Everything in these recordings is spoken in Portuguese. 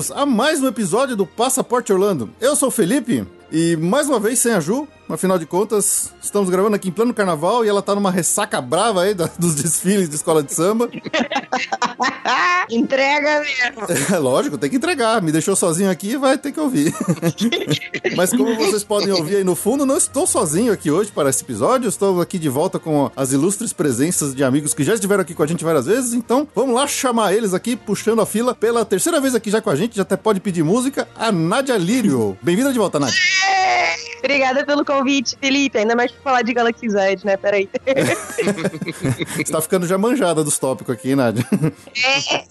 Bem-vindos a mais um episódio do Passaporte Orlando. Eu sou o Felipe e mais uma vez sem a Ju, afinal de contas, estamos gravando aqui em pleno carnaval e ela tá numa ressaca brava aí da, dos desfiles de escola de samba. Entrega mesmo. É lógico, tem que entregar. Me deixou sozinho aqui, vai ter que ouvir. Mas como vocês podem ouvir aí no fundo, não estou sozinho aqui hoje para esse episódio. Estou aqui de volta com as ilustres presenças de amigos que já estiveram aqui com a gente várias vezes. Então, vamos lá chamar eles aqui, puxando a fila pela terceira vez aqui já com a gente. Já até pode pedir música. A Nádia Lírio. Bem-vinda de volta, Nádia. Obrigada pelo convite, Felipe. Ainda mais pra falar de Galaxy Z, né? Peraí. Você tá ficando já manjada dos tópicos aqui, Nádia. É.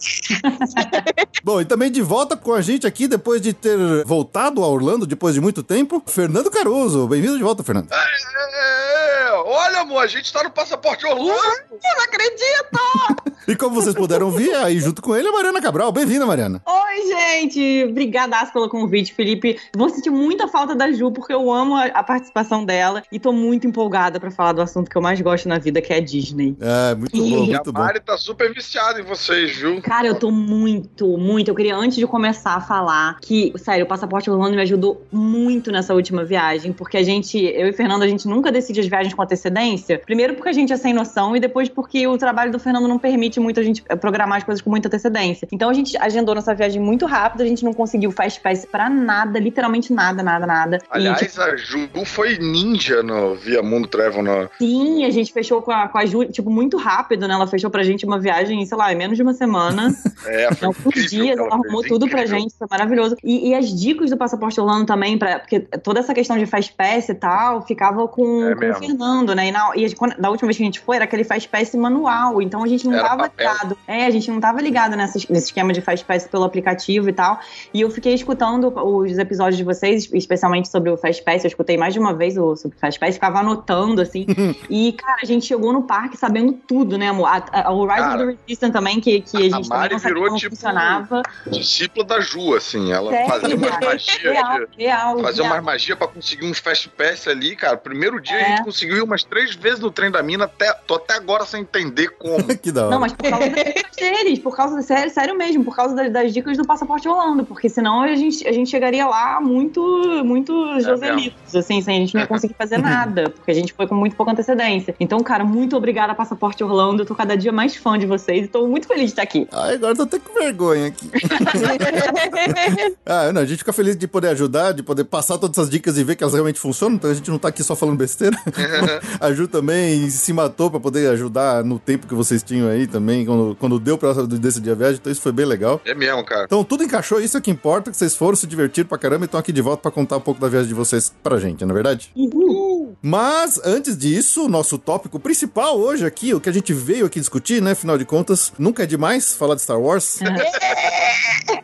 Bom, e também de volta com a gente aqui, depois de ter voltado a Orlando, depois de muito tempo, Fernando Caruso. Bem-vindo de volta, Fernando. É, é. Olha, amor, a gente tá no Passaporte Orlando. Eu não acredito! e como vocês puderam ver, aí junto com ele, a Mariana Cabral. Bem-vinda, Mariana. Oi, gente. Obrigadaço pelo convite, Felipe. Vou sentir muita falta da Ju, porque eu amo a, a participação dela e tô muito empolgada para falar do assunto que eu mais gosto na vida, que é a Disney. É, muito e... bom, muito bom. A Mari tá super viciada em vocês, viu? Cara, eu tô muito, muito. Eu queria, antes de começar a falar, que, sério, o Passaporte Orlando me ajudou muito nessa última viagem, porque a gente, eu e Fernando, a gente nunca decide as viagens com antecedência. Primeiro porque a gente é sem noção e depois porque o trabalho do Fernando não permite muito a gente programar as coisas com muita antecedência. Então a gente agendou nossa viagem muito rápido, a gente não conseguiu Fast Pass pra nada, literalmente nada, nada, nada. Aliás, e, tipo, a Ju foi ninja no Via Mundo Travel. No... Sim, a gente fechou com a, com a Ju, tipo, muito rápido, né? Ela fechou pra gente uma viagem, sei lá, em menos de uma semana. é, foi alguns dias, ela, ela arrumou tudo incrível. pra gente, foi maravilhoso. E, e, as dicas do Passaporte Orlando também, pra, porque toda essa questão de Fast Pass e tal, ficava com, é com o Fernando, né? E, na, e quando, da última vez que a gente foi, era aquele Fast Pass manual, então a gente não era tava papel. ligado. É, a gente não tava ligado nessa, nesse esquema de Fast Pass pelo aplicativo e tal. E eu fiquei escutando os episódios de vocês, especialmente sobre o Fast Pass, eu escutei mais de uma vez o sobre o Fast Pass, ficava anotando, assim. e, cara, a gente chegou no parque sabendo tudo, né, amor? A, a, o Rise cara, of the Resistance também, que, que a gente a também não sabia como tipo, funcionava. discípula da Ju, assim. Ela Sério? fazia umas magia. Real, de, real, fazia real. umas magia pra conseguir uns Fast Pass ali, cara. Primeiro dia é. a gente conseguiu ir umas três vezes no trem da mina, até, tô até agora sem entender como. que da hora. Não, mas por causa das dicas deles, por causa, sério, sério mesmo, por causa das, das, dicas do Passaporte Holanda, porque senão a gente, a gente chegaria lá muito, muito é Joselitos, assim, sem a gente não ia conseguir fazer nada, porque a gente foi com muito pouca antecedência. Então, cara, muito obrigada, Passaporte Orlando. Eu tô cada dia mais fã de vocês e tô muito feliz de estar aqui. Ai, agora tô até com vergonha aqui. ah, não, a gente fica feliz de poder ajudar, de poder passar todas essas dicas e ver que elas realmente funcionam, então a gente não tá aqui só falando besteira. a Ju também se matou pra poder ajudar no tempo que vocês tinham aí também, quando, quando deu pra decidir a viagem, então isso foi bem legal. É mesmo, cara. Então tudo encaixou, isso é que importa, que vocês foram, se divertiram pra caramba e estão aqui de volta pra contar um pouco da viagem de vocês pra gente, não é verdade? Uhul. Mas antes disso, nosso tópico principal hoje aqui, o que a gente veio aqui discutir, né? Afinal de contas, nunca é demais falar de Star Wars.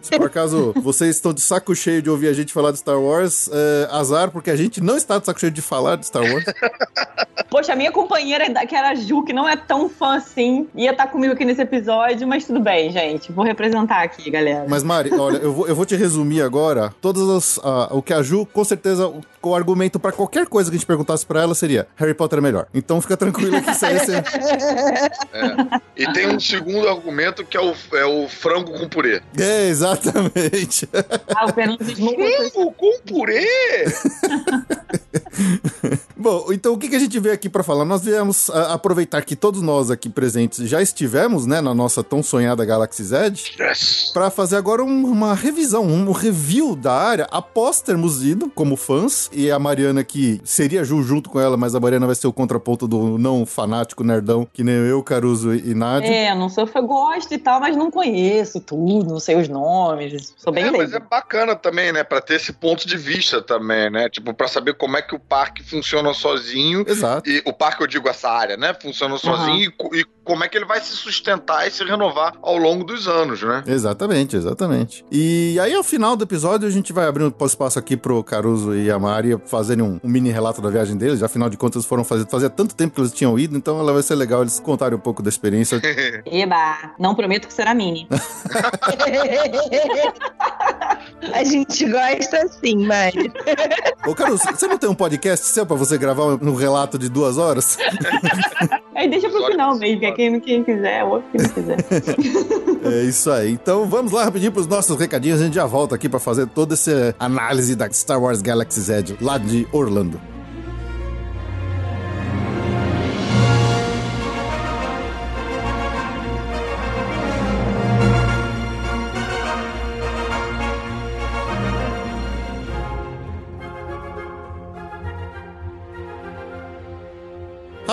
Se por acaso vocês estão de saco cheio de ouvir a gente falar de Star Wars, é, azar, porque a gente não está de saco cheio de falar de Star Wars. Poxa, a minha companheira, que era a Ju, que não é tão fã assim, ia estar comigo aqui nesse episódio, mas tudo bem, gente. Vou representar aqui, galera. Mas, Mari, olha, eu vou, eu vou te resumir agora todas as. Uh, o que a Ju, com certeza, o, o argumento para qualquer coisa que a gente perguntasse para ela seria: Harry Potter é melhor. Então fica tranquilo que isso aí é, é. E tem um segundo argumento que é o, é o frango com purê. É, exatamente. Ah, o Frango com purê? Bom, então o que, que a gente veio aqui para falar? Nós viemos a, aproveitar que todos nós aqui presentes já estivemos, né, na nossa tão sonhada Galaxy Z, yes. para fazer agora um, uma revisão, um review da área após termos ido como fãs e a Mariana que seria Ju junto com ela, mas a Mariana vai ser o contraponto do não fanático nerdão que nem eu, Caruso e Nádia. É, não sou fã, gosto e tal, mas não conheço tudo, não sei os nomes, sou bem É, mas é bacana também, né, para ter esse ponto de vista também, né? Tipo, para saber como é que o parque funciona sozinho. Exato. E o parque, eu digo, essa área, né? Funciona sozinho uhum. e, e como é que ele vai se sustentar e se renovar ao longo dos anos, né? Exatamente, exatamente. E aí, ao final do episódio, a gente vai abrir um espaço aqui pro Caruso e a Mari fazerem um, um mini relato da viagem deles. Afinal de contas, foram fazer fazia tanto tempo que eles tinham ido, então ela vai ser legal eles contarem um pouco da experiência. Eba! Não prometo que será mini. a gente gosta assim, Mari. Ô, Caruso, você não tem um podcast seu pra você gravar um relato de duas horas? Aí deixa pro final mesmo, que é quem, quem quiser, ou quem não quiser. é isso aí. Então vamos lá rapidinho pros nossos recadinhos. A gente já volta aqui para fazer toda essa análise da Star Wars Galaxy Z lá de Orlando.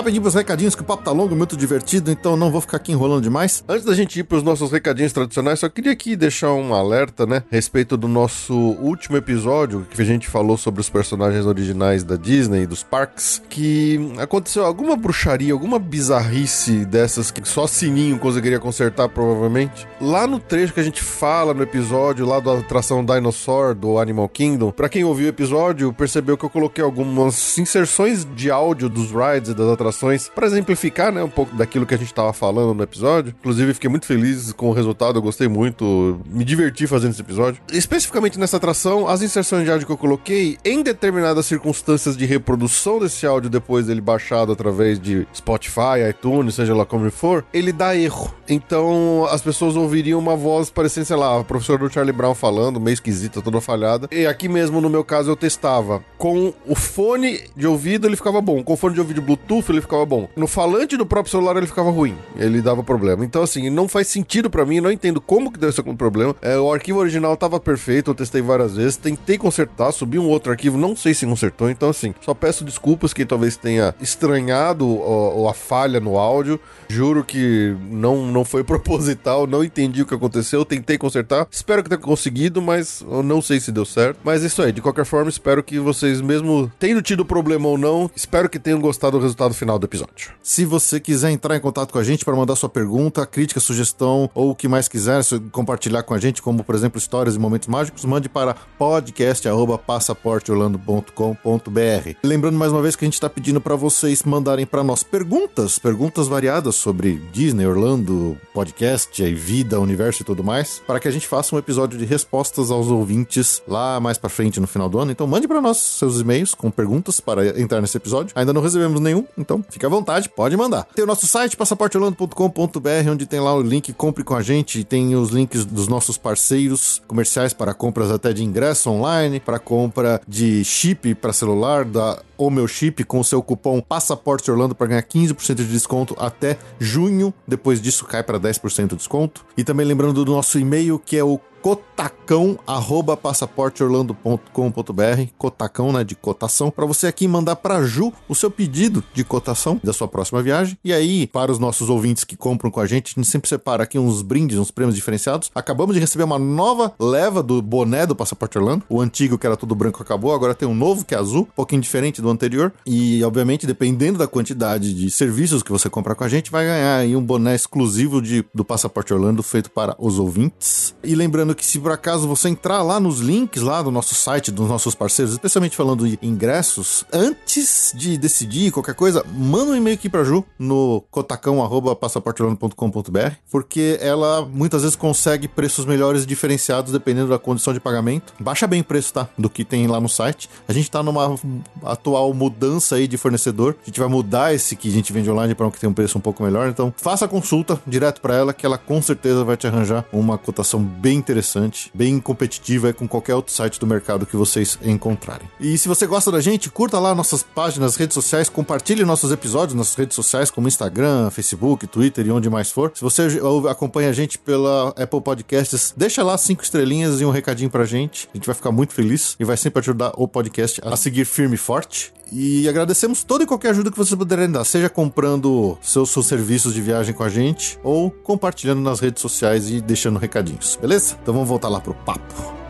Rapidinho pros recadinhos, que o papo tá longo, muito divertido, então não vou ficar aqui enrolando demais. Antes da gente ir pros nossos recadinhos tradicionais, só queria aqui deixar um alerta, né, a respeito do nosso último episódio, que a gente falou sobre os personagens originais da Disney, dos parques, que aconteceu alguma bruxaria, alguma bizarrice dessas que só Sininho conseguiria consertar, provavelmente. Lá no trecho que a gente fala no episódio, lá da atração Dinosaur, do Animal Kingdom, pra quem ouviu o episódio, percebeu que eu coloquei algumas inserções de áudio dos rides e das atrações para exemplificar, né, um pouco daquilo que a gente estava falando no episódio. Inclusive, fiquei muito feliz com o resultado, eu gostei muito, me diverti fazendo esse episódio. Especificamente nessa atração, as inserções de áudio que eu coloquei, em determinadas circunstâncias de reprodução desse áudio depois dele baixado através de Spotify, iTunes, seja lá como for, ele dá erro. Então, as pessoas ouviriam uma voz parecendo, sei lá, o professor do Charlie Brown falando, meio esquisita, toda falhada. E aqui mesmo, no meu caso, eu testava. Com o fone de ouvido, ele ficava bom. Com o fone de ouvido Bluetooth, ele ficava bom. No falante do próprio celular ele ficava ruim. Ele dava problema. Então, assim, não faz sentido para mim, não entendo como que ser com problema. É, o arquivo original tava perfeito, eu testei várias vezes, tentei consertar, subi um outro arquivo, não sei se consertou. Então, assim, só peço desculpas que talvez tenha estranhado ou a falha no áudio. Juro que não, não foi proposital, não entendi o que aconteceu, tentei consertar. Espero que tenha conseguido, mas eu não sei se deu certo. Mas isso aí, de qualquer forma, espero que vocês, mesmo tendo tido problema ou não, espero que tenham gostado do resultado final do episódio. Se você quiser entrar em contato com a gente para mandar sua pergunta, crítica, sugestão ou o que mais quiser compartilhar com a gente, como por exemplo histórias e momentos mágicos, mande para podcast@passaporteorlando.com.br. Lembrando mais uma vez que a gente está pedindo para vocês mandarem para nós perguntas, perguntas variadas sobre Disney, Orlando, podcast, aí vida, universo e tudo mais, para que a gente faça um episódio de respostas aos ouvintes lá mais para frente no final do ano. Então mande para nós seus e-mails com perguntas para entrar nesse episódio. Ainda não recebemos nenhum, então fique à vontade, pode mandar. Tem o nosso site, passaporteorlando.com.br, onde tem lá o link Compre com a gente, tem os links dos nossos parceiros comerciais para compras até de ingresso online, para compra de chip para celular da o meu chip com o seu cupom Passaporte Orlando para ganhar 15% de desconto até junho. Depois disso cai para 10% de desconto. E também lembrando do nosso e-mail que é o cotacão arroba passaporteorlando.com.br cotacão, né, de cotação, para você aqui mandar para Ju o seu pedido de cotação da sua próxima viagem. E aí, para os nossos ouvintes que compram com a gente, a gente sempre separa aqui uns brindes, uns prêmios diferenciados. Acabamos de receber uma nova leva do boné do Passaporte Orlando. O antigo, que era tudo branco, acabou. Agora tem um novo, que é azul, um pouquinho diferente do anterior. E, obviamente, dependendo da quantidade de serviços que você comprar com a gente, vai ganhar aí um boné exclusivo de, do Passaporte Orlando feito para os ouvintes. E lembrando Lembrando que se por acaso você entrar lá nos links lá do nosso site, dos nossos parceiros, especialmente falando de ingressos, antes de decidir qualquer coisa, manda um e-mail aqui pra Ju no cotacão@passaporteorlando.com.br, porque ela muitas vezes consegue preços melhores diferenciados dependendo da condição de pagamento. Baixa bem o preço, tá? Do que tem lá no site. A gente tá numa atual mudança aí de fornecedor. A gente vai mudar esse que a gente vende online para um que tem um preço um pouco melhor. Então, faça a consulta direto para ela que ela com certeza vai te arranjar uma cotação bem interessante interessante, bem competitiva com qualquer outro site do mercado que vocês encontrarem. E se você gosta da gente, curta lá nossas páginas, redes sociais, compartilhe nossos episódios nas redes sociais como Instagram, Facebook, Twitter e onde mais for. Se você acompanha a gente pela Apple Podcasts, deixa lá cinco estrelinhas e um recadinho pra gente. A gente vai ficar muito feliz e vai sempre ajudar o podcast a seguir firme e forte. E agradecemos toda e qualquer ajuda que vocês puderem dar, seja comprando seus, seus serviços de viagem com a gente ou compartilhando nas redes sociais e deixando recadinhos, beleza? Então vamos voltar lá pro papo.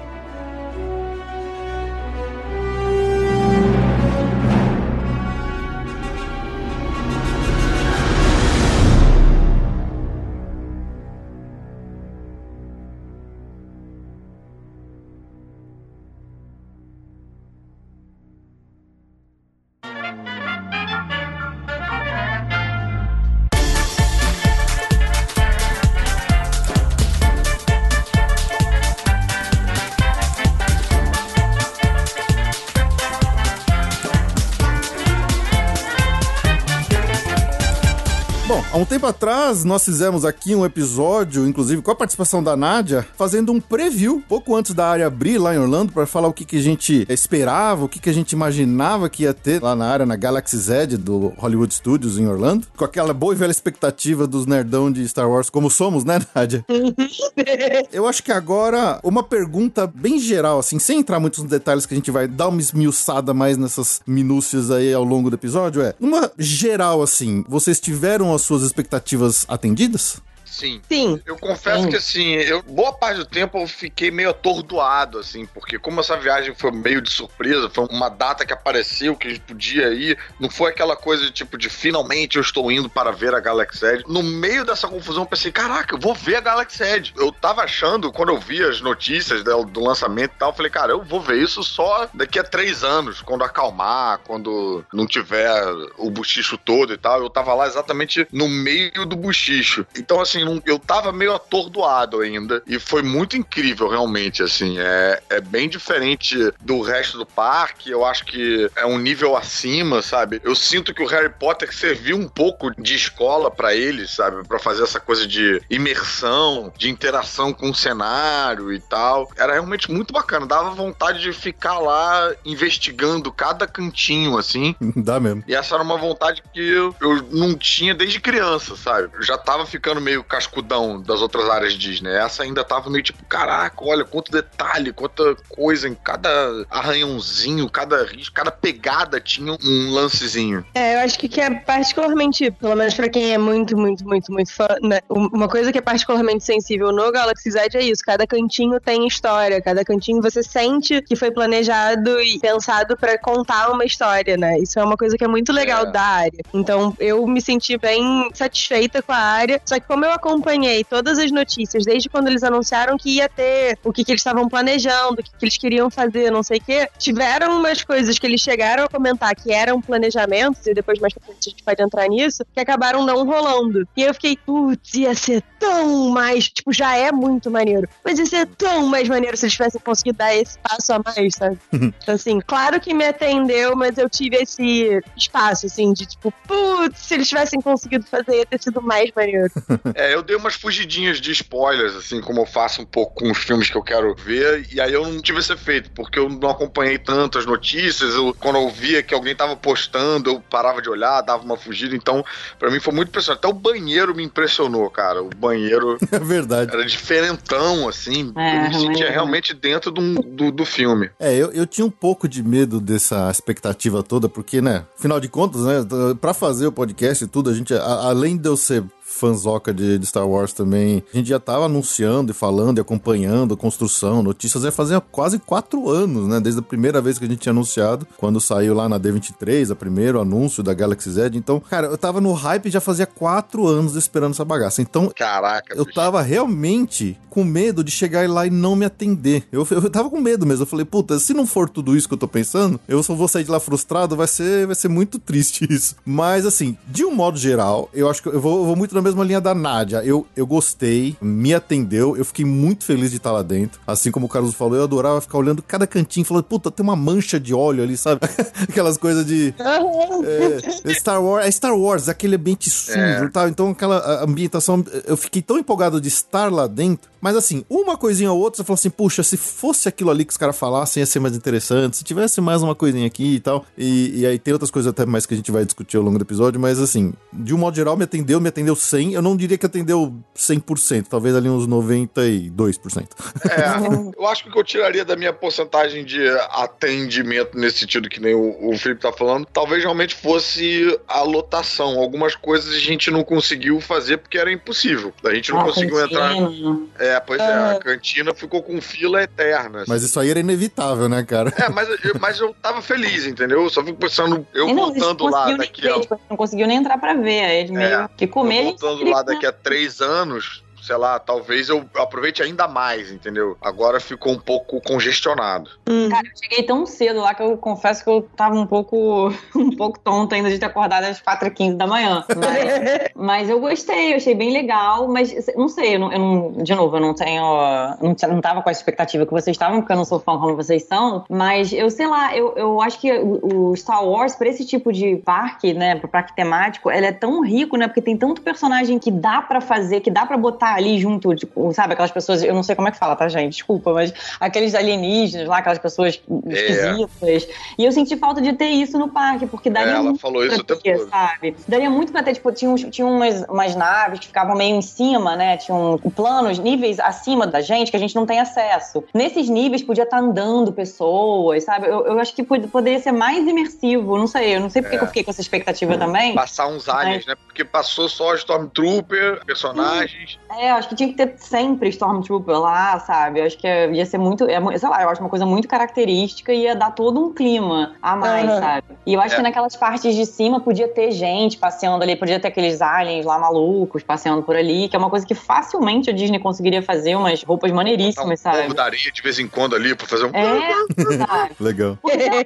Atrás, nós fizemos aqui um episódio, inclusive com a participação da Nádia, fazendo um preview, pouco antes da área abrir lá em Orlando, para falar o que, que a gente esperava, o que, que a gente imaginava que ia ter lá na área, na Galaxy Z do Hollywood Studios em Orlando, com aquela boa e velha expectativa dos nerdão de Star Wars, como somos, né, Nádia? Eu acho que agora, uma pergunta bem geral, assim, sem entrar muito nos detalhes que a gente vai dar uma esmiuçada mais nessas minúcias aí ao longo do episódio, é uma geral, assim, vocês tiveram as suas suas expectativas atendidas? Sim. Sim. Eu confesso Sim. que, assim, eu, boa parte do tempo eu fiquei meio atordoado, assim, porque como essa viagem foi meio de surpresa, foi uma data que apareceu que a gente podia ir, não foi aquela coisa de tipo de finalmente eu estou indo para ver a Galaxy Edge. No meio dessa confusão, eu pensei, caraca, eu vou ver a Galaxy Edge. Eu tava achando, quando eu vi as notícias do, do lançamento e tal, eu falei, cara, eu vou ver isso só daqui a três anos, quando acalmar, quando não tiver o buchicho todo e tal. Eu tava lá exatamente no meio do buchicho. Então, assim, assim, eu tava meio atordoado ainda. E foi muito incrível, realmente, assim. É, é bem diferente do resto do parque. Eu acho que é um nível acima, sabe? Eu sinto que o Harry Potter serviu um pouco de escola para eles, sabe? para fazer essa coisa de imersão, de interação com o cenário e tal. Era realmente muito bacana. Dava vontade de ficar lá investigando cada cantinho, assim. Dá mesmo. E essa era uma vontade que eu, eu não tinha desde criança, sabe? Eu já tava ficando meio cascudão das outras áreas Disney. Essa ainda tava meio tipo, caraca, olha quanto detalhe, quanta coisa em cada arranhãozinho, cada risco, cada pegada tinha um lancezinho. É, eu acho que, que é particularmente, pelo menos pra quem é muito, muito, muito, muito fã, né? Uma coisa que é particularmente sensível no Galaxy Z é isso, cada cantinho tem história, cada cantinho você sente que foi planejado e pensado para contar uma história, né? Isso é uma coisa que é muito legal é. da área. Então, eu me senti bem satisfeita com a área, só que como eu acompanhei todas as notícias desde quando eles anunciaram que ia ter, o que, que eles estavam planejando, o que, que eles queriam fazer, não sei o quê. Tiveram umas coisas que eles chegaram a comentar que eram planejamentos, e depois mais pra frente a gente pode entrar nisso, que acabaram não rolando. E eu fiquei, putz, ia ser tão mais. Tipo, já é muito maneiro. Mas ia ser tão mais maneiro se eles tivessem conseguido dar esse passo a mais, sabe? então, assim, claro que me atendeu, mas eu tive esse espaço, assim, de tipo, putz, se eles tivessem conseguido fazer, ia ter sido mais maneiro. É, eu dei umas fugidinhas de spoilers, assim, como eu faço um pouco com os filmes que eu quero ver, e aí eu não tive esse efeito, porque eu não acompanhei tanto as notícias, eu, quando eu via que alguém tava postando, eu parava de olhar, dava uma fugida, então, para mim foi muito impressionante. Até o banheiro me impressionou, cara. O banheiro é verdade. era diferentão, assim, é, eu me sentia realmente dentro do, do, do, filme. É, eu, eu tinha um pouco de medo dessa expectativa toda, porque, né, afinal de contas, né, pra fazer o podcast e tudo, a gente, a, além de eu ser fanzoca de, de, Star Wars também. A gente já tava anunciando e falando e acompanhando a construção, notícias, já fazia quase quatro anos, né? Desde a primeira vez que a gente tinha anunciado, quando saiu lá na D23, o primeiro anúncio da Galaxy Z. Então, cara, eu tava no hype já fazia quatro anos esperando essa bagaça. Então, caraca, eu tava realmente com medo de chegar lá e não me atender. Eu, eu tava com medo mesmo. Eu falei, puta, se não for tudo isso que eu tô pensando, eu só vou sair de lá frustrado, vai ser, vai ser muito triste isso. Mas, assim, de um modo geral, eu acho que eu vou, eu vou muito na mesma linha da Nádia. Eu, eu gostei, me atendeu, eu fiquei muito feliz de estar lá dentro. Assim como o Carlos falou, eu adorava ficar olhando cada cantinho, falando, puta, tem uma mancha de óleo ali, sabe? Aquelas coisas de. é, Star Wars, é Star Wars, aquele ambiente sujo e é. tal. Então, aquela ambientação, eu fiquei tão empolgado de estar lá dentro. Mas assim, uma coisinha ou outra, você falou assim, puxa, se fosse aquilo ali que os caras falassem, ia ser mais interessante. Se tivesse mais uma coisinha aqui e tal. E, e aí tem outras coisas até mais que a gente vai discutir ao longo do episódio, mas assim, de um modo geral, me atendeu, me atendeu 100. Eu não diria que atendeu 100%, talvez ali uns 92%. É, eu acho que o que eu tiraria da minha porcentagem de atendimento nesse sentido que nem o, o Felipe tá falando, talvez realmente fosse a lotação. Algumas coisas a gente não conseguiu fazer porque era impossível. A gente não ah, conseguiu entrar. É, é, pois é, a cantina ficou com fila eterna. Mas isso aí era inevitável, né, cara? É, mas, eu, mas eu tava feliz, entendeu? Eu só fico pensando, eu não, voltando lá daqui a... Tipo, não conseguiu nem entrar pra ver, aí meio é, que comer. voltando lá daqui a três anos, sei lá, talvez eu aproveite ainda mais, entendeu? Agora ficou um pouco congestionado. Hum. Cara, eu cheguei tão cedo lá que eu confesso que eu tava um pouco, um pouco tonta ainda de ter acordado às 4h15 da manhã. Mas, mas, eu gostei, eu achei bem legal, mas não sei, eu não, eu não de novo, eu não tenho. Não, não tava com a expectativa que vocês estavam, porque eu não sou fã como vocês são, mas eu sei lá, eu, eu acho que o, Star Wars, pra esse tipo de parque, né, pro parque temático, ele é tão rico, né, porque tem tanto personagem que dá para fazer, que dá para botar ali junto, tipo, sabe, aquelas pessoas, eu não sei como é que fala, tá, gente? Desculpa, mas aqueles alienígenas lá, aquelas pessoas é. esquisitas. E eu senti falta de ter isso no parque, porque daria. É, ela falou isso o tempo sabe? Daria muito pra ter, tipo, tinha, uns, tinha umas, umas naves que ficavam meio em cima, né? Tinham planos, níveis acima da gente que a gente não tem acesso. Nesses níveis podia estar tá andando pessoas, sabe? Eu, eu acho que poderia ser mais imersivo, não sei, eu não sei porque é. eu fiquei com essa expectativa também. Passar uns aliens, mas... né? Porque passou só Stormtrooper, personagens. É, eu acho que tinha que ter sempre Stormtrooper lá, sabe? Eu acho que ia ser muito, é, sei lá, eu acho uma coisa muito característica e ia dar todo um clima a mais, uhum. sabe? E eu acho é. que naquelas partes de cima podia ter gente passeando ali, podia ter aqueles aliens lá malucos passeando por ali, que é uma coisa que facilmente a Disney conseguiria fazer umas roupas maneiríssimas, um sabe? Um areia de vez em quando ali pra fazer um. É? Legal.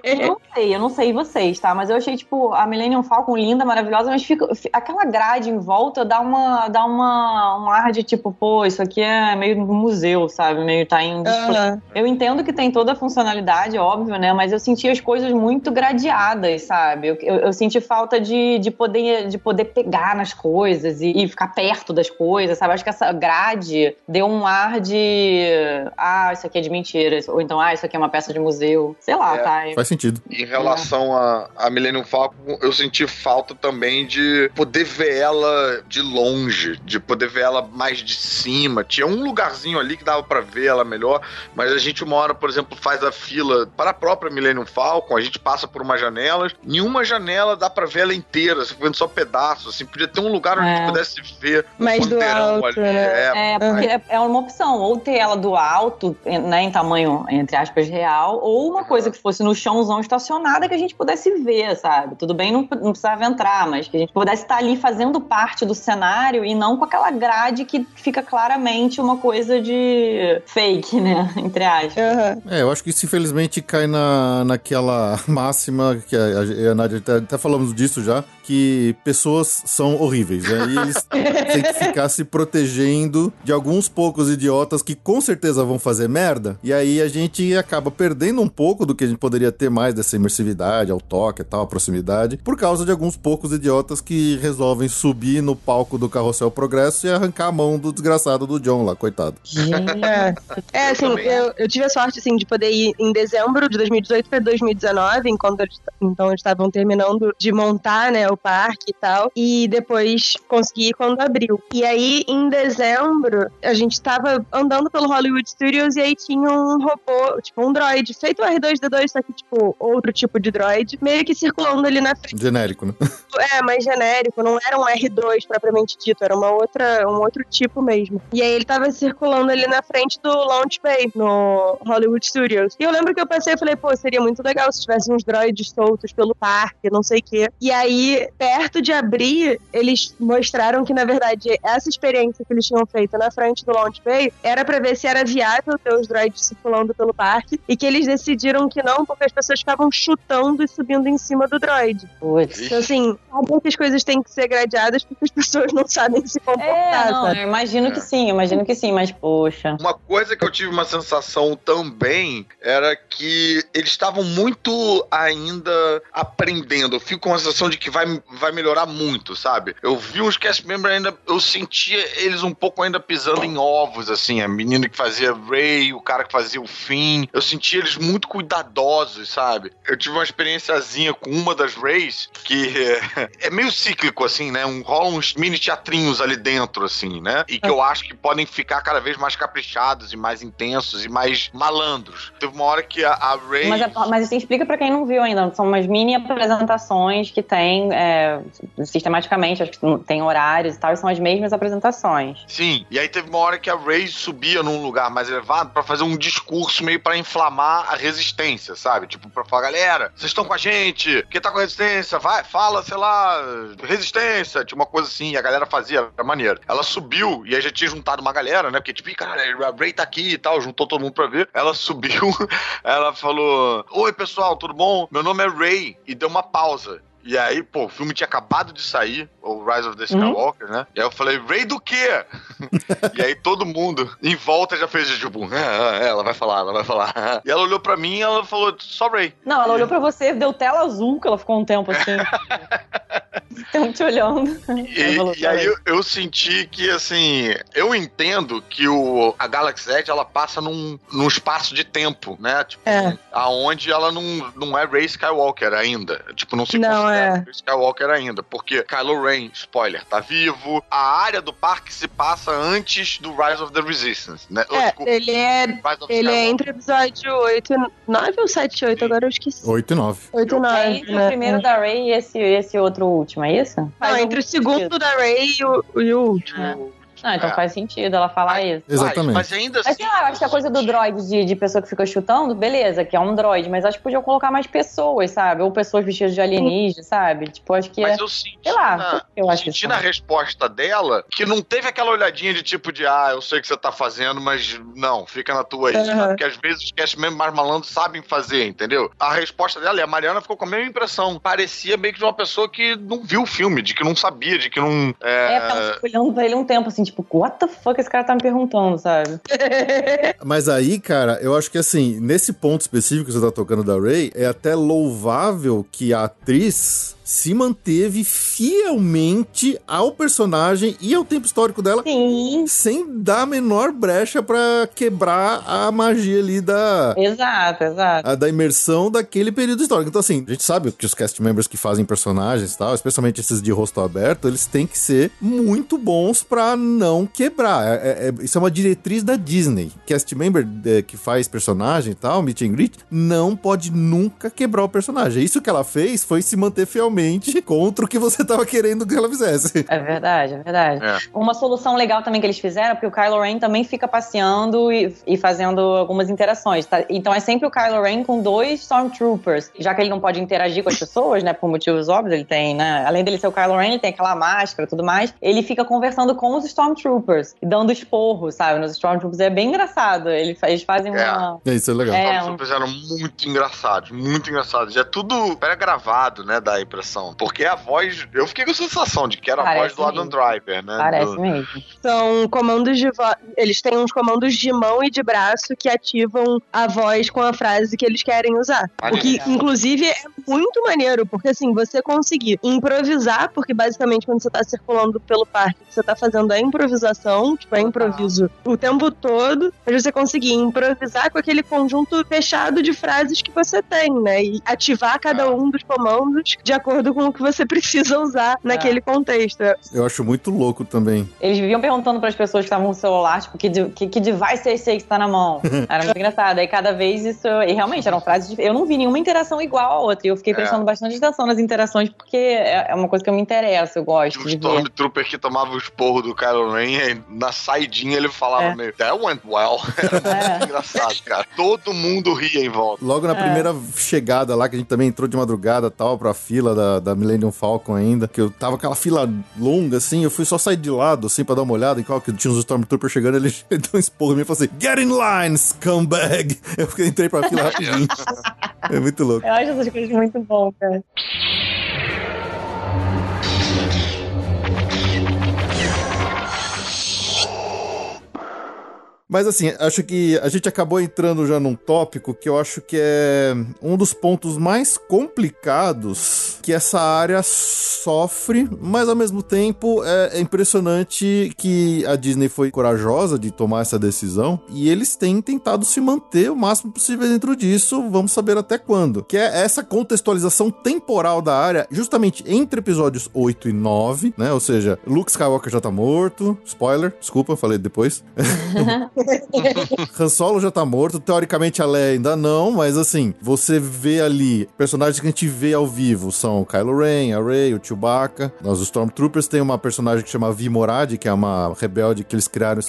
Eu não sei, eu não sei vocês, tá? Mas eu achei, tipo, a Millennium Falcon linda, maravilhosa, mas fica, aquela grade em volta dá uma, dá uma, um ar de tipo, pô, isso aqui é meio museu, sabe? Meio tá em display. Uhum. Eu entendo que tem toda a funcionalidade, óbvio, né? Mas eu senti as coisas muito gradeadas, sabe? Eu, eu, eu senti falta de, de, poder, de poder pegar nas coisas e, e, ficar perto das coisas, sabe? Acho que essa grade deu um ar de. Ah, isso aqui é de mentira. Ou então, ah, isso aqui é uma peça de museu. Sei lá, é, tá? Faz sentido. Em relação é. a, a Millennium Falcon, eu senti falta também de poder ver ela de longe, de poder ver ela mais de cima. Tinha um lugarzinho ali que dava para ver ela melhor, mas a gente uma hora, por exemplo, faz a fila para a própria Millennium Falcon, a gente passa por umas janelas, nenhuma janela dá para ver ela inteira, você vendo só pedaços, assim, podia ter um lugar onde é. a gente pudesse ver mais do alto, ali. Né? É, é, porque é, é uma opção, ou ter ela do alto, né, em tamanho, entre aspas, real, ou uma coisa que fosse no chãozão estacionada que a gente pudesse ver, sabe? Tudo bem, não, não precisava entrar, mas que a gente pudesse estar ali fazendo parte do cenário e não com aquela grade que fica claramente uma coisa de fake, né? Entre aspas. Uhum. É, eu acho que isso infelizmente cai na, naquela máxima que a, a Nádia até, até falamos disso já, que pessoas são horríveis, né? E eles têm que ficar se protegendo de alguns poucos idiotas que com certeza vão fazer merda. E aí a gente acaba perdendo um pouco do que a gente poderia ter mais dessa imersividade, ao toque e tal, a proximidade, por causa de alguns poucos idiotas que resolvem subir no palco do Carrossel Progresso e arrancar a mão do desgraçado do John lá, coitado. É, é assim, eu, eu, tive a sorte, assim, de poder ir em dezembro de 2018 para 2019, enquanto eles, então eles estavam terminando de montar, né, o parque e tal, e depois consegui ir quando abriu. E aí, em dezembro, a gente tava andando pelo Hollywood Studios e aí tinha um robô, tipo um droid, feito R2D2, só que, tipo, outro tipo de droid, meio que circulando ali na frente. Genérico, né? É, mais genérico, não era um R2 propriamente dito, era uma outra, um outro tipo mesmo. E aí ele tava circulando ali na frente do Launch Bay, no Hollywood Studios. E eu lembro que eu passei e falei, pô, seria muito legal se tivesse uns droids soltos pelo parque, não sei o quê. E aí, perto de abrir, eles mostraram que, na verdade, essa experiência que eles tinham feito na frente do Launch Bay era para ver se era viável ter os droids circulando pelo parque e que eles decidiram que não, porque as pessoas ficavam chutando e subindo em cima do droid. Putz. Então, assim, sabe que as coisas têm que ser gradeadas porque as pessoas não sabem se comportar. É, não, eu imagino é. que sim, imagino que sim, mas poxa. Uma coisa que eu tive uma sensação também era que eles estavam muito ainda aprendendo. Eu fico com a sensação de que vai, vai melhorar muito, sabe? Eu vi uns cast members ainda, eu sentia eles um pouco ainda pisando em ovos, assim, a menina que fazia Ray, o cara que fazia o Finn. Eu sentia eles muito cuidadosos, sabe? Eu tive uma experiênciazinha com uma das Rays que é, é meio cíclico, assim, né? Um, rola uns mini teatrinhos ali dentro, assim, né? E que eu acho que podem ficar cada vez mais caprichados e mais intensos e mais malandros. Teve uma hora que a, a Ray. Mas, mas assim, explica para quem não viu ainda. São umas mini apresentações que tem é, sistematicamente, acho que tem horários e tal, e são as mesmas apresentações. Sim, e aí teve uma hora que a Ray subia num lugar mais elevado para fazer um discurso meio para inflamar a resistência, sabe? Tipo, pra falar, galera, vocês estão com a gente, quem tá com a resistência, vai, fala, sei lá, resistência, tinha uma coisa assim, e a galera fazia, era maneiro. Ela subiu subiu, e aí já tinha juntado uma galera, né? Porque, tipo, cara, a Ray tá aqui e tal, juntou todo mundo pra ver. Ela subiu, ela falou: Oi, pessoal, tudo bom? Meu nome é Ray. E deu uma pausa. E aí, pô, o filme tinha acabado de sair, o Rise of the. Skywalker, uhum. né? E aí eu falei, Ray do quê? e aí todo mundo em volta já fez tipo, ah, ela vai falar, ela vai falar. E ela olhou pra mim e ela falou, só Ray. Não, ela olhou pra você, deu tela azul, que ela ficou um tempo assim. Estão te olhando. E, falou, e aí eu, eu, senti que, assim, eu entendo que o, a Galaxy Edge, ela passa num, num espaço de tempo, né? Tipo, é. aonde ela não, não é Ray Skywalker ainda. Tipo, não se não, é. Skywalker ainda, porque Kylo Ren, spoiler, tá vivo. A área do parque se passa antes do Rise of the Resistance, né? É, desculpa, ele é, ele é entre episódio 8 e 9 ou 7 e 8, agora eu esqueci. 8 e 9. 8 e 9. É entre né? o primeiro da Rey e esse, esse outro último, é isso? Não, entre o segundo da Rey e o, e o último. É. Ah, então é. faz sentido ela falar isso. Exatamente. Mas, mas ainda assim. Mas sei lá, eu acho que a coisa do droid de, de pessoa que fica chutando, beleza, que é um droid, mas acho que podiam colocar mais pessoas, sabe? Ou pessoas vestidas de alienígena, sabe? Tipo, acho que. Mas é... eu senti. Sei lá, na, eu acho senti na resposta dela que não teve aquela olhadinha de tipo de, ah, eu sei o que você tá fazendo, mas não, fica na tua aí. Uhum. Porque às vezes os cast mesmo mais malandros sabem fazer, entendeu? A resposta dela, e a Mariana ficou com a mesma impressão. Parecia meio que de uma pessoa que não viu o filme, de que não sabia, de que não. É, é ela olhando pra ele um tempo assim, tipo, what the fuck? que esse cara tá me perguntando, sabe? Mas aí, cara, eu acho que assim, nesse ponto específico que você tá tocando da Ray, é até louvável que a atriz se manteve fielmente ao personagem e ao tempo histórico dela, Sim. sem dar a menor brecha para quebrar a magia ali da. Exato, exato. A, da imersão daquele período histórico. Então, assim, a gente sabe que os cast members que fazem personagens e tal, especialmente esses de rosto aberto, eles têm que ser muito bons para não quebrar. É, é, é, isso é uma diretriz da Disney. Cast member é, que faz personagem e tal, meet and greet, não pode nunca quebrar o personagem. Isso que ela fez foi se manter fielmente contra o que você tava querendo que ela fizesse. É verdade, é verdade. É. Uma solução legal também que eles fizeram, porque o Kylo Ren também fica passeando e, e fazendo algumas interações, tá? Então é sempre o Kylo Ren com dois Stormtroopers, já que ele não pode interagir com as pessoas, né, por motivos óbvios, ele tem, né, além dele ser o Kylo Ren, ele tem aquela máscara e tudo mais, ele fica conversando com os Stormtroopers, dando esporro, sabe, nos Stormtroopers, é bem engraçado, eles fazem é. uma... É, isso é legal. É, os Stormtroopers eram muito engraçados, muito engraçados, é tudo pré-gravado, né, da impressão. Porque a voz. Eu fiquei com a sensação de que era Parece a voz do Adam Driver, né? Parece do... mesmo. São comandos de voz. Eles têm uns comandos de mão e de braço que ativam a voz com a frase que eles querem usar. O que, inclusive, é muito maneiro, porque assim, você conseguir improvisar, porque basicamente quando você tá circulando pelo parque, você tá fazendo a improvisação, tipo, é improviso o tempo todo, mas você conseguir improvisar com aquele conjunto fechado de frases que você tem, né? E ativar cada ah. um dos comandos de acordo com o que você precisa usar é. naquele contexto. Eu acho muito louco também. Eles viviam perguntando para as pessoas que estavam no celular, tipo, que, que, que device é esse aí que está na mão? Era muito engraçado. Aí cada vez isso. E realmente eram frases. De... Eu não vi nenhuma interação igual a outra. E eu fiquei é. prestando é. bastante atenção nas interações, porque é, é uma coisa que eu me interesso, eu gosto. O Stormtrooper que tomava o esporro do Kylo Na saidinha ele falava é. meio, that went well. Era muito engraçado, cara. Todo mundo ria em volta. Logo na primeira chegada lá, que a gente também entrou de madrugada tal, pra fila da, da, Millennium Falcon ainda, que eu tava aquela fila longa, assim, eu fui só sair de lado, assim, pra dar uma olhada em qual que tinha os Stormtroopers chegando, ele deu um esporro em mim e falou assim, get in line, scumbag! Eu entrei pra fila rapidinho. é muito louco. Eu acho essas coisas muito bom, cara. Mas assim, acho que a gente acabou entrando já num tópico que eu acho que é um dos pontos mais complicados que essa área sofre, mas ao mesmo tempo é, é impressionante que a Disney foi corajosa de tomar essa decisão e eles têm tentado se manter o máximo possível dentro disso, vamos saber até quando. Que é essa contextualização temporal da área, justamente entre episódios 8 e 9, né? Ou seja, Luke Skywalker já tá morto. Spoiler, desculpa, falei depois. Han Solo já tá morto, teoricamente a Leia ainda não, mas assim, você vê ali, personagens que a gente vê ao vivo são o Kylo Ren, a Rey, o Chewbacca. Nós, os Stormtroopers, tem uma personagem que chama Vi Morad, que é uma rebelde que eles criaram.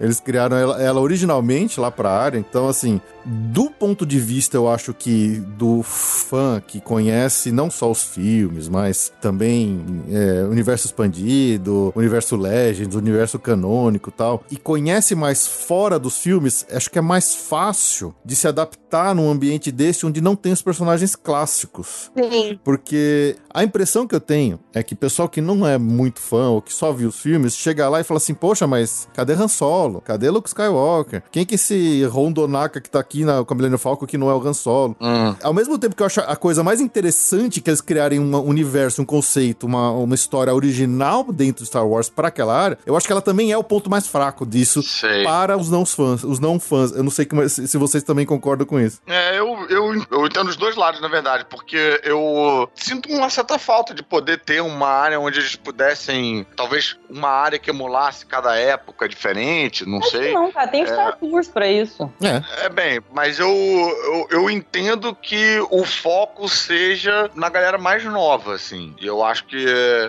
Eles criaram ela, ela originalmente lá pra área, então assim, do ponto de vista, eu acho que do fã que conhece não só os filmes, mas também é, universo expandido, universo Legends, universo canônico e tal, e conhece mais fora dos filmes, acho que é mais fácil de se adaptar num ambiente desse onde não tem os personagens clássicos. Sim. Porque a impressão que eu tenho é que pessoal que não é muito fã ou que só viu os filmes chega lá e fala assim: Poxa, mas cadê Han Solo? Cadê Luke Skywalker? Quem que é esse Rondonaka que tá aqui na, com a Millennium Falcon que não é o Han Solo? Hum. Ao mesmo tempo que eu acho a coisa mais interessante que eles criarem um universo, um conceito, uma, uma história original dentro de Star Wars para aquela área, eu acho que ela também é o ponto mais fraco disso Sei. para os não fãs. Os não fãs. Eu não sei como, se vocês também concordam com isso. É, eu, eu, eu entendo os dois lados, na verdade, porque eu sinto uma certa falta de poder ter uma área onde eles pudessem, talvez, uma área que emulasse cada época diferente, não Acho sei. não, cara, tem é... Star Tours pra isso. É. é bem, mas eu, eu, eu entendo que o foco seja na galera mais nova, assim. E eu acho que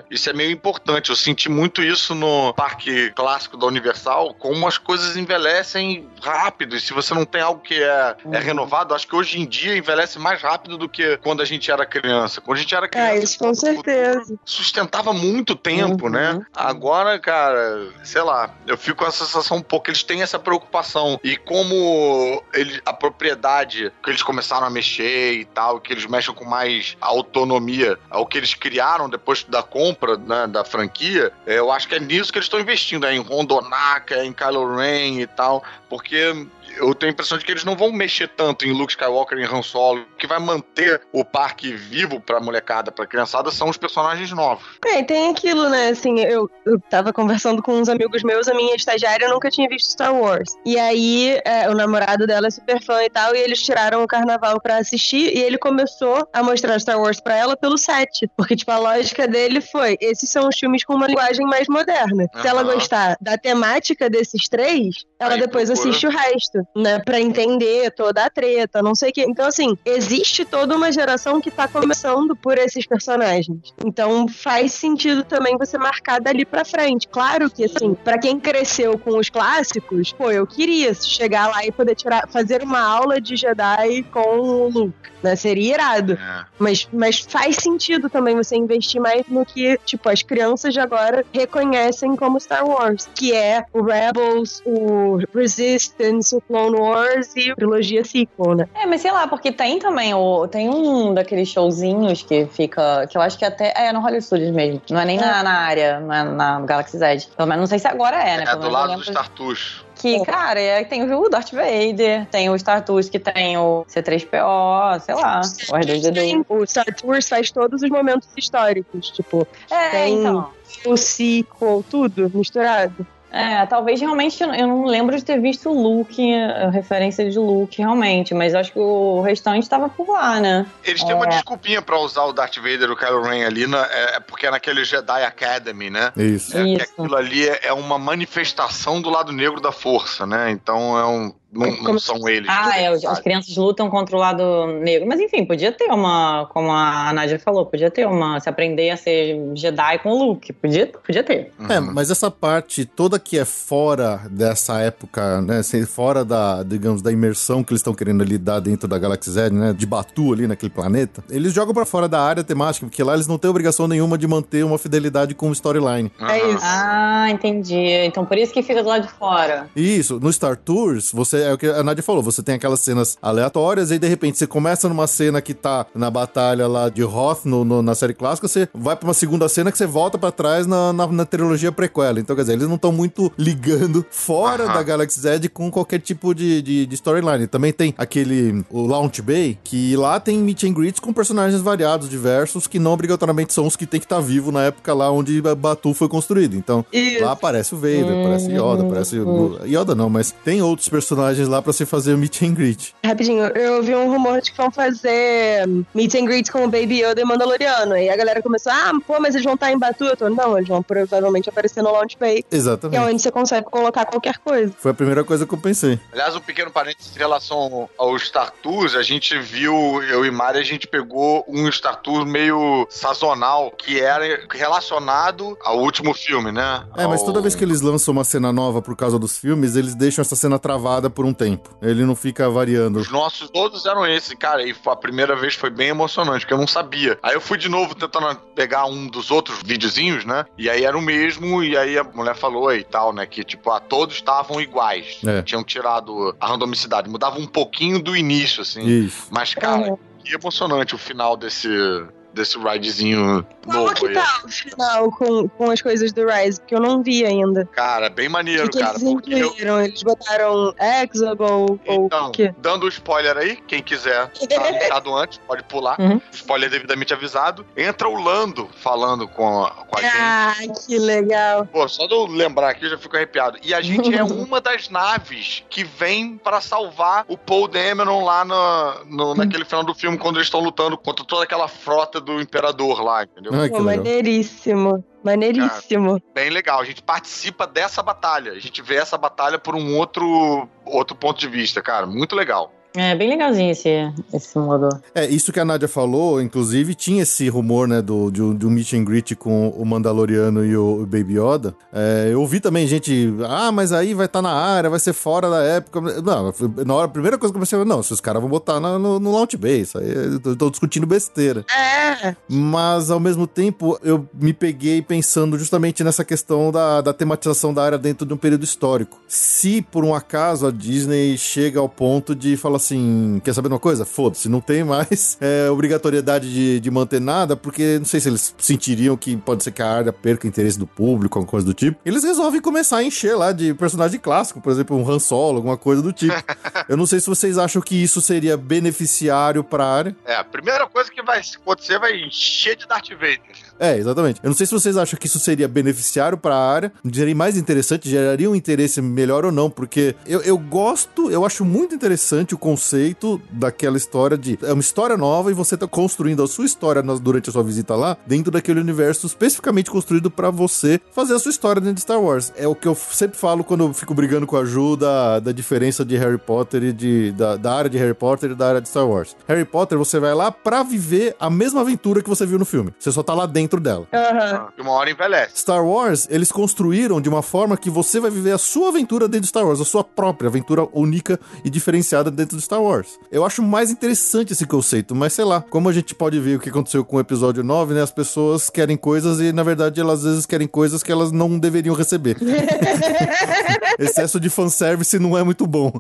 isso é meio importante. Eu senti muito isso no parque clássico da Universal, como as coisas envelhecem rápido. E se você não tem algo que é, é uhum. É renovado, acho que hoje em dia envelhece mais rápido do que quando a gente era criança. Quando a gente era criança. É, isso com certeza. Sustentava muito tempo, né? uhum. né? Agora, cara, sei lá, eu fico com essa sensação um pouco. Eles têm essa preocupação. E como ele, a propriedade que eles começaram a mexer e tal, que eles mexem com mais autonomia ao que eles criaram depois da compra né, da franquia, é, eu acho que é nisso que eles estão investindo, é em Rondonaka, em Kylo Ren e tal, porque eu tenho a impressão de que eles não vão mexer tanto em Luke Skywalker e Han Solo. O que vai manter o parque vivo pra molecada, pra criançada, são os personagens novos. É, tem aquilo, né? Assim, eu, eu tava conversando com uns amigos meus, a minha estagiária nunca tinha visto Star Wars. E aí, é, o namorado dela é super fã e tal, e eles tiraram o carnaval pra assistir, e ele começou a mostrar Star Wars pra ela pelo set. Porque, tipo, a lógica dele foi: esses são os filmes com uma linguagem mais moderna. Uhum. Se ela gostar da temática desses três, ela aí depois procura. assiste o resto né, para entender toda a treta, não sei o quê. Então, assim, existe toda uma geração que tá começando por esses personagens. Então, faz sentido também você marcar dali pra frente. Claro que, assim, para quem cresceu com os clássicos, pô, eu queria chegar lá e poder tirar, fazer uma aula de Jedi com o Luke né? Seria irado. É. Mas, mas faz sentido também você investir mais no que, tipo, as crianças de agora reconhecem como Star Wars, que é o Rebels, o Resistance, o Clone Wars e trilogia sequel, né? É, mas sei lá, porque tem também o. Tem um daqueles showzinhos que fica. que eu acho que até. É no Hollywood Studios mesmo. Não é nem é. Na, na área, na, na Galaxy Z. Pelo menos não sei se agora é, né? É do lado do Star Tours que, cara, é, tem o Darth Vader, tem o Star Tours que tem o C3PO, sei lá, o R2D2. O Star Tours faz todos os momentos históricos, tipo, é, tem então. o sequel, tudo misturado. É, talvez realmente eu não lembro de ter visto o Luke, referência de Luke, realmente, mas acho que o restante estava por lá, né? Eles têm é. uma desculpinha pra usar o Darth Vader e o Kylo Ren ali, na, é, é porque é naquele Jedi Academy, né? Isso. É, Isso. aquilo ali é, é uma manifestação do lado negro da força, né? Então é um não, não são eles. Ah, é, as crianças lutam contra o lado negro. Mas enfim, podia ter uma, como a Nádia falou, podia ter uma, se aprender a ser Jedi com o Luke, podia, podia ter. Uhum. É, mas essa parte toda que é fora dessa época, né, fora da, digamos, da imersão que eles estão querendo lidar dentro da Galaxy Z, né, de Batu ali naquele planeta, eles jogam para fora da área temática, porque lá eles não têm obrigação nenhuma de manter uma fidelidade com o storyline. Uhum. É isso. Ah, entendi. Então por isso que fica do lado de fora. Isso, no Star Tours, você é o que a Nadia falou, você tem aquelas cenas aleatórias e aí de repente você começa numa cena que tá na batalha lá de Hoth no, no, na série clássica, você vai pra uma segunda cena que você volta para trás na, na, na, trilogia prequela. Então, quer dizer, eles não estão muito ligando fora da Galaxy Z com qualquer tipo de, de, de storyline. Também tem aquele o Launch Bay, que lá tem meet and greets com personagens variados, diversos, que não obrigatoriamente são os que tem que estar tá vivo na época lá onde Batu foi construído. Então, Isso. lá aparece o Vader, aparece Yoda, aparece. Yoda não, mas tem outros personagens personagens lá pra se fazer o meet and greet. Rapidinho, eu ouvi um rumor de que vão fazer meet and greet com o Baby Yoda e Mandaloriano. E a galera começou, ah, pô, mas eles vão estar em Batu? Eu tô, não, eles vão provavelmente aparecer no Launch Bay. Exatamente. Que é onde você consegue colocar qualquer coisa. Foi a primeira coisa que eu pensei. Aliás, um pequeno parênteses em relação aos Star Tours, a gente viu, eu e Mari, a gente pegou um Star Tour meio sazonal, que era relacionado ao último filme, né? É, mas toda vez que eles lançam uma cena nova por causa dos filmes, eles deixam essa cena travada por um tempo. Ele não fica variando. Os nossos todos eram esse, cara, e a primeira vez foi bem emocionante, porque eu não sabia. Aí eu fui de novo tentando pegar um dos outros videozinhos, né? E aí era o mesmo, e aí a mulher falou e tal, né? Que, tipo, ah, todos estavam iguais. É. Tinham tirado a randomicidade. Mudava um pouquinho do início, assim. Isso. Mas, cara, é. que emocionante o final desse desse ridezinho Como novo que aí. tá o final com, com as coisas do Rise? Porque eu não vi ainda. Cara, bem maneiro, que cara. Eles incluíram? Eu... Eles botaram então, ou o quê? dando spoiler aí, quem quiser, tá avisado antes, pode pular. Uhum. Spoiler devidamente avisado. Entra o Lando falando com a, com a ah, gente. Ah, que legal. Pô, só de eu lembrar aqui eu já fico arrepiado. E a gente é uma das naves que vem para salvar o Paul Dameron lá no, no, naquele final do filme, quando eles estão lutando contra toda aquela frota do imperador lá, entendeu? Pô, maneiríssimo. Maneiríssimo. Cara, bem legal. A gente participa dessa batalha. A gente vê essa batalha por um outro, outro ponto de vista, cara. Muito legal. É bem legalzinho esse, esse modo. É, isso que a Nádia falou, inclusive, tinha esse rumor, né, do, do, do meet and greet com o Mandaloriano e o, Baby Yoda. É, eu ouvi também gente, ah, mas aí vai estar tá na área, vai ser fora da época. Não, na hora, a primeira coisa que eu pensei, não, se os caras vão botar na, no, no Launch Bay, isso aí, eu tô discutindo besteira. É. Mas, ao mesmo tempo, eu me peguei pensando justamente nessa questão da, da tematização da área dentro de um período histórico. Se, por um acaso, a Disney chega ao ponto de falar assim: quer saber uma coisa? Foda-se, não tem mais é, obrigatoriedade de, de manter nada, porque não sei se eles sentiriam que pode ser que a área perca o interesse do público, alguma coisa do tipo. Eles resolvem começar a encher lá de personagem clássico, por exemplo, um Han Solo, alguma coisa do tipo. Eu não sei se vocês acham que isso seria beneficiário pra área. É, a primeira coisa que vai acontecer vai encher de Darth Vader. É, exatamente. Eu não sei se vocês acham que isso seria beneficiário para a área, seria mais interessante, geraria um interesse melhor ou não, porque eu, eu gosto, eu acho muito interessante o conceito daquela história de é uma história nova e você tá construindo a sua história durante a sua visita lá, dentro daquele universo especificamente construído para você fazer a sua história dentro de Star Wars. É o que eu sempre falo quando eu fico brigando com a Ju da, da diferença de Harry Potter e de, da, da área de Harry Potter e da área de Star Wars. Harry Potter, você vai lá para viver a mesma aventura que você viu no filme. Você só tá lá dentro dentro dela. Uhum. E uma hora envelhece. Star Wars, eles construíram de uma forma que você vai viver a sua aventura dentro de Star Wars, a sua própria aventura única e diferenciada dentro de Star Wars. Eu acho mais interessante esse conceito, mas sei lá, como a gente pode ver o que aconteceu com o episódio 9, né? As pessoas querem coisas e, na verdade, elas às vezes querem coisas que elas não deveriam receber. Excesso de fanservice não é muito bom.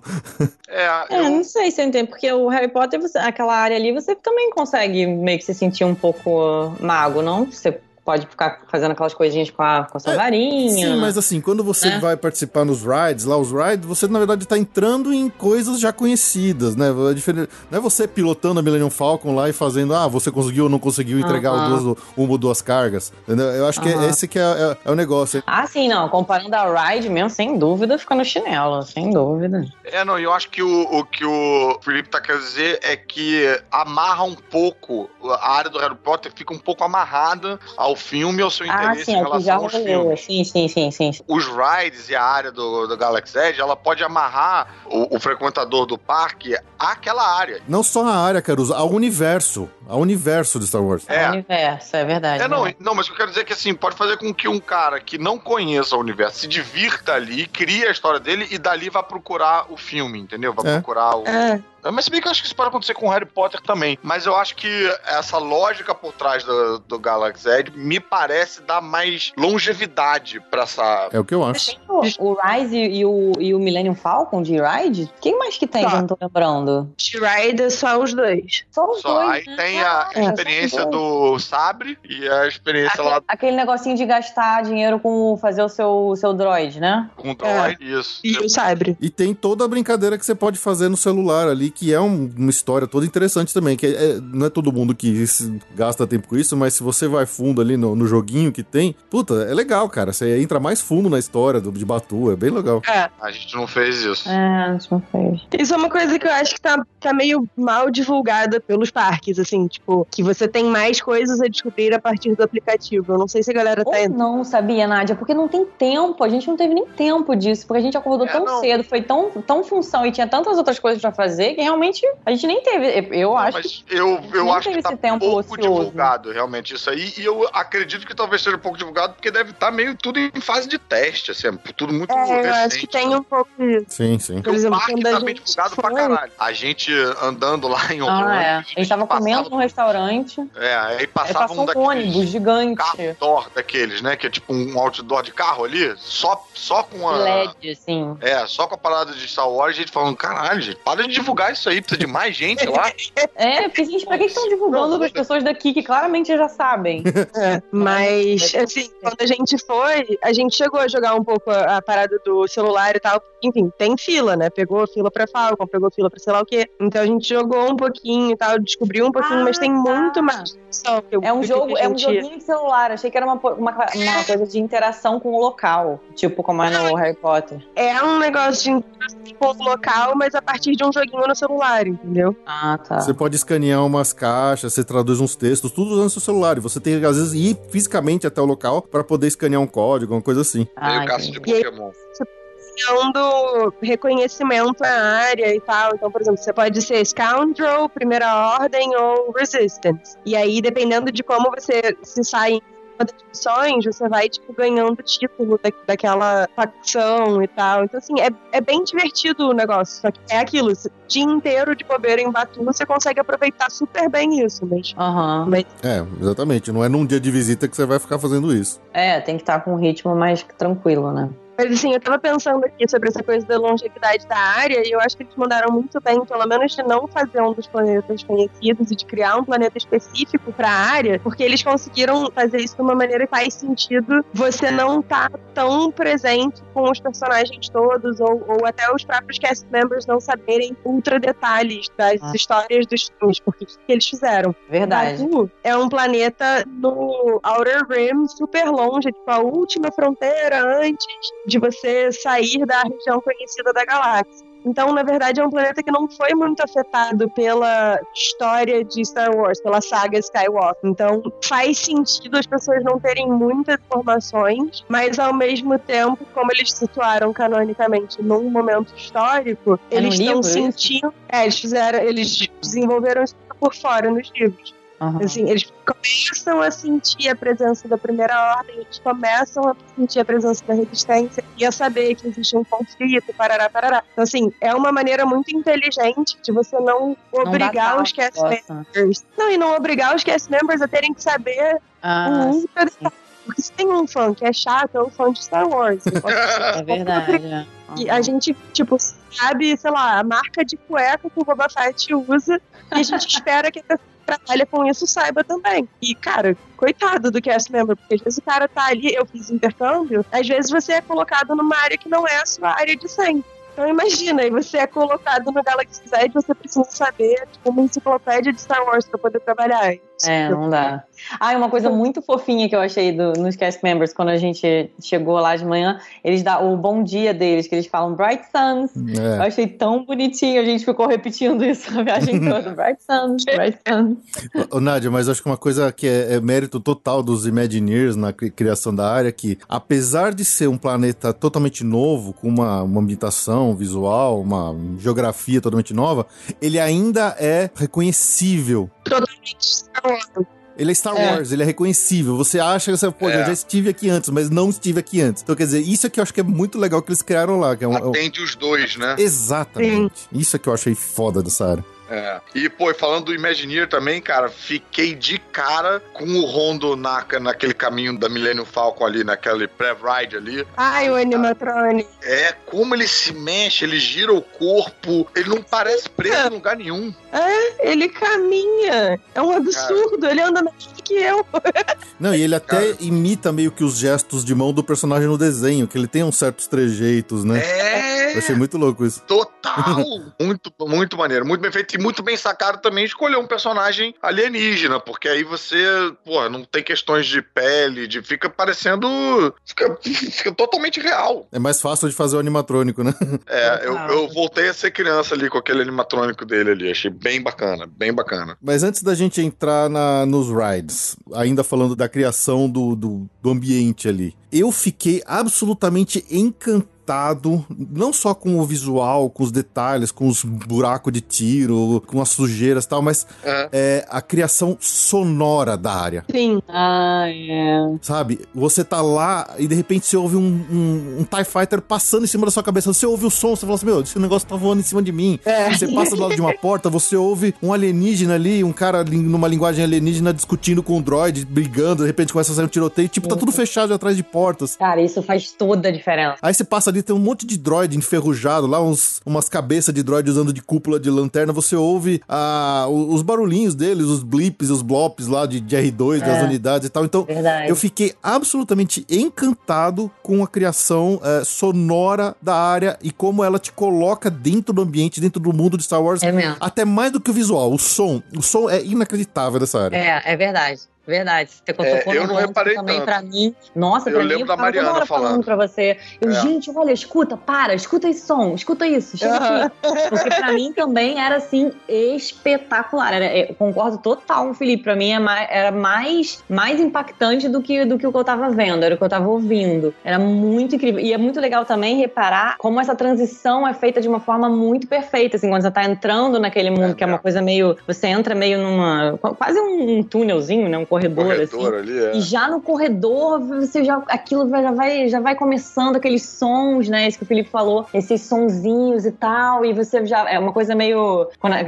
É, eu... é, não sei se eu entendo, porque o Harry Potter, você, aquela área ali, você também consegue meio que se sentir um pouco mago, não? Você pode ficar fazendo aquelas coisinhas com a, com a sua é, varinha. Sim, mas assim, quando você é. vai participar nos rides, lá os rides, você na verdade tá entrando em coisas já conhecidas, né? É não é você pilotando a Millennium Falcon lá e fazendo, ah, você conseguiu ou não conseguiu entregar uh -huh. duas, uma ou duas cargas. Entendeu? Eu acho uh -huh. que esse que é, é, é, o negócio. Ah, sim, não. Comparando a ride mesmo, sem dúvida, fica no chinelo, sem dúvida. É, não, eu acho que o, o que o Felipe tá querendo dizer é que amarra um pouco a área do Harry Potter, fica um pouco amarrada ao ao filme ou seu ah, interesse ah, sim, em relação já aos filmes. Sim, sim, sim, sim, Os rides e a área do, do Galaxy Edge, ela pode amarrar o, o frequentador do parque àquela área. Não só a área, Caruso, ao universo. Ao universo de Star Wars. É. Ao universo, é verdade. É, não, né? não, mas eu quero dizer é que assim, pode fazer com que um cara que não conheça o universo se divirta ali, crie a história dele e dali vá procurar o filme, entendeu? Vai é. procurar o. É. Mas se bem que eu acho que isso pode acontecer com Harry Potter também. Mas eu acho que essa lógica por trás do, do Galaxy Edge me parece dar mais longevidade pra essa. É o que eu acho. O, Rise e o, e o Millennium Falcon de Ride? Quem mais que tem? Tá. Eu não tô lembrando. De Ride é só os dois. Só os só. dois. Aí né? tem a é, experiência do Sabre e a experiência aquele, lá. Aquele negocinho de gastar dinheiro com fazer o seu, o seu droid, né? Com o droid, é. isso. E o Sabre. E tem toda a brincadeira que você pode fazer no celular ali que é um, uma história toda interessante também, que é, é, não é todo mundo que gasta tempo com isso, mas se você vai fundo ali no, no joguinho que tem, puta, é legal, cara. Você entra mais fundo na história do, de Batu, é bem legal. É. A gente não fez isso. É, a gente não fez. Isso é uma coisa que eu acho que tá, tá meio mal divulgada pelos parques, assim, tipo, que você tem mais coisas a descobrir a partir do aplicativo. Eu não sei se a galera tá. Ou não, sabia, Nádia? Porque não tem tempo, a gente não teve nem tempo disso, porque a gente acordou é, tão não. cedo, foi tão, tão função e tinha tantas outras coisas pra fazer que realmente a gente nem teve. Eu não, acho que. Eu, eu acho que tá tempo pouco ocioso. divulgado, realmente, isso aí. E eu acredito que talvez seja um pouco divulgado, porque deve estar tá meio tudo em fase de teste, assim, é tudo muito é, recente. Eu acho que tem né? um pouco disso. Sim, sim. Por exemplo, o parque tá bem divulgado foi... pra caralho. A gente andando lá em Orlando. Ah, é. A gente tava comendo num restaurante. É, aí passava um, um ônibus gigante. Outdoor daqueles, né? Que é tipo um outdoor de carro ali, só, só com a. LED, assim. É, só com a parada de Star Wars, a gente falando, caralho, gente, para de divulgar isso aí, precisa de mais gente lá. É, porque, gente, pra que estão divulgando para as pessoas daqui que claramente já sabem? É, mas, assim, quando a gente foi, a gente chegou a jogar um pouco a, a, parada do celular e tal. Enfim, tem fila, né? Pegou fila pra Falcon, pegou fila pra sei lá o quê. Então a gente jogou um pouquinho e tal, descobriu um pouquinho, ah, mas tem tá. muito mais. É um jogo, é um joguinho de celular. Achei que era uma, uma, uma, coisa de interação com o local, tipo como é no Harry Potter. É um negócio de interação com o local, mas a partir de um joguinho no celular, entendeu? Ah, tá. Você pode escanear umas caixas, você traduz uns textos, tudo usando seu celular. E você tem às vezes ir fisicamente até o local para poder escanear um código, uma coisa assim. Ah, Meio caso de Pokémon do reconhecimento na área e tal. Então, por exemplo, você pode ser Scoundrel, Primeira Ordem ou Resistance. E aí, dependendo de como você se sai das missões, você vai, tipo, ganhando título da, daquela facção e tal. Então, assim, é, é bem divertido o negócio. Só que é aquilo, o dia inteiro de bobeira em Batu, você consegue aproveitar super bem isso, mas... Uhum. mas... É, exatamente. Não é num dia de visita que você vai ficar fazendo isso. É, tem que estar com um ritmo mais tranquilo, né? Mas assim, eu tava pensando aqui sobre essa coisa da longevidade da área, e eu acho que eles mandaram muito bem, pelo menos de não fazer um dos planetas conhecidos e de criar um planeta específico para a área, porque eles conseguiram fazer isso de uma maneira que faz sentido você não tá tão presente com os personagens todos, ou, ou até os próprios cast members não saberem ultra detalhes das ah. histórias dos filmes, porque que eles fizeram? Verdade. Baku é um planeta no Outer Rim, super longe, tipo a última fronteira antes de você sair da região conhecida da galáxia. Então, na verdade, é um planeta que não foi muito afetado pela história de Star Wars, pela saga Skywalker. Então, faz sentido as pessoas não terem muitas informações, mas ao mesmo tempo, como eles situaram canonicamente num momento histórico, é eles estão sentindo. É, eles fizeram, eles desenvolveram isso por fora nos livros. Uhum. Assim, eles começam a sentir a presença da primeira ordem, eles começam a sentir a presença da resistência e a saber que existe um conflito, parará, parará. Então, assim, é uma maneira muito inteligente de você não obrigar não os cast members. Não, e não obrigar os cast members a terem que saber ah, um porque se tem um fã que é chato, é um fã de Star Wars. é verdade. É. E a gente, tipo, sabe, sei lá, a marca de cueca que o Boba Fett usa e a gente espera que a pessoa trabalha com isso saiba também. E, cara, coitado do cast member, porque às vezes o cara tá ali, eu fiz intercâmbio, às vezes você é colocado numa área que não é a sua área de sempre. Então imagina, aí você é colocado no Galaxy Z e você precisa saber tipo, uma enciclopédia de Star Wars pra poder trabalhar. É, não dá. Ah, e uma coisa muito fofinha que eu achei do, nos cast members, quando a gente chegou lá de manhã, eles dão o bom dia deles, que eles falam Bright Suns. É. Eu achei tão bonitinho, a gente ficou repetindo isso a viagem toda. Bright Suns, Bright Suns. Ô, Nádia, mas acho que uma coisa que é, é, mérito total dos Imagineers na criação da área, é que apesar de ser um planeta totalmente novo, com uma, uma ambientação visual, uma geografia totalmente nova, ele ainda é reconhecível. Totalmente ele é Star é. Wars, ele é reconhecível. Você acha que você, pô, é. eu já estive aqui antes, mas não estive aqui antes. Então, quer dizer, isso é que eu acho que é muito legal que eles criaram lá. Que é um, Atende é um... os dois, né? Exatamente. Sim. Isso é que eu achei foda dessa área. É. E, pô, falando do Imagineer também, cara, fiquei de cara com o Rondo na, naquele caminho da Millennium Falcon ali, naquele pré-ride ali. Ai, o animatronic. É, como ele se mexe, ele gira o corpo, ele não parece preso é. em lugar nenhum. É, ele caminha. É um absurdo, cara. ele anda mais que eu. Não, e ele até cara. imita meio que os gestos de mão do personagem no desenho, que ele tem uns certos trejeitos, né? É, Eu achei muito louco isso. Total! muito, muito maneiro, muito bem feito e muito bem sacado também escolher um personagem alienígena, porque aí você, pô, não tem questões de pele, de fica parecendo. Fica, fica totalmente real. É mais fácil de fazer o animatrônico, né? É, eu, eu voltei a ser criança ali com aquele animatrônico dele ali. Achei bem bacana, bem bacana. Mas antes da gente entrar na, nos rides, ainda falando da criação do, do, do ambiente ali, eu fiquei absolutamente encantado não só com o visual, com os detalhes, com os buracos de tiro, com as sujeiras e tal, mas é. É, a criação sonora da área. Sim. Ah, é. Sabe? Você tá lá e de repente você ouve um, um, um, TIE Fighter passando em cima da sua cabeça. Você ouve o som, você fala assim: Meu, esse negócio tá voando em cima de mim. É. Você passa do lado de uma porta, você ouve um alienígena ali, um cara numa linguagem alienígena discutindo com um droid, brigando, de repente começa a sair um tiroteio. Tipo, tá tudo fechado atrás de portas. Cara, isso faz toda a diferença. Aí você passa ali, tem um monte de droid enferrujado, lá uns, umas cabeças de droid usando de cúpula de lanterna, você ouve ah, os barulhinhos deles, os blips, os blops lá de, de R2, é. das unidades e tal. Então, Verdade. eu fiquei absolutamente encantado com a criação é, sonora da área e como ela te coloca dentro do ambiente, dentro do mundo de Star Wars. É mesmo. Até mais do que o visual, o som. O som é inacreditável dessa área. É, é verdade. Verdade. Você tocou é, eu não reparei também tanto. pra mim. Nossa, eu pra lembro mim, eu da Mariana falando. falando pra você. Eu, é. gente, olha, escuta, para, escuta esse som, escuta isso, chega aqui. Porque pra mim também era, assim, espetacular. Era, eu concordo total com o Felipe. Pra mim é era mais, mais impactante do que, do que o que eu tava vendo, era o que eu tava ouvindo. Era muito incrível. E é muito legal também reparar como essa transição é feita de uma forma muito perfeita, assim, quando você tá entrando naquele mundo, é, que é uma coisa meio. Você entra meio numa. quase um, um túnelzinho, né? Um corredor, corredor assim ali, é. E já no corredor, você já aquilo já vai, já vai começando aqueles sons, né? Isso que o Felipe falou, esses sonzinhos e tal, e você já é uma coisa meio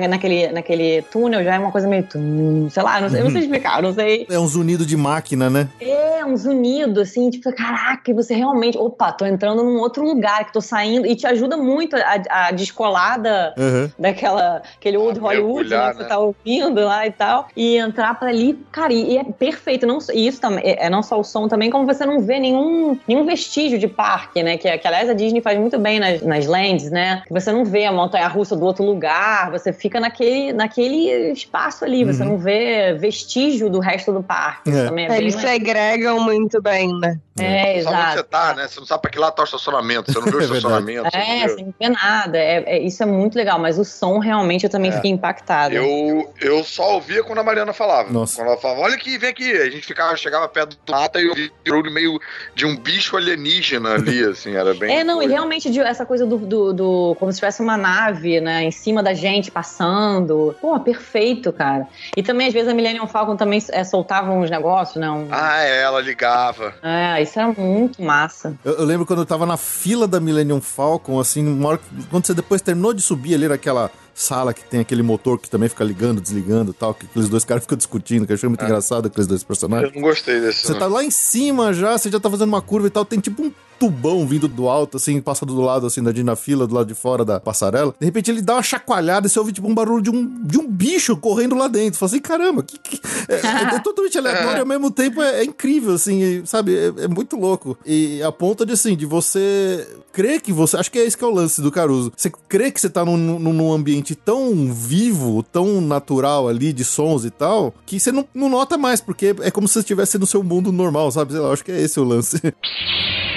naquele, naquele túnel já é uma coisa meio tum, sei lá, não sei, eu não sei explicar, não sei. É um zunido de máquina, né? É, um zunido assim, tipo, caraca, você realmente, opa, tô entrando num outro lugar que tô saindo e te ajuda muito a, a descolar da, uhum. daquela aquele old Hollywood, né, que você né? tá ouvindo lá e tal, e entrar para ali, cara, e é perfeito, não, e isso também, é, é não só o som também, como você não vê nenhum, nenhum vestígio de parque, né? Que, que aliás a Disney faz muito bem nas, nas lands, né? Que você não vê a montanha-russa do outro lugar, você fica naquele, naquele espaço ali, uhum. você não vê vestígio do resto do parque. É. Também é Eles segregam muito bem, né? É, exato. Sabe onde você tá, né? Você não sabe pra que lado tá o estacionamento, você não vê o é estacionamento. É, você não vê nada. É, é, isso é muito legal, mas o som realmente eu também é. fiquei impactado. Eu, eu só ouvia quando a Mariana falava. Nossa. Quando ela falava, olha aqui, vem aqui. A gente ficava, chegava perto do mata e eu vi meio de um bicho alienígena ali, assim, era bem. É, não, coisa. e realmente de, essa coisa do, do, do, como se tivesse uma nave, né, em cima da gente passando. Pô, perfeito, cara. E também, às vezes, a Millennium Falcon também é, soltava uns negócios, né? Um... Ah, é, ela ligava. É, isso era muito massa. Eu, eu, lembro quando eu tava na fila da Millennium Falcon, assim, hora, quando você depois terminou de subir ali naquela sala que tem aquele motor que também fica ligando, desligando e tal, que aqueles dois caras ficam discutindo, que eu achei muito é. engraçado aqueles dois personagens. Eu não gostei desse. Você não. tá lá em cima já, você já tá fazendo uma curva e tal, tem tipo um tubão vindo do alto, assim, passando do lado, assim, da na fila, do lado de fora da passarela. De repente ele dá uma chacoalhada e você ouve, tipo, um barulho de um, de um bicho correndo lá dentro. Fala assim, caramba, que, que... É, é, é, totalmente aleatório e ao mesmo tempo é, é incrível, assim, sabe? É, é, muito louco. E a ponta de, assim, de você crer que você... Acho que é esse que é o lance do Caruso. Você crê que você tá num, num ambiente tão vivo, tão natural ali, de sons e tal, que você não, não nota mais, porque é como se você estivesse no seu mundo normal, sabe? Sei lá, acho que é esse o lance.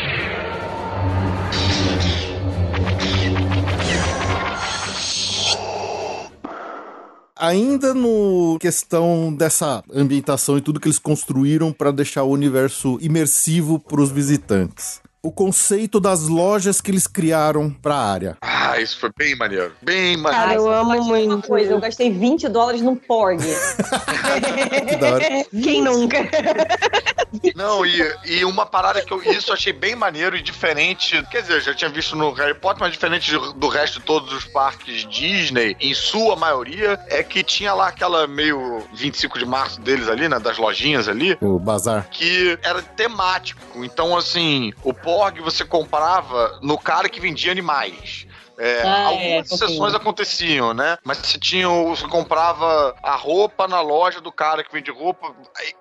ainda no questão dessa ambientação e tudo que eles construíram para deixar o universo imersivo para os visitantes o conceito das lojas que eles criaram pra área. Ah, isso foi bem maneiro. Bem maneiro. Cara, eu amo muito. Coisa, eu gastei 20 dólares num Porg. que. Quem nunca? Não, e, e uma parada que eu isso eu achei bem maneiro e diferente. Quer dizer, eu já tinha visto no Harry Potter, mas diferente do resto de todos os parques Disney, em sua maioria, é que tinha lá aquela meio 25 de março deles ali, né? Das lojinhas ali. O bazar. Que era temático. Então, assim, o Porg você comprava no cara que vendia animais. É, ah, algumas é, exceções aconteciam, né? Mas você tinha, você comprava a roupa na loja do cara que vende roupa,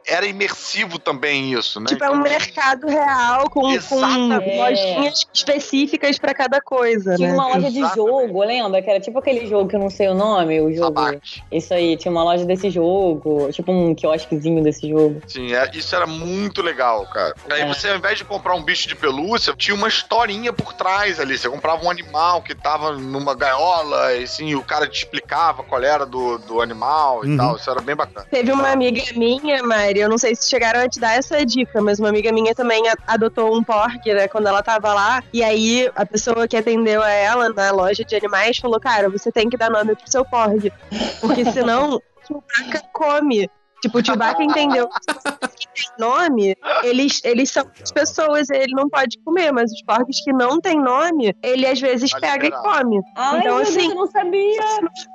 era imersivo também isso, né? Tipo, então, é um então, mercado real com, com lojinhas específicas para cada coisa, tinha né? uma loja de jogo, lembra? Que era tipo aquele jogo que eu não sei o nome, o jogo. Abate. Isso aí, tinha uma loja desse jogo, tipo um quiosquezinho desse jogo. Sim, é, isso era muito legal, cara. Aí é. você, ao invés de comprar um bicho de pelúcia, tinha uma historinha por trás ali. Você comprava um animal que tava numa gaiola, e assim, o cara te explicava qual era do, do animal e uhum. tal. Isso era bem bacana. Teve uma amiga minha, Mari, eu não sei se chegaram a te dar essa dica, mas uma amiga minha também adotou um pork, né, quando ela tava lá. E aí a pessoa que atendeu a ela na loja de animais falou: Cara, você tem que dar nome pro seu pork. Porque senão o Chewbacca come. Tipo, o Chewbacca entendeu que tem nome, eles, eles são as pessoas, ele não pode comer, mas os porcos que não tem nome, ele às vezes pode pega esperar. e come. Ai, então, assim, Deus, eu não sabia.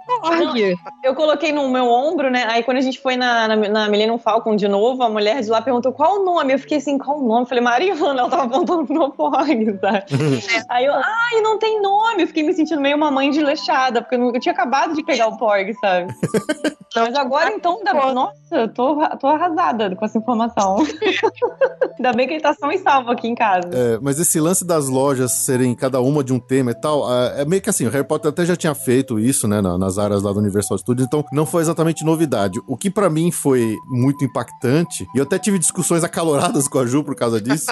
Não, eu coloquei no meu ombro, né? Aí quando a gente foi na, na, na Millennium Falcon de novo, a mulher de lá perguntou qual o nome. Eu fiquei assim, qual o nome? Eu falei, Mariana, ela tava apontando pro meu porg, sabe? Aí eu, ai, não tem nome. Eu fiquei me sentindo meio uma mãe desleixada, porque eu, eu tinha acabado de pegar o porg, sabe? Mas agora então, nossa, eu tô, tô arrasada com essa informação. Ainda bem que ele tá são e salvo aqui em casa. É, mas esse lance das lojas serem cada uma de um tema e tal, é, é meio que assim, o Harry Potter até já tinha feito isso, né, nas áreas lá do Universal Studios, então não foi exatamente novidade. O que para mim foi muito impactante, e eu até tive discussões acaloradas com a Ju por causa disso,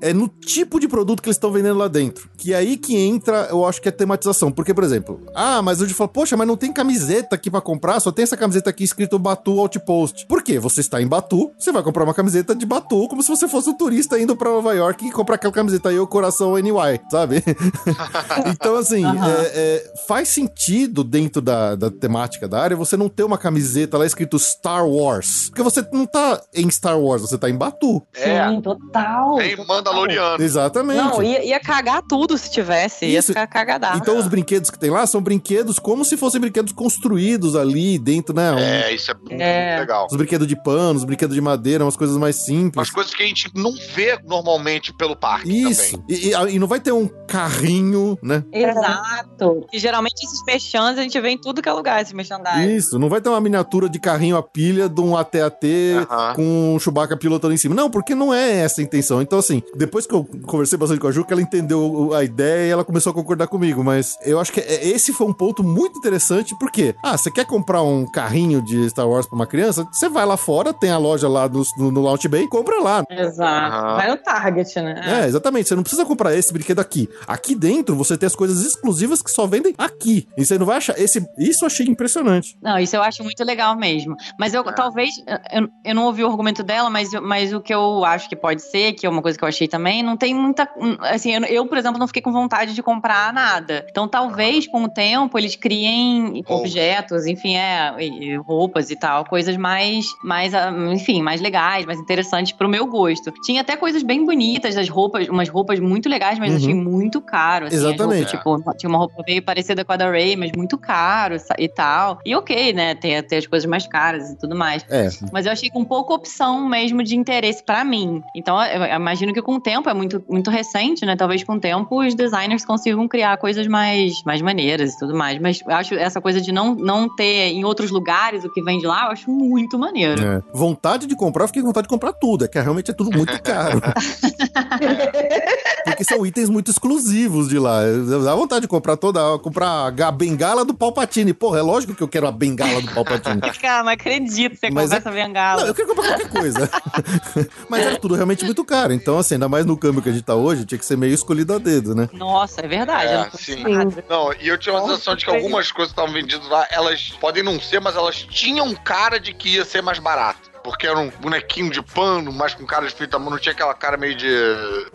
é no tipo de produto que eles estão vendendo lá dentro. Que é aí que entra, eu acho que é tematização. Porque, por exemplo, ah, mas hoje fala, poxa, mas não tem camiseta aqui para comprar, só tem essa camiseta aqui escrito Batu Outpost. Por quê? Você está em Batu, você vai comprar uma camiseta de Batu, como se você fosse um turista indo para Nova York e comprar aquela camiseta aí, o coração NY, sabe? então, assim, uhum. é, é, faz sentido dentro da, da temática da área você não ter uma camiseta lá escrito Star Wars. Porque você não tá em Star Wars, você tá em Batu. É. Sim, total. Tem Mandaloriano. Exatamente. Não, ia, ia cagar tudo se tivesse. Ia Isso. ficar cagadaço. Então, os brinquedos que tem lá são brinquedos como se fossem brinquedos construídos ali dentro, né? É, isso é, é. legal. Os brinquedos de pano, os brinquedos de madeira, umas coisas mais simples. Umas coisas que a gente não vê normalmente pelo parque Isso. E, e, e, não vai ter um carrinho, né? Exato. E geralmente esses merchans a gente vê em tudo que é lugar, esses merchandising. Isso. Não vai ter uma miniatura de carrinho a pilha de um AT-AT uh -huh. com um Chewbacca pilotando em cima. Não, porque não é essa a intenção. Então, assim, depois que eu conversei bastante com a Ju, que ela entendeu a ideia e ela começou a concordar comigo. Mas eu acho que é, esse foi um ponto muito interessante, porque, ah, você quer comprar um carrinho de Star Wars pra uma criança? Você vai lá fora, tem a loja lá no, no, no Launch Bay, compra lá. Exato. Uhum. Vai no Target, né? É, exatamente. Você não precisa comprar esse brinquedo aqui. Aqui dentro você tem as coisas exclusivas que só vendem aqui. E você não vai achar. Esse, isso eu achei impressionante. Não, isso eu acho muito legal mesmo. Mas eu é. talvez. Eu, eu não ouvi o argumento dela, mas, mas o que eu acho que pode ser, que é uma coisa que eu achei também, não tem muita. Assim, eu, eu por exemplo, não fiquei com vontade de comprar nada. Então talvez com o tempo eles criem oh. objetos, enfim, é, roupas e tal, coisas mais, mais, ah, enfim, mais legais, mais interessantes pro meu gosto. Tinha até coisas bem bonitas, das roupas, umas roupas muito legais, mas uhum. achei muito caro. Assim, Exatamente. Roupas, tipo, tinha uma roupa meio parecida com a da Ray, mas muito caro e tal. E ok, né? Tem, tem as coisas mais caras e tudo mais. É. Mas eu achei com pouca opção mesmo de interesse para mim. Então, eu imagino que com o tempo, é muito, muito recente, né? Talvez com o tempo os designers consigam criar coisas mais, mais maneiras e tudo mais. Mas eu acho essa coisa de não, não ter em outros lugares o que vem de lá, eu acho muito maneiro. É. Vontade de comprar, eu fiquei com vontade de comprar tudo. É que realmente é tudo muito caro. Porque são itens muito exclusivos de lá. Dá vontade de comprar toda, comprar a bengala do Palpatine. Porra, é lógico que eu quero a bengala do Palpatine. Cara, não acredito que você Mas comprar é... essa bengala. Não, eu quero comprar qualquer coisa. Mas era tudo realmente muito caro. Então, assim, ainda mais no câmbio que a gente tá hoje, tinha que ser meio escolhido a dedo, né? Nossa, é verdade. É, sim. Não, e eu tinha uma sensação de que algumas coisas que estavam vendidas lá, elas podem não ser, mas elas tinham cara de que ia ser mais barato porque era um bonequinho de pano, mas com cara de fita, não tinha aquela cara meio de.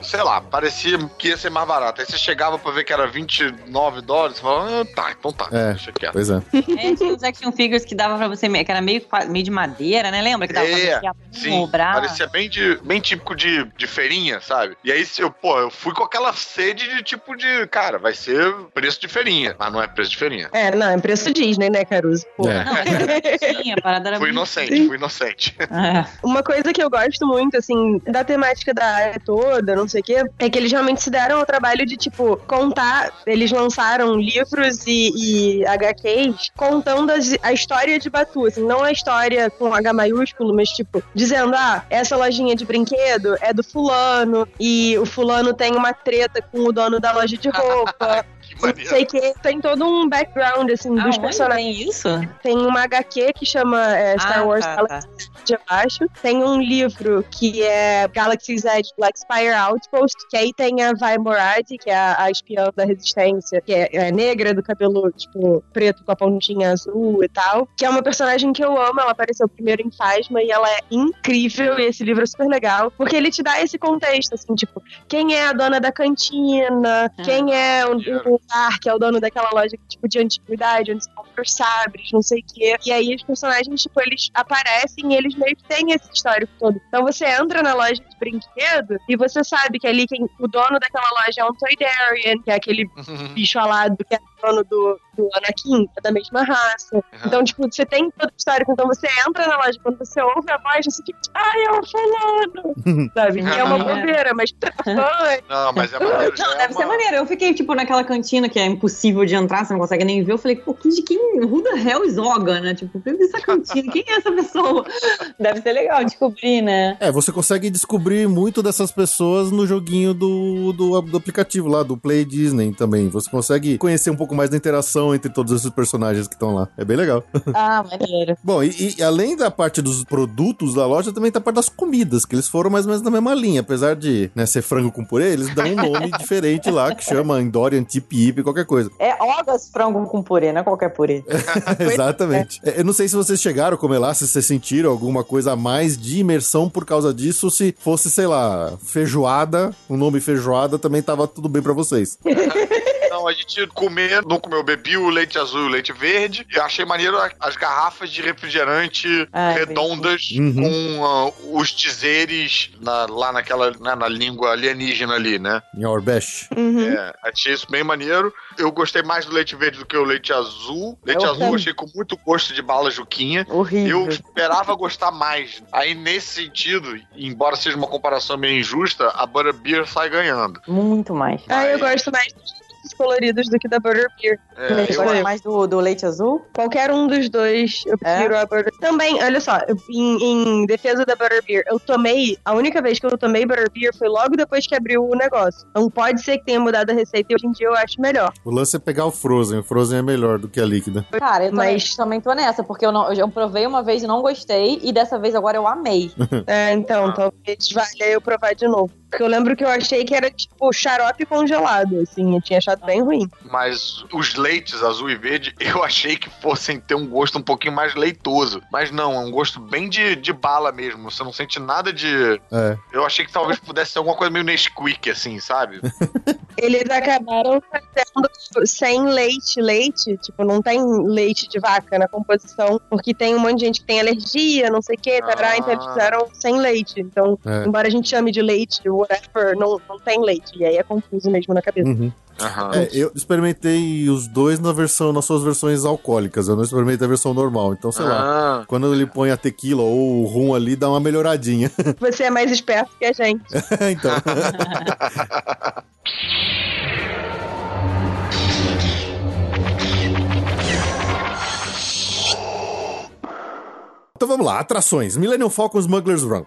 sei lá, parecia que ia ser mais barato. Aí você chegava pra ver que era 29 dólares, você falava, ah, tá, então tá, é, deixa quieto. Pois é. é tinha uns action figures que dava pra você, que era meio, meio de madeira, né? Lembra? Que dava é, pra você sim, parecia bem, de, bem típico de, de feirinha, sabe? E aí, eu, pô, eu fui com aquela sede de tipo de, cara, vai ser preço de feirinha, mas não é preço de feirinha. É, não, é preço Disney, né, Caruso? Pô. É. Não, é, parada era Fui inocente, fui inocente. É. Uma coisa que eu gosto muito, assim, da temática da área toda, não sei o quê, é que eles realmente se deram ao trabalho de, tipo, contar. Eles lançaram livros e, e HQs contando as, a história de Batu, assim, não a história com H maiúsculo, mas, tipo, dizendo, ah, essa lojinha de brinquedo é do fulano, e o fulano tem uma treta com o dono da loja de roupa. que sei que tem todo um background, assim, dos personagens. Tem isso? Tem uma HQ que chama é, Star ah, Wars tá, tá. De Abaixo. Tem um livro que é Galaxy's Edge Black Spire Outpost, que aí tem a Vi Moradi, que é a, a espiã da resistência, que é, é, negra, do cabelo, tipo, preto com a pontinha azul e tal. Que é uma personagem que eu amo, ela apareceu primeiro em Fasma e ela é incrível, e esse livro é super legal, porque ele te dá esse contexto, assim, tipo, quem é a dona da cantina, ah. quem é o, o que é o dono daquela loja tipo, de antiguidade, onde se compra os sabres, não sei o quê. E aí os personagens, tipo, eles aparecem e eles que têm esse histórico todo. Então você entra na loja de brinquedo e você sabe que ali quem, o dono daquela loja é um Toydarian, que é aquele bicho alado que é dono do, do Anakin, é da mesma raça. Uhum. Então, tipo, você tem todo o histórico. Então você entra na loja, quando você ouve a voz, você fica, ai, é o fulano. Sabe? É uma bobeira, mas. não, mas é maneiro. Não, deve é uma... ser maneiro. Eu fiquei, tipo, naquela cantina que é impossível de entrar, você não consegue nem ver. Eu falei, pô, de quem? Who the hell is Oga, né? Tipo, que essa cantina? Quem é essa pessoa? Deve ser legal descobrir, né? É, você consegue descobrir muito dessas pessoas no joguinho do, do, do aplicativo lá, do Play Disney também. Você consegue conhecer um pouco mais da interação entre todos esses personagens que estão lá. É bem legal. Ah, maneiro. Bom, e, e, além da parte dos produtos da loja, também tá a parte das comidas, que eles foram mais ou menos na mesma linha. Apesar de né, ser frango com purê, eles dão um nome diferente lá, que chama Endorian Tip qualquer coisa. É Ogas frango com purê, não é qualquer purê. Exatamente. É. Eu não sei se vocês chegaram a comer lá, se vocês sentiram alguma coisa a mais de imersão por causa disso, se fosse, sei lá, feijoada, o nome feijoada também tava tudo bem para vocês. Não, a gente comeu, não comeu, bebi o leite azul e o leite verde. E achei maneiro as garrafas de refrigerante ah, redondas uhum. com uh, os dizeres na, lá naquela, né, na língua alienígena ali, né? Em Orbesh. Uhum. É, achei isso bem maneiro. Eu gostei mais do leite verde do que o leite azul. Leite é azul eu achei com muito gosto de bala juquinha. Horrível. Eu esperava gostar mais. Aí, nesse sentido, embora seja uma comparação meio injusta, a Butterbeer sai ganhando. Muito mais. Ah, eu gosto mais coloridos do que da Butterbeer. É, Você gosta mais do, do leite azul? Qualquer um dos dois, eu prefiro é? a Butterbeer. Também, olha só, em, em, defesa da Butterbeer, eu tomei, a única vez que eu tomei Butterbeer foi logo depois que abriu o negócio. Então pode ser que tenha mudado a receita e hoje em dia eu acho melhor. O lance é pegar o Frozen, o Frozen é melhor do que a líquida. Cara, eu Mas... também tô nessa, porque eu, não, eu provei uma vez e não gostei, e dessa vez agora eu amei. é, então, talvez valha eu provar de novo. Porque eu lembro que eu achei que era tipo xarope congelado, assim, eu tinha achado bem ruim. Mas os leites azul e verde, eu achei que fossem ter um gosto um pouquinho mais leitoso. Mas não, é um gosto bem de, de bala mesmo. Você não sente nada de. É. Eu achei que talvez pudesse ser alguma coisa meio Nesquik, assim, sabe? Eles acabaram fazendo sem leite, leite, tipo, não tem leite de vaca na composição, porque tem um monte de gente que tem alergia, não sei o que, ah. então eles fizeram sem leite. Então, é. embora a gente chame de leite, whatever, não, não tem leite. E aí é confuso mesmo na cabeça. Uhum. Uhum. É, eu experimentei os dois na versão, nas suas versões alcoólicas. Eu não experimentei a versão normal. Então, sei ah. lá. Quando ele põe a tequila ou o rum ali, dá uma melhoradinha. Você é mais esperto que a gente. então. Então vamos lá, atrações. Millennium Falcon Smuggler's Run.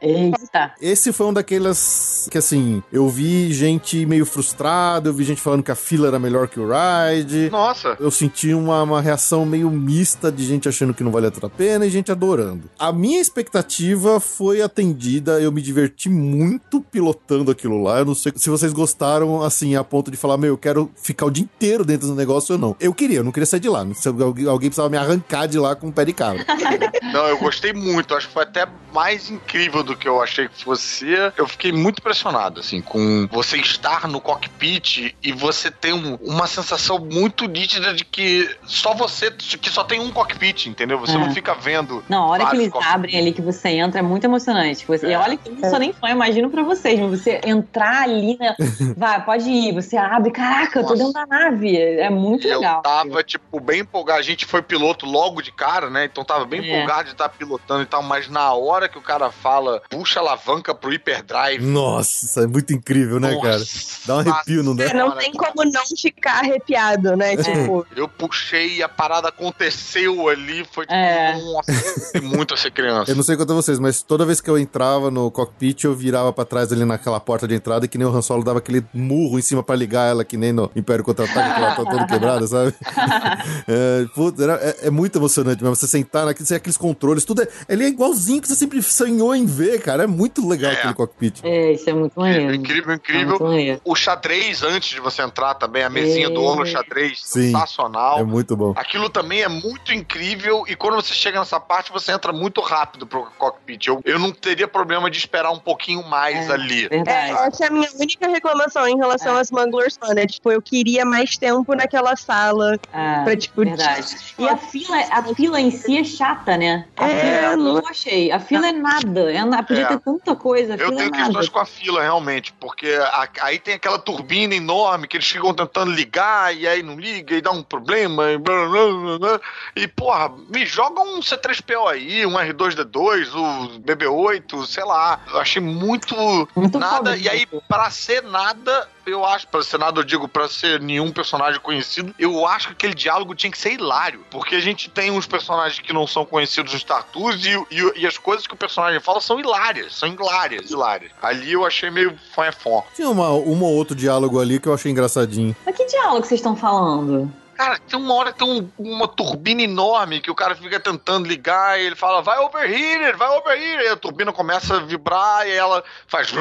Eita. Esse foi um daquelas que, assim, eu vi gente meio frustrada, eu vi gente falando que a fila era melhor que o ride. Nossa. Eu senti uma, uma reação meio mista de gente achando que não valia tanto a pena e gente adorando. A minha expectativa foi atendida, eu me diverti muito pilotando aquilo lá. Eu não sei se vocês gostaram, assim, a ponto de falar, meu, eu quero ficar o dia inteiro dentro do negócio ou não. Eu queria, eu não queria sair de lá. Alguém, alguém precisava me arrancar de lá com o pé de cabra. Não, eu gostei muito. Acho que foi até mais incrível do que eu achei que fosse. Eu fiquei muito impressionado, assim, com você estar no cockpit e você ter um, uma sensação muito nítida de que só você, que só tem um cockpit, entendeu? Você é. não fica vendo. Não, a hora que eles abrem ali, que você entra, é muito emocionante. Você, é. E olha que eu não sou nem fã, imagino pra vocês, mas você entrar ali, né? vai, pode ir, você abre, caraca, Nossa. eu tô dentro da nave. É muito e legal. Eu tava, tipo, bem empolgado. A gente foi piloto logo de cara, né? Então tava bem é. empolgado lugar de estar tá pilotando e tal, mas na hora que o cara fala, puxa a alavanca pro hyperdrive. Nossa, isso é muito incrível, né, Nossa, cara? Dá um arrepio, não dá? É, não tem como não ficar arrepiado, né? É. Tipo. Eu puxei e a parada aconteceu ali, foi tipo, é. nossa, muito a ser criança. Eu não sei quanto a vocês, mas toda vez que eu entrava no cockpit, eu virava pra trás ali naquela porta de entrada e que nem o Han Solo dava aquele murro em cima pra ligar ela, que nem no Império Contra-Ataque, que ela tá toda quebrada, sabe? é, putz, era, é, é, muito emocionante mesmo. Você sentar naquele, você aqueles controles, tudo é, ele é igualzinho que você sempre sonhou em ver, cara. É muito legal é. aquele cockpit. É, isso é muito maneiro. Incrível, incrível. É o xadrez, antes de você entrar também, a mesinha é. do Ono xadrez, Sim, sensacional. É muito bom. Aquilo também é muito incrível e quando você chega nessa parte, você entra muito rápido pro cockpit. Eu, eu não teria problema de esperar um pouquinho mais é, ali. É, essa é a minha única reclamação em relação é. a Smuggler's Run. É, tipo, eu queria mais tempo naquela sala é, pra, tipo... Verdade. E a fila, a fila em si é chata, né? A é, fila, não... eu achei. A fila é nada. É, podia é. ter tanta coisa. eu tenho é questões com a fila, realmente, porque a, aí tem aquela turbina enorme que eles ficam tentando ligar e aí não liga e dá um problema e blá, blá, blá, E, porra, me joga um C3PO aí, um R2D2, o BB8, sei lá. Eu achei muito, muito nada. E aí, para ser nada, eu acho, pra ser nada, eu digo, pra ser nenhum personagem conhecido, eu acho que aquele diálogo tinha que ser hilário. Porque a gente tem uns personagens que não são conhecidos no Star Tours e, e, e as coisas que o personagem fala são hilárias, são hilárias, hilárias. Ali eu achei meio fã Tinha uma, uma ou outro diálogo ali que eu achei engraçadinho. Mas que diálogo vocês estão falando? Cara, tem uma hora que tem um, uma turbina enorme que o cara fica tentando ligar e ele fala, vai overheater, vai overheater. E a turbina começa a vibrar e ela faz.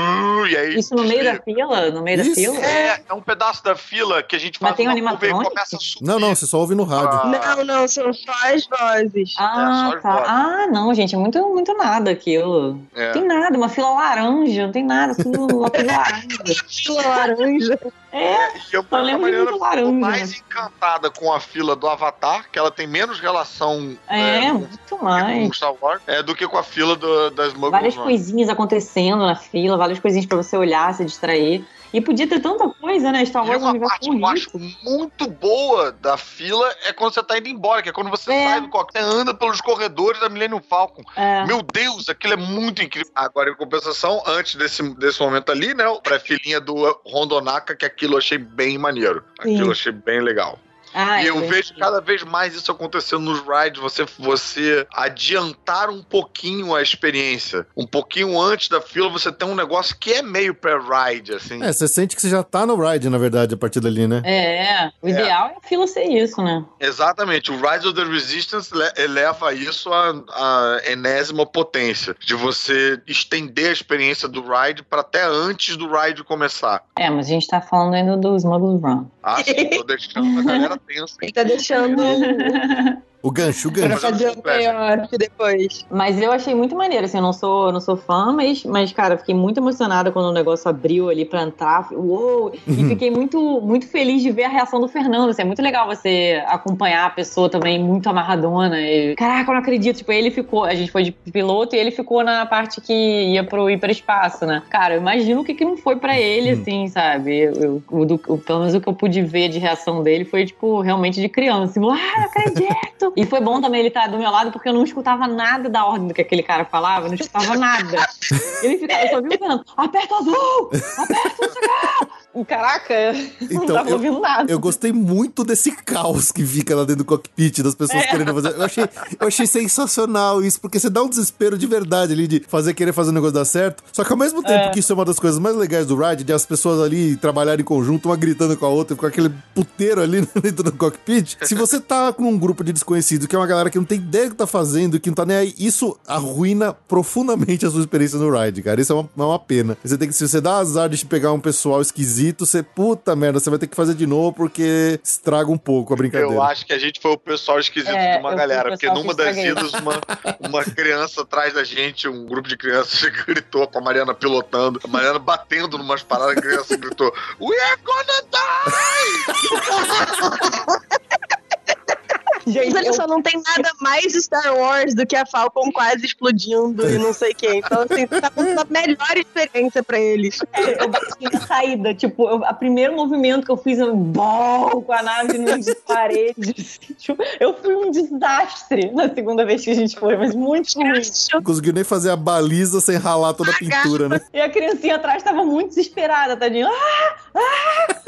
E aí, Isso no meio da fila? No meio Isso. da fila? É, é um pedaço da fila que a gente faz Mas tem uma curva e começa a subir. Não, não, você só ouve no rádio. Ah. Não, não, são só as vozes. Ah, é, tá. Vozes. Ah, não, gente, é muito, muito nada aquilo. É. Não tem nada, uma fila laranja, não tem nada, tudo uma fila laranja. fila laranja. É, e eu, a Mariana ficou mais encantada com a fila do Avatar, que ela tem menos relação é, é, muito mais. com Star Wars, é, do que com a fila do, das Muggles. Várias coisinhas acontecendo na fila, várias coisinhas para você olhar, se distrair. E podia ter tanta coisa, né? Star Wars e uma parte que eu acho muito boa da fila é quando você tá indo embora, que é quando você é. sai do coquetel, anda pelos corredores da Millennium Falcon. É. Meu Deus, aquilo é muito incrível. Agora, em compensação, antes desse, desse momento ali, né? Pra filhinha do Rondonaka, que aquilo eu achei bem maneiro. Aquilo Sim. eu achei bem legal. Ah, e eu vejo cada vez mais isso acontecendo nos rides, você, você adiantar um pouquinho a experiência. Um pouquinho antes da fila, você tem um negócio que é meio pré-ride, assim. É, você sente que você já tá no ride, na verdade, a partir dali, né? É, o é. ideal é a fila ser isso, né? Exatamente. O Rise of the Resistance eleva isso à, à enésima potência, de você estender a experiência do ride para até antes do ride começar. É, mas a gente tá falando ainda do Smuggler's Run. Ah, sim, tô deixando a galera tensa. Ele tá deixando O gancho, o gancho. Pra fazer o maior depois. Mas eu achei muito maneiro, assim, eu não sou, não sou fã, mas, mas, cara, fiquei muito emocionada quando o negócio abriu ali pra entrar. Uou! E fiquei muito, muito feliz de ver a reação do Fernando. Assim, é muito legal você acompanhar a pessoa também muito amarradona. E, caraca, eu não acredito. Tipo, ele ficou, a gente foi de piloto e ele ficou na parte que ia pro hiperespaço, né? Cara, eu imagino o que, que não foi pra ele, uhum. assim, sabe? Eu, eu, do, pelo menos o que eu pude ver de reação dele foi, tipo, realmente de criança. Assim, ah, não acredito! E foi bom também ele estar do meu lado, porque eu não escutava nada da ordem do que aquele cara falava, não escutava nada. Ele ficava, eu só vi falando, aperta azul! Aperta sei Caraca, então, não tava eu, ouvindo nada. Eu gostei muito desse caos que fica lá dentro do cockpit, das pessoas é. querendo fazer. Eu achei, eu achei sensacional isso, porque você dá um desespero de verdade ali de fazer, querer fazer o negócio dar certo. Só que ao mesmo tempo é. que isso é uma das coisas mais legais do ride, de as pessoas ali trabalharem em conjunto, uma gritando com a outra, com aquele puteiro ali dentro do cockpit. Se você tá com um grupo de desconhecidos, que é uma galera que não tem ideia do que tá fazendo, que não tá nem aí, isso arruina profundamente a sua experiência no ride, cara. Isso é uma, é uma pena. Você tem que, se você dá azar de pegar um pessoal esquisito, esquisito, você, puta merda, você vai ter que fazer de novo porque estraga um pouco a brincadeira. Eu acho que a gente foi o pessoal esquisito é, de uma galera, porque numa das idas, uma, uma criança atrás da gente, um grupo de crianças gritou com a Mariana pilotando, a Mariana batendo numas paradas, a criança gritou: We are gonna die! Gente, olha eu... só, não tem nada mais Star Wars do que a Falcon quase explodindo e não sei o quê. Então, assim, tá uma melhor experiência pra eles. É, eu bati na saída, tipo, eu, o primeiro movimento que eu fiz, eu bom, com a nave nos paredes. Tipo, eu fui um desastre na segunda vez que a gente foi, mas muito ruim. Não conseguiu nem fazer a baliza sem ralar toda a pintura, né? E a criancinha atrás tava muito desesperada, tadinho. Ah! Ah!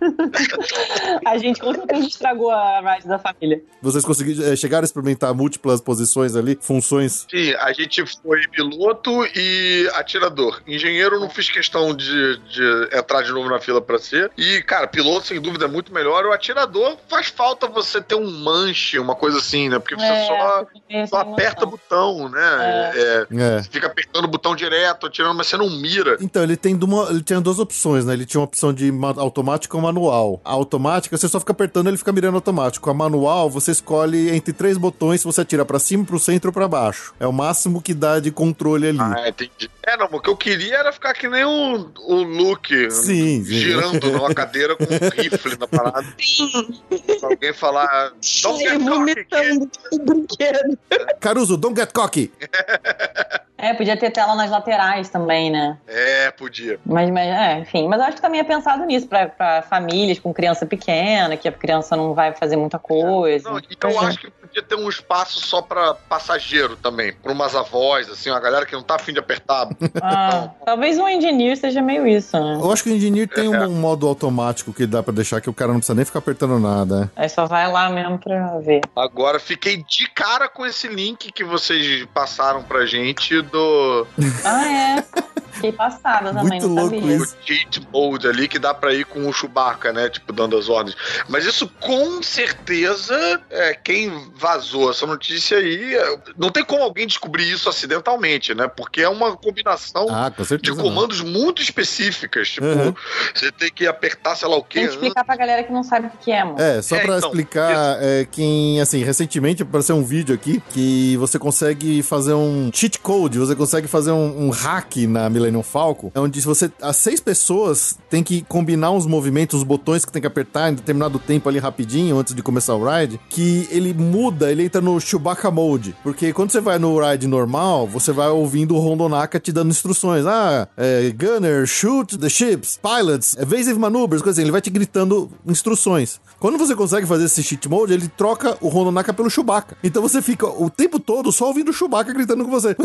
a gente com certeza estragou a ride da família. Vocês conseguiram é, chegaram a experimentar múltiplas posições ali, funções? Sim, a gente foi piloto e atirador. Engenheiro não fiz questão de, de entrar de novo na fila para ser. E, cara, piloto sem dúvida é muito melhor. O atirador faz falta você ter um manche, uma coisa assim, né? Porque você é, só, só aperta o botão, né? É. é. é. Fica apertando o botão direto, atirando, mas você não mira. Então, ele tem uma, ele tinha duas opções, né? Ele tinha uma opção de automático ou manual. A automática, você só fica apertando, ele fica mirando automático. A manual, você escolhe entre três botões, você atira para cima, pro centro ou pra baixo. É o máximo que dá de contrle ali. Ah, entendi. É, não, o que eu queria era ficar que nem o, o Luke, sim, girando sim. numa cadeira com um rifle na parada. Sim. alguém falar, don't get brinquedo. Caruso, don't get cocky. É, podia ter tela nas laterais também, né? É, podia. Mas, mas é, enfim. Mas eu acho que também é pensado nisso, pra, pra famílias com criança pequena, que a criança não vai fazer muita coisa. Não, então eu acho que podia ter um espaço só pra passageiro também, pra umas avós, assim, uma galera que não tá afim de apertar. Ah, talvez o Engineer seja meio isso, né? Eu acho que o Engineer tem é. um, modo automático que dá pra deixar que o cara não precisa nem ficar apertando nada. Aí só vai lá mesmo pra ver. Agora, fiquei de cara com esse link que vocês passaram pra gente do. Ah, é. Fiquei passada também, Muito louco sabia. Isso. O cheat mode ali que dá pra ir com o Chewbacca, né? Tipo, dando as ordens. Mas isso com certeza é quem vazou essa notícia aí. É, não tem como alguém descobrir isso acidentalmente, né? Porque é uma combinação ah, de comandos não. muito específicas. Tipo, uhum. você tem que apertar, sei lá o quê. Tem que explicar pra galera que não sabe o que é, mano. É, só é, pra então, explicar é, quem, assim, recentemente apareceu um vídeo aqui que você consegue fazer um cheat code, você consegue fazer um, um hack na Millennium Falcon, onde você, as seis pessoas têm que combinar uns movimentos, os botões que tem que apertar em determinado tempo ali rapidinho, antes de começar o ride, que ele muda, ele entra no Chewbacca Mode. Porque quando você vai no ride normal, você vai ouvindo o Rondonaka te dando instruções. Ah, é, Gunner, shoot the ships, pilots, evasive maneuvers, coisa assim. Ele vai te gritando instruções. Quando você consegue fazer esse cheat mode, ele troca o Rondonaka pelo Chewbacca. Então você fica o tempo todo só ouvindo o Chewbacca gritando com você.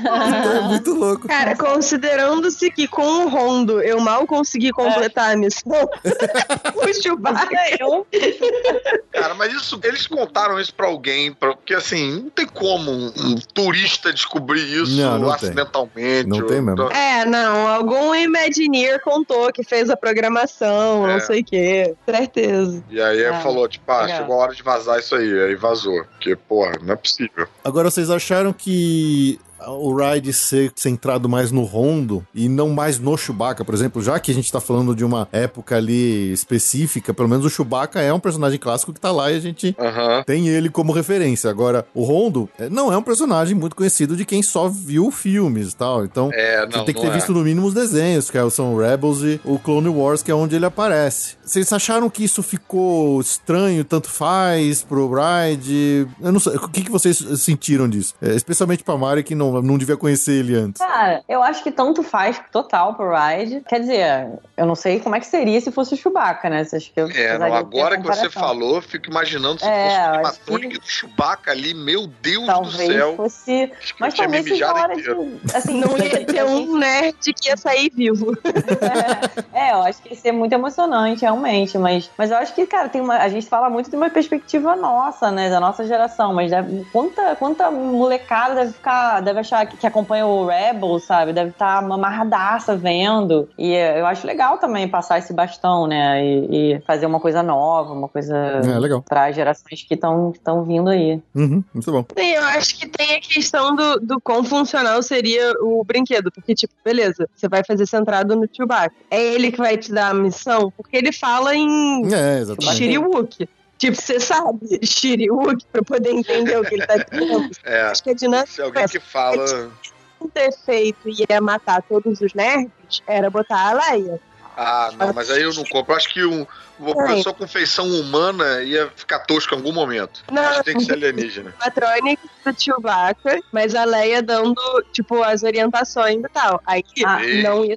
então é muito louco. Cara, considerando-se que com o Rondo eu mal consegui completar é. a missão, o Chewbacca eu... Cara, mas isso, eles contaram isso pra alguém, porque assim, não tem como um, um turista descobrir isso não, não acidentalmente. Não tem mesmo. Então... É, não, algum Imagineer contou que fez a programação, é. não sei o quê, certeza. E aí é. falou, tipo, ah, chegou a hora de vazar isso aí, aí vazou, porque, porra, não é possível. Agora, vocês acharam que o ride ser centrado mais no Rondo e não mais no Chewbacca, por exemplo, já que a gente tá falando de uma época ali específica, pelo menos o Chewbacca é um personagem clássico que tá lá e a gente uhum. tem ele como referência. Agora, o Rondo é, não é um personagem muito conhecido de quem só viu filmes e tal. Então, é, não, você tem que ter é. visto no mínimo os desenhos, que é são Rebels e o Clone Wars, que é onde ele aparece. Vocês acharam que isso ficou estranho, tanto faz pro ride? Eu não sei. O que, que vocês sentiram disso? É, especialmente pra Mari, que não não, devia conhecer ele antes? Cara, eu acho que tanto faz total pro Ride. Quer dizer, eu não sei como é que seria se fosse o Chewbacca, né? Você acha que eu é, não, agora que você falou, eu fico imaginando se é, fosse o animatrônico que... do Chewbacca ali, meu Deus talvez do céu. Fosse... Mas talvez seja hora de... Assim, não ia ter um nerd que ia sair vivo. É, é, eu acho que ia ser muito emocionante, realmente. Mas, mas eu acho que, cara, tem uma... a gente fala muito de uma perspectiva nossa, né? Da nossa geração. Mas deve... quanta, quanta molecada deve ficar... Deve achar que, que acompanha o Rebel, sabe? Deve estar tá amarradaça vendo. E eu acho legal também passar esse bastão, né? E, e fazer uma coisa nova, uma coisa é, legal. para gerações que estão vindo aí. Uhum, muito bom. Sim, eu acho que tem a questão do, do quão funcional seria o brinquedo. Porque, tipo, beleza, você vai fazer centrado no Chewbacca. É ele que vai te dar a missão, porque ele fala em é, Shiriwook. Tipo, você sabe Shiriuk pra poder entender o que ele tá dizendo. É, Acho que a dinâmica. Se alguém que fala. ter feito e ia matar todos os nerds era botar a Leia. Ah, não, mas aí eu não compro. Acho que um, uma pessoa com feição humana ia ficar tosco em algum momento. Não, Acho que tem que ser alienígena. Patrônica do Chewbacca, mas a Leia dando, tipo, as orientações e tal. Aí ah, não ia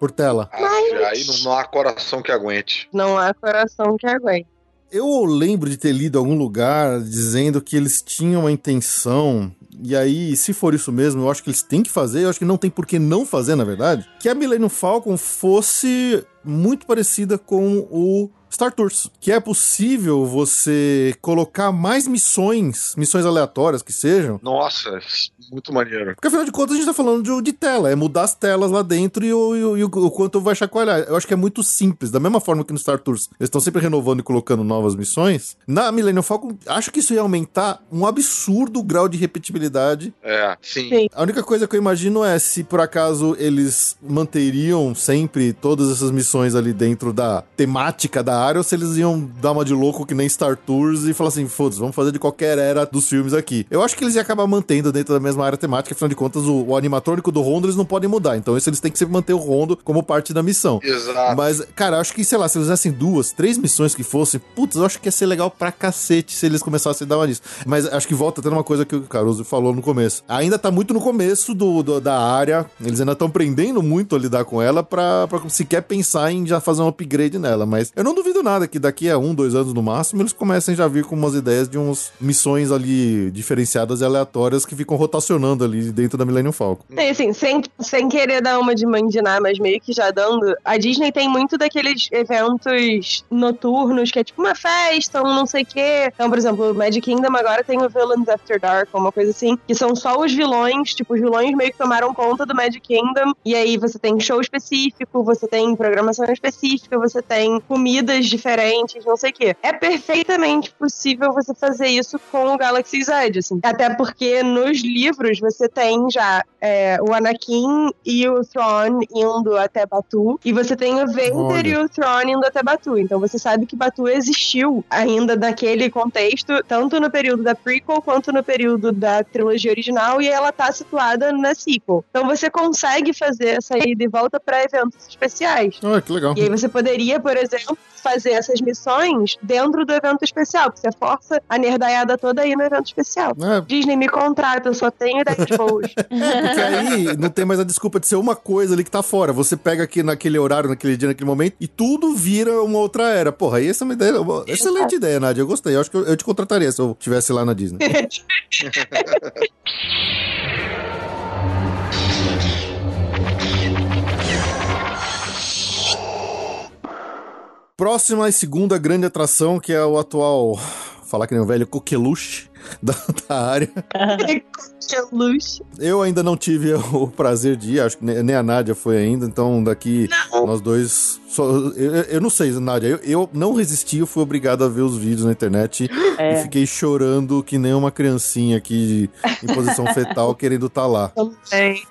Por tela. Ah, mas... Aí não, não há coração que aguente. Não há coração que aguente. Eu lembro de ter lido algum lugar dizendo que eles tinham a intenção e aí, se for isso mesmo, eu acho que eles têm que fazer, eu acho que não tem por que não fazer, na verdade, que a Millennium Falcon fosse muito parecida com o Star Tours, que é possível você colocar mais missões, missões aleatórias que sejam. Nossa, muito maneiro. Porque afinal de contas a gente tá falando de, de tela, é mudar as telas lá dentro e o, e, e o, o quanto vai chacoalhar. Eu acho que é muito simples, da mesma forma que no Star Tours eles estão sempre renovando e colocando novas missões. Na Millennium Falcon, acho que isso ia aumentar um absurdo grau de repetibilidade. É, sim. sim. A única coisa que eu imagino é se por acaso eles manteriam sempre todas essas missões ali dentro da temática da área ou se eles iam dar uma de louco que nem Star Tours e falar assim, foda-se, vamos fazer de qualquer era dos filmes aqui. Eu acho que eles iam acabar mantendo dentro da mesma área temática, afinal de contas, o, o animatrônico do Rondo eles não podem mudar. Então isso eles têm que sempre manter o Rondo como parte da missão. Exato. Mas, cara, acho que, sei lá, se eles fizessem duas, três missões que fossem, putz, eu acho que ia ser legal pra cacete se eles começassem a dar uma disso. Mas acho que volta até uma coisa que o Caruso falou no começo. Ainda tá muito no começo do, do da área, eles ainda estão aprendendo muito a lidar com ela pra, pra sequer pensar em já fazer um upgrade nela. Mas eu não duvido nada que daqui a um, dois anos no máximo, eles comecem já a vir com umas ideias de umas missões ali diferenciadas e aleatórias que ficam rotacionando ali dentro da Millennium Falcon. É, assim, sem, sem querer dar uma de mandinar, mas meio que já dando, a Disney tem muito daqueles eventos noturnos, que é tipo uma festa, um não sei o quê. Então, por exemplo, o Magic Kingdom agora tem o Villains After Dark, uma coisa assim, que são só os vilões, tipo, os vilões meio que tomaram conta do Magic Kingdom, e aí você tem show específico, você tem programação específica, você tem diferentes, não sei o quê. É perfeitamente possível você fazer isso com o Galaxy Z, assim. Até porque nos livros você tem já é, o Anakin e o Thrawn indo até Batu, e você tem o Vader Olha. e o Thrawn indo até Batu. Então você sabe que Batu existiu ainda naquele contexto, tanto no período da prequel quanto no período da trilogia original, e ela tá situada na sequel. Então você consegue fazer essa ida e volta para eventos especiais. Ah, que legal. E aí você poderia, por exemplo, fazer essas missões dentro do evento especial, porque você força a nerdaiada toda aí no evento especial. É. Disney me contrata, eu só tenho ideias boas. porque aí não tem mais a desculpa de ser uma coisa ali que tá fora. Você pega aqui naquele horário, naquele dia, naquele momento, e tudo vira uma outra era. Porra, aí essa é uma ideia. Uma excelente ideia, Nádia. Eu gostei. Eu acho que eu, eu te contrataria se eu estivesse lá na Disney. Próxima e segunda grande atração, que é o atual. Falar que nem o velho coqueluche da, da área. Eu ainda não tive o prazer de ir, acho que nem a Nádia foi ainda, então daqui não. nós dois. Só, eu, eu, não sei, Nádia, eu, eu, não resisti, eu fui obrigado a ver os vídeos na internet é. e fiquei chorando que nem uma criancinha aqui em posição fetal querendo estar tá lá.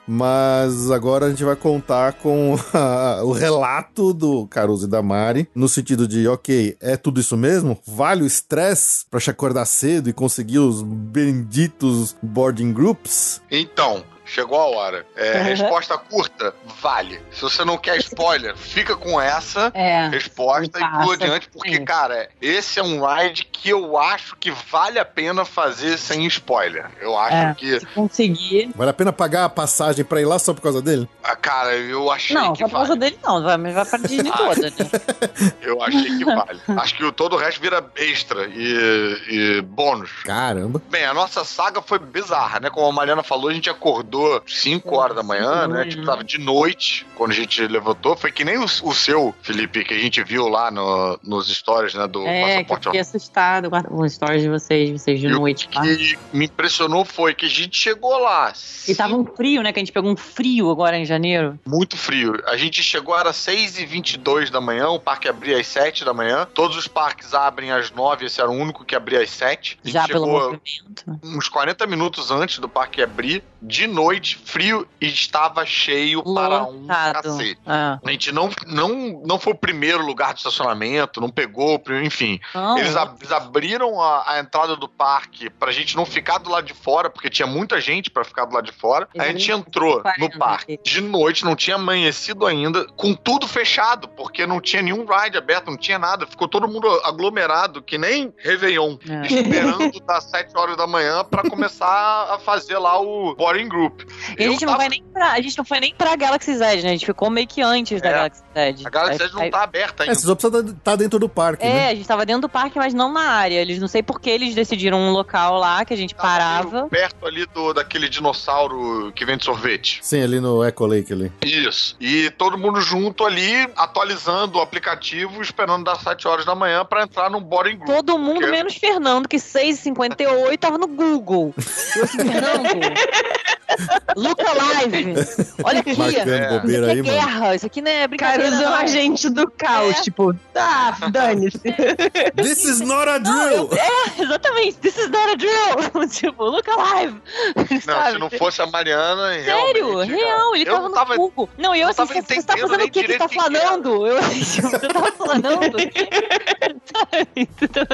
Mas agora a gente vai contar com a, o relato do Caruso e da Mari, no sentido de, ok, é tudo isso mesmo? Vale o estresse pra te acordar cedo e conseguir os benditos boarding groups? Então, chegou a hora. É, uhum. Resposta curta, vale. Se você não quer spoiler, fica com essa é, resposta e pula adiante, porque, Sim. cara, esse é um ride que eu acho que vale a pena fazer sem spoiler. Eu acho é, que. Se conseguir. Vale a pena pagar a passagem pra ir lá só por causa dele? Ah, cara, eu achei não, que. Não, só por causa dele não, vai, vai pra Disney toda, né? Eu achei que vale. Acho que todo o resto vira extra e, e bônus. Caramba. Bem, a nossa saga foi bizarra, né? Como a Mariana falou, a gente acordou acordou 5 horas da manhã, né? Tipo, tava de noite quando a gente levantou. Foi que nem o, o seu, Felipe, que a gente viu lá no, nos stories, né? Do é, passaporte. Que eu fiquei assustado com os stories de vocês, vocês de e noite. O que tá? me impressionou foi que a gente chegou lá. E tava um frio, né? Que a gente pegou um frio agora em janeiro. Muito frio. A gente chegou, era 6 e 22 da manhã, o parque abria às 7 da manhã. Todos os parques abrem às 9, esse era o único que abria às 7. Já pelo movimento. Uns 40 minutos antes do parque abrir, de novo noite, frio e estava cheio para um cacete. É. A gente não, não, não foi o primeiro lugar de estacionamento, não pegou, enfim. Não. Eles, ab eles abriram a, a, entrada do parque pra gente não ficar do lado de fora, porque tinha muita gente para ficar do lado de fora. a gente entrou no parque de noite, não tinha amanhecido ainda, com tudo fechado, porque não tinha nenhum ride aberto, não tinha nada. Ficou todo mundo aglomerado, que nem Réveillon, é. esperando das 7 horas da manhã para começar a fazer lá o boarding group. E a gente, não vai nem pra, a gente não foi nem pra Galaxy Z, né? A gente ficou meio que antes é. da Galaxy Z. A Galaxy Z não tá aberta ainda. É, vocês precisam estar tá dentro do parque, É, né? a gente tava dentro do parque, mas não na área. Eles não sei por que eles decidiram um local lá que a gente tava parava. Perto ali do, daquele dinossauro que vende sorvete. Sim, ali no Echo Lake ali. Isso. E todo mundo junto ali, atualizando o aplicativo, esperando das 7 horas da manhã para entrar no boarding group. Todo mundo, porque... menos Fernando, que 6h58 tava no Google. Eu assim, Fernando. Luca Live. Olha aqui. Marcando é. bobeira isso aqui é aí, guerra. Mano. Isso aqui não é brincadeira. Cara, é um agente do caos. É. Tipo, tá, dane-se. This is not a drill. Não, é, exatamente. This is not a drill. tipo, Luca Live. Não, sabe? se não fosse a Mariana. Sério? Real, ele eu tava no tava, Google. Não, eu, eu assim, você tá fazendo o que que tá falando? Eu assim, tipo, você tava falando?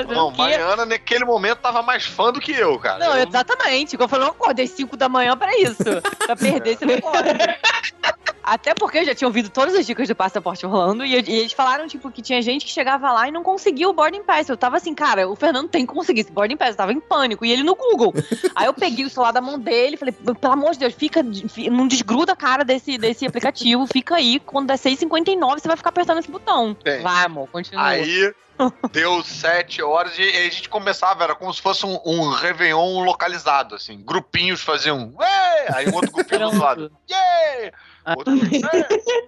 não, Mariana naquele momento tava mais fã do que eu, cara. Não, eu... exatamente. Eu falei, eu acordei 5 da manhã pra isso. Pra perder esse negócio. Até porque eu já tinha ouvido todas as dicas do passaporte rolando e, e, eles falaram, tipo, que tinha gente que chegava lá e não conseguia o boarding pass. Eu tava assim, cara, o Fernando tem que conseguir esse boarding pass. Eu tava em pânico. E ele no Google. Aí eu peguei o celular da mão dele e falei, pelo amor de Deus, fica, não desgruda a cara desse, desse aplicativo, fica aí. Quando der 6h59, você vai ficar apertando esse botão. Sim. Vai, amor, continua. Aí Deu sete horas e a gente começava, era como se fosse um, um Réveillon localizado, assim. Grupinhos faziam, Ué! aí o outro grupinho do lado, yeah! Outro,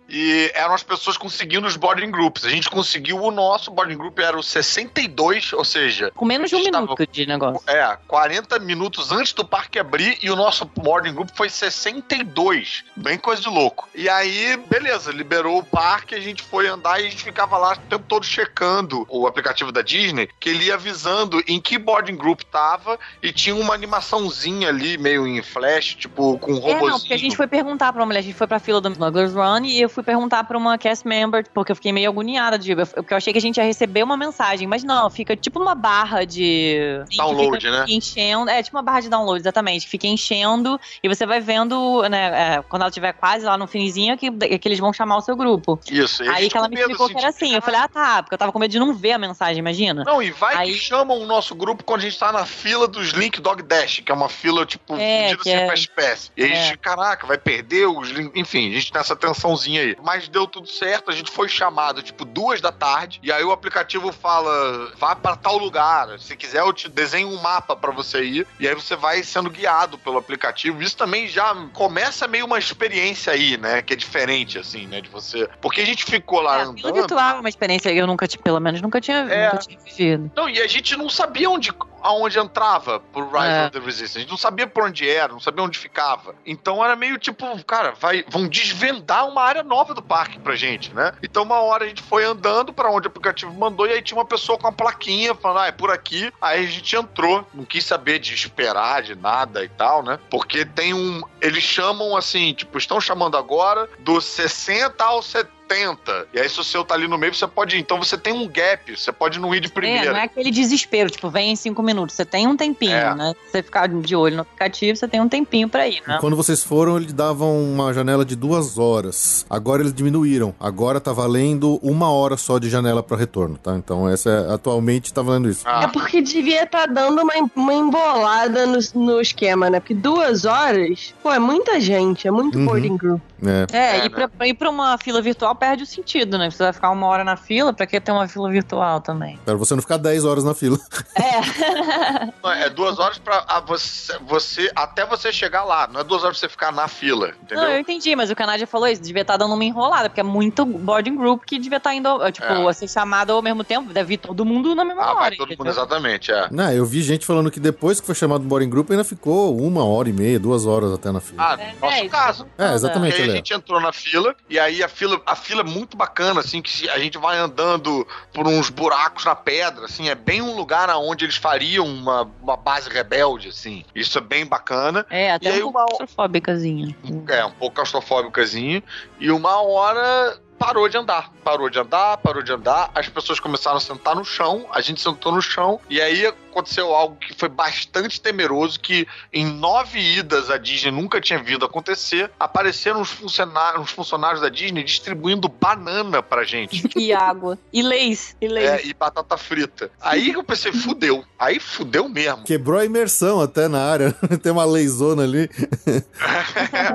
e eram as pessoas conseguindo os boarding groups. A gente conseguiu o nosso boarding group, era o 62, ou seja. Com menos de um minuto de negócio. É, 40 minutos antes do parque abrir e o nosso boarding group foi 62. Bem coisa de louco. E aí, beleza, liberou o parque, a gente foi andar e a gente ficava lá o tempo todo checando o aplicativo da Disney, que ele ia avisando em que boarding group tava e tinha uma animações ali, meio em flash, tipo, com um robôzinho. É, não, porque a gente foi perguntar pra mulher, a gente foi pra fila do Smugglers Run e eu fui perguntar pra uma cast member, porque eu fiquei meio agoniada, de, porque eu achei que a gente ia receber uma mensagem, mas não, fica tipo uma barra de... Download, né? Enchendo, é, tipo uma barra de download, exatamente, fica enchendo e você vai vendo, né, é, quando ela estiver quase lá no finzinho, que, que eles vão chamar o seu grupo. Isso. Aí que ela me explicou assim, que era assim, eu falei, ah tá, porque eu tava com medo de não ver a mensagem, imagina. Não, e vai Aí... que chamam o nosso grupo quando a gente tá na fila dos Link Dog Dash, que é uma fila, tipo, é, fudida sem é... espécie. E aí é. a gente, caraca, vai perder os Link... Enfim, a gente nessa tensãozinha aí. Mas deu tudo certo, a gente foi chamado, tipo, duas da tarde, e aí o aplicativo fala, vá para tal lugar. Se quiser, eu te desenho um mapa para você ir, e aí você vai sendo guiado pelo aplicativo. Isso também já começa meio uma experiência aí, né? Que é diferente, assim, né? De você. Porque a gente ficou lá é, andando. virtual uma experiência que eu nunca, pelo menos, nunca tinha, é, nunca tinha vivido. Não, e a gente não sabia onde, aonde entrava pro Rise é. of the Resistance. A gente não sabia por onde era, não sabia onde ficava. Então era meio tipo, cara, vai, vão desvendar uma área nova do parque pra gente, né? Então uma hora a gente foi andando para onde o aplicativo mandou e aí tinha uma pessoa com uma plaquinha falando, ah, é por aqui. Aí a gente entrou, não quis saber de esperar, de nada e tal, né? Porque tem um. Eles chamam assim, tipo, estão chamando agora dos 60 aos 70 70. E aí, se o seu tá ali no meio, você pode ir. Então você tem um gap, você pode não ir de primeira. É, não é aquele desespero, tipo, vem em cinco minutos. Você tem um tempinho, é. né? Se você ficar de olho no aplicativo, você tem um tempinho pra ir, né? quando vocês foram, eles davam uma janela de duas horas. Agora eles diminuíram. Agora tá valendo uma hora só de janela para retorno, tá? Então essa é, atualmente tá valendo isso. Ah. É porque devia estar tá dando uma, uma embolada no, no esquema, né? Porque duas horas, pô, é muita gente, é muito uhum. boarding group. É, é, é e pra, pra ir pra uma fila virtual perde o sentido, né? Você vai ficar uma hora na fila, pra que ter uma fila virtual também? Pra você não ficar 10 horas na fila. É. é duas horas pra você, você, até você chegar lá. Não é duas horas pra você ficar na fila, entendeu? Não, eu entendi, mas o Canadá falou isso. Devia estar tá dando uma enrolada, porque é muito boarding group que devia estar tá indo, tipo, é. a ser chamado ao mesmo tempo. Deve ir todo mundo na mesma ah, hora. Vai todo mundo, exatamente, é. Não, eu vi gente falando que depois que foi chamado boarding group, ainda ficou uma hora e meia, duas horas até na fila. Ah, é, nosso é, caso. É, exatamente. a gente entrou na fila, e aí a fila, a fila é muito bacana, assim, que a gente vai andando por uns buracos na pedra, assim, é bem um lugar onde eles fariam uma, uma base rebelde, assim. Isso é bem bacana. É, até e um pouco uma... claustrofóbicazinha. É, um pouco claustrofóbicazinha. E uma hora parou de andar. Parou de andar, parou de andar. As pessoas começaram a sentar no chão, a gente sentou no chão, e aí aconteceu algo que foi bastante temeroso, que em nove idas a Disney nunca tinha visto acontecer, apareceram os funcionários, os funcionários da Disney distribuindo banana pra gente. E água. E leis. E leis. É, e batata frita. Aí eu pensei, fudeu. Aí fudeu mesmo. Quebrou a imersão até na área. Tem uma leizona ali.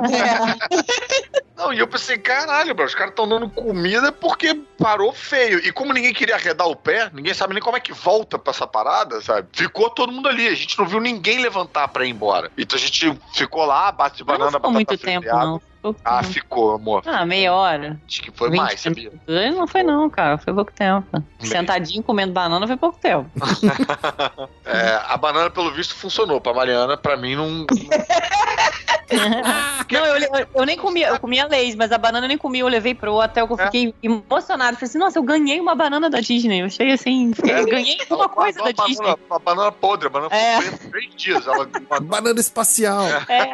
É. Não, e eu pensei, caralho, bro, os caras estão dando comida porque parou feio. E como ninguém queria arredar o pé, ninguém sabe nem como é que volta pra essa parada, sabe? Ficou todo mundo ali. A gente não viu ninguém levantar pra ir embora. Então a gente ficou lá, bate de banana, não ficou muito tempo, não. Ah, ficou, amor. Ah, meia hora. Acho que foi mais, sabia? Não foi não, cara. Foi pouco tempo. Meio. Sentadinho comendo banana foi pouco tempo. é, a banana, pelo visto, funcionou. Pra Mariana, pra mim, não... não, eu, eu, eu, nem comia, eu comia leis, mas a banana eu nem comia, eu levei pro hotel que eu é. fiquei é. emocionado. Falei assim, nossa, eu ganhei uma banana da Disney. Eu achei assim, é. eu ganhei uma coisa da banana, Disney. Uma banana podre, a banana é. foi três dias. Ela, uma... Banana espacial. É.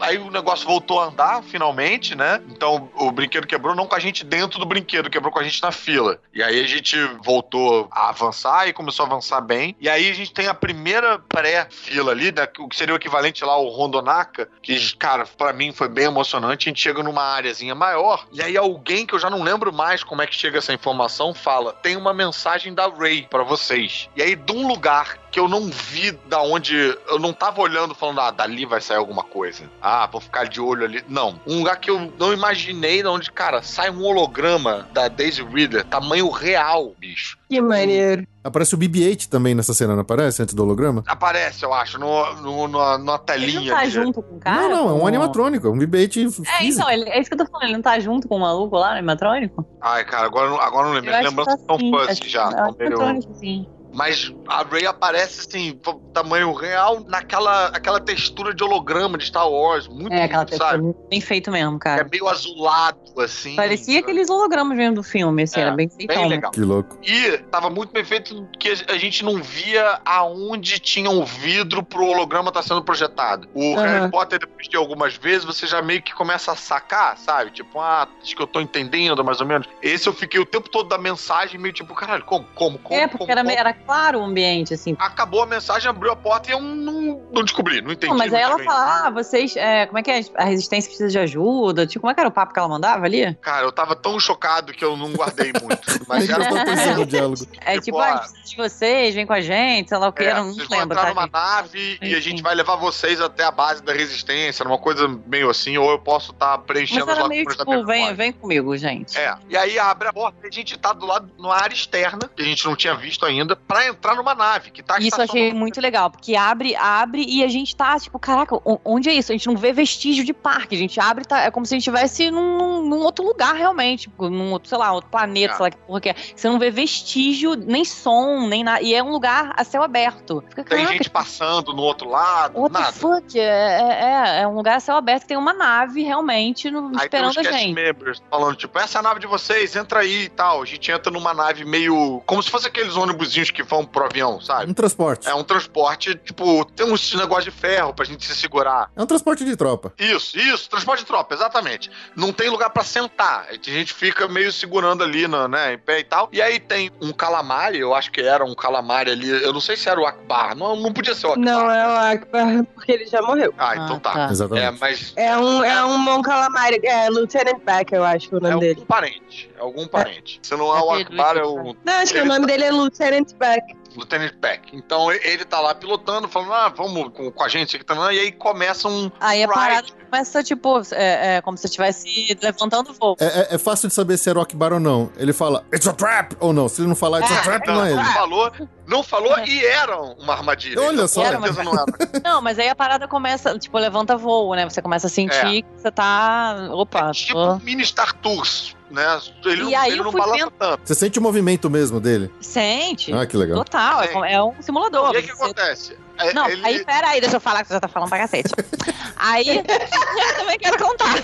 Aí o negócio voltou a andar, finalmente, né? Então o brinquedo quebrou, não com a gente dentro do brinquedo, quebrou com a gente na fila. E aí a gente voltou a avançar e começou a avançar bem. E aí a gente tem a primeira pré-fila ali, né? O que seria o equivalente lá ao Rondonaka, que, cara, para mim foi bem emocionante. A gente chega numa áreazinha maior, e aí alguém que eu já não lembro mais como é que chega essa informação fala: tem uma mensagem da Ray para vocês. E aí, de um lugar que eu não vi da onde. Eu não tava olhando falando, ah, dali vai sair alguma coisa. Ah, vou ficar de olho ali. Não. Um lugar que eu não imaginei de onde, cara, sai um holograma da Daisy Ridley, tamanho real, bicho. Que maneiro. Aparece o BB-8 também nessa cena, não aparece? Antes do holograma? Aparece, eu acho, no, no, no, numa telinha. Ele não tá junto com o cara? Não, não, é um animatrônico, é um BB-8 É, então, ele, é isso que eu tô falando, ele não tá junto com o maluco lá, no animatrônico? Ai, cara, agora, agora não lembro. As lembranças tá fuzzy já. É sim. Mas a Ray aparece assim, tamanho real, naquela aquela textura de holograma de Star Wars. Muito é, aquela textura sabe? bem feito mesmo, cara. É meio azulado, assim. Parecia aqueles hologramas mesmo do filme, assim, é, era bem feitão. Bem legal. Que louco. E tava muito bem feito que a gente não via aonde tinha um vidro pro holograma estar tá sendo projetado. O uhum. Harry Potter, depois de algumas vezes, você já meio que começa a sacar, sabe? Tipo, ah, acho que eu tô entendendo mais ou menos. Esse eu fiquei o tempo todo da mensagem meio tipo, caralho, como, como, como? É, porque como, era, como? era claro o ambiente, assim. Acabou a mensagem, abriu a porta e eu não, não descobri, não entendi. Não, mas aí ela fala, ah, vocês, é, como é que é? A resistência precisa de ajuda? Tipo, como é que era o papo que ela mandava ali? Cara, eu tava tão chocado que eu não guardei muito. Mas era no diálogo. É tipo, tipo ah, precisa de vocês, vem com a gente, sei lá o que, é, não vocês lembro. entrar tá, numa gente? nave e a gente vai levar vocês até a base da resistência, uma coisa meio assim, ou eu posso estar tá preenchendo mas era meio, tipo, vem, vem comigo, gente. É, e aí abre a porta e a gente tá do lado, numa área externa, que a gente não tinha visto ainda, pra entrar numa nave, que tá Isso eu achei muito legal, porque abre, abre e a gente tá, tipo, caraca, onde é isso? A gente não vê vestígio de parque, a gente abre, tá, é como se a gente estivesse num, num, outro lugar, realmente, tipo, num outro, sei lá, outro planeta, é. sei lá que porra que é. Você não vê vestígio, nem som, nem nada, e é um lugar a céu aberto. Fica, tem gente passando no outro lado, What nada. fuck? É, é, é, é, um lugar a céu aberto que tem uma nave, realmente, no, aí esperando tem a gente. members falando, tipo, essa é a nave de vocês, entra aí e tal. A gente entra numa nave meio, como se fosse aqueles ônibusinhos que vão pro avião, sabe? Um transporte. É um transporte, tipo, tem uns negócios de ferro pra gente se segurar. É um transporte de tropa. Isso, isso, transporte de tropa, exatamente. Não tem lugar para sentar. A gente fica meio segurando ali, no, né, em pé e tal. E aí tem um calamari, eu acho que era um calamari ali. Eu não sei se era o Akbar. Não, não podia ser o Akbar. Não, é o Akbar, porque ele já morreu. Ah, então tá. tá. Exatamente. É, mas... é um, é um bom calamari. É Lieutenant Beck, eu acho o nome é dele. algum parente. É algum parente. Se não é o Akbar, é o... Não, acho que o nome dele é Lieutenant Beck. Lieutenant Peck. Então ele tá lá pilotando, falando, ah, vamos com, com a gente aqui também. E aí começa um. Aí a parada começa, tipo, é, é como se estivesse levantando voo. É, é, é, fácil de saber se é Rock Bar ou não. Ele fala, it's a trap! Ou não. Se ele não falar, it's a é, trap, não é ele. Não falou, não falou e era uma armadilha. Olha então, só. Não, era. não, mas aí a parada começa, tipo, levanta voo, né? Você começa a sentir é. que você tá. Opa. É tipo tô... mini Star Tours né? Ele, e não, aí ele não balança vendo... tanto. Você sente o movimento mesmo dele? Sente. Ah, que legal. Total, é, é um simulador. E aí o que acontece? É, não, ele... aí pera aí, deixa eu falar que você já tá falando pra cacete. aí, eu também quero contar.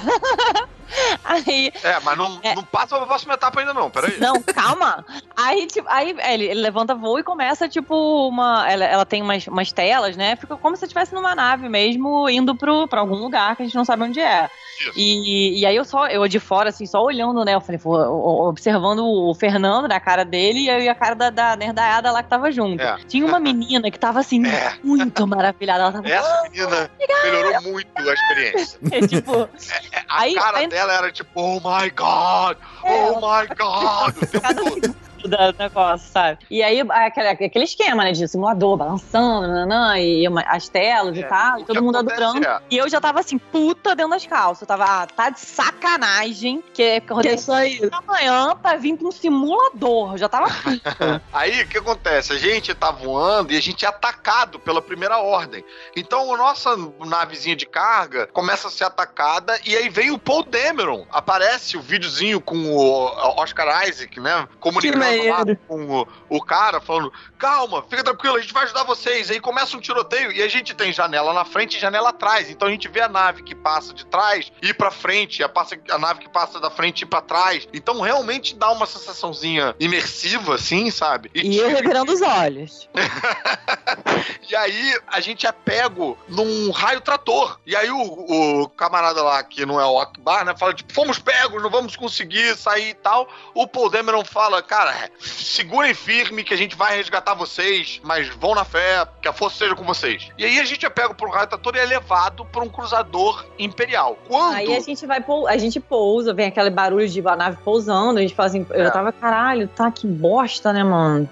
Aí. É, mas não, é, não passa pra próxima etapa ainda, não. Peraí. Não, calma. Aí, tipo, aí ele, ele levanta voo e começa, tipo, uma. Ela, ela tem umas, umas telas, né? Fica como se estivesse numa nave mesmo, indo pro, pra algum lugar que a gente não sabe onde é. E, e aí eu só, eu de fora, assim, só olhando, né? Eu falei, observando o Fernando, né? A cara dele e a cara da, da nerdaiada lá que tava junto. É. Tinha uma menina que tava assim, é. muito maravilhada. Ela tava, Essa menina melhorou muito a experiência. É tipo. É, é, a aí, cara aí, dela era tipo, oh my god, oh my god, o tempo todo do negócio, sabe? E aí, aquele, aquele esquema, né, de simulador, balançando, nanã, e uma, as telas é, e tal, e todo mundo adorando. É. E eu já tava assim, puta dentro das calças. Eu tava, ah, tá de sacanagem, que, é só isso. amanhã pra vir pra um simulador. Eu já tava puta. aí, o que acontece? A gente tá voando e a gente é atacado pela primeira ordem. Então, a nossa navezinha de carga começa a ser atacada e aí vem o Paul Dameron. Aparece o videozinho com o Oscar Isaac, né? Comunicando lá com o, o, cara, falando: calma, fica tranquilo, a gente vai ajudar vocês. Aí começa um tiroteio e a gente tem janela na frente e janela atrás. Então a gente vê a nave que passa de trás ir pra frente, a, passa, a nave que passa da frente ir pra trás. Então realmente dá uma sensaçãozinha imersiva, assim, sabe? E, e eu revirando os olhos. e aí a gente é pego num raio trator. E aí o, o camarada lá, que não é o Akbar, né, fala: tipo, fomos pegos, não vamos conseguir sair e tal. O Paul Dameron fala: cara, segurem firme que a gente vai resgatar vocês, mas vão na fé, que a força seja com vocês. E aí a gente é pego por um raio trator e é levado por um cruzador imperial. Quando... Aí a gente vai, a gente pousa, vem aquele barulho de nave pousando, a gente fala assim, eu é. tava, caralho, tá que bosta, né, mano?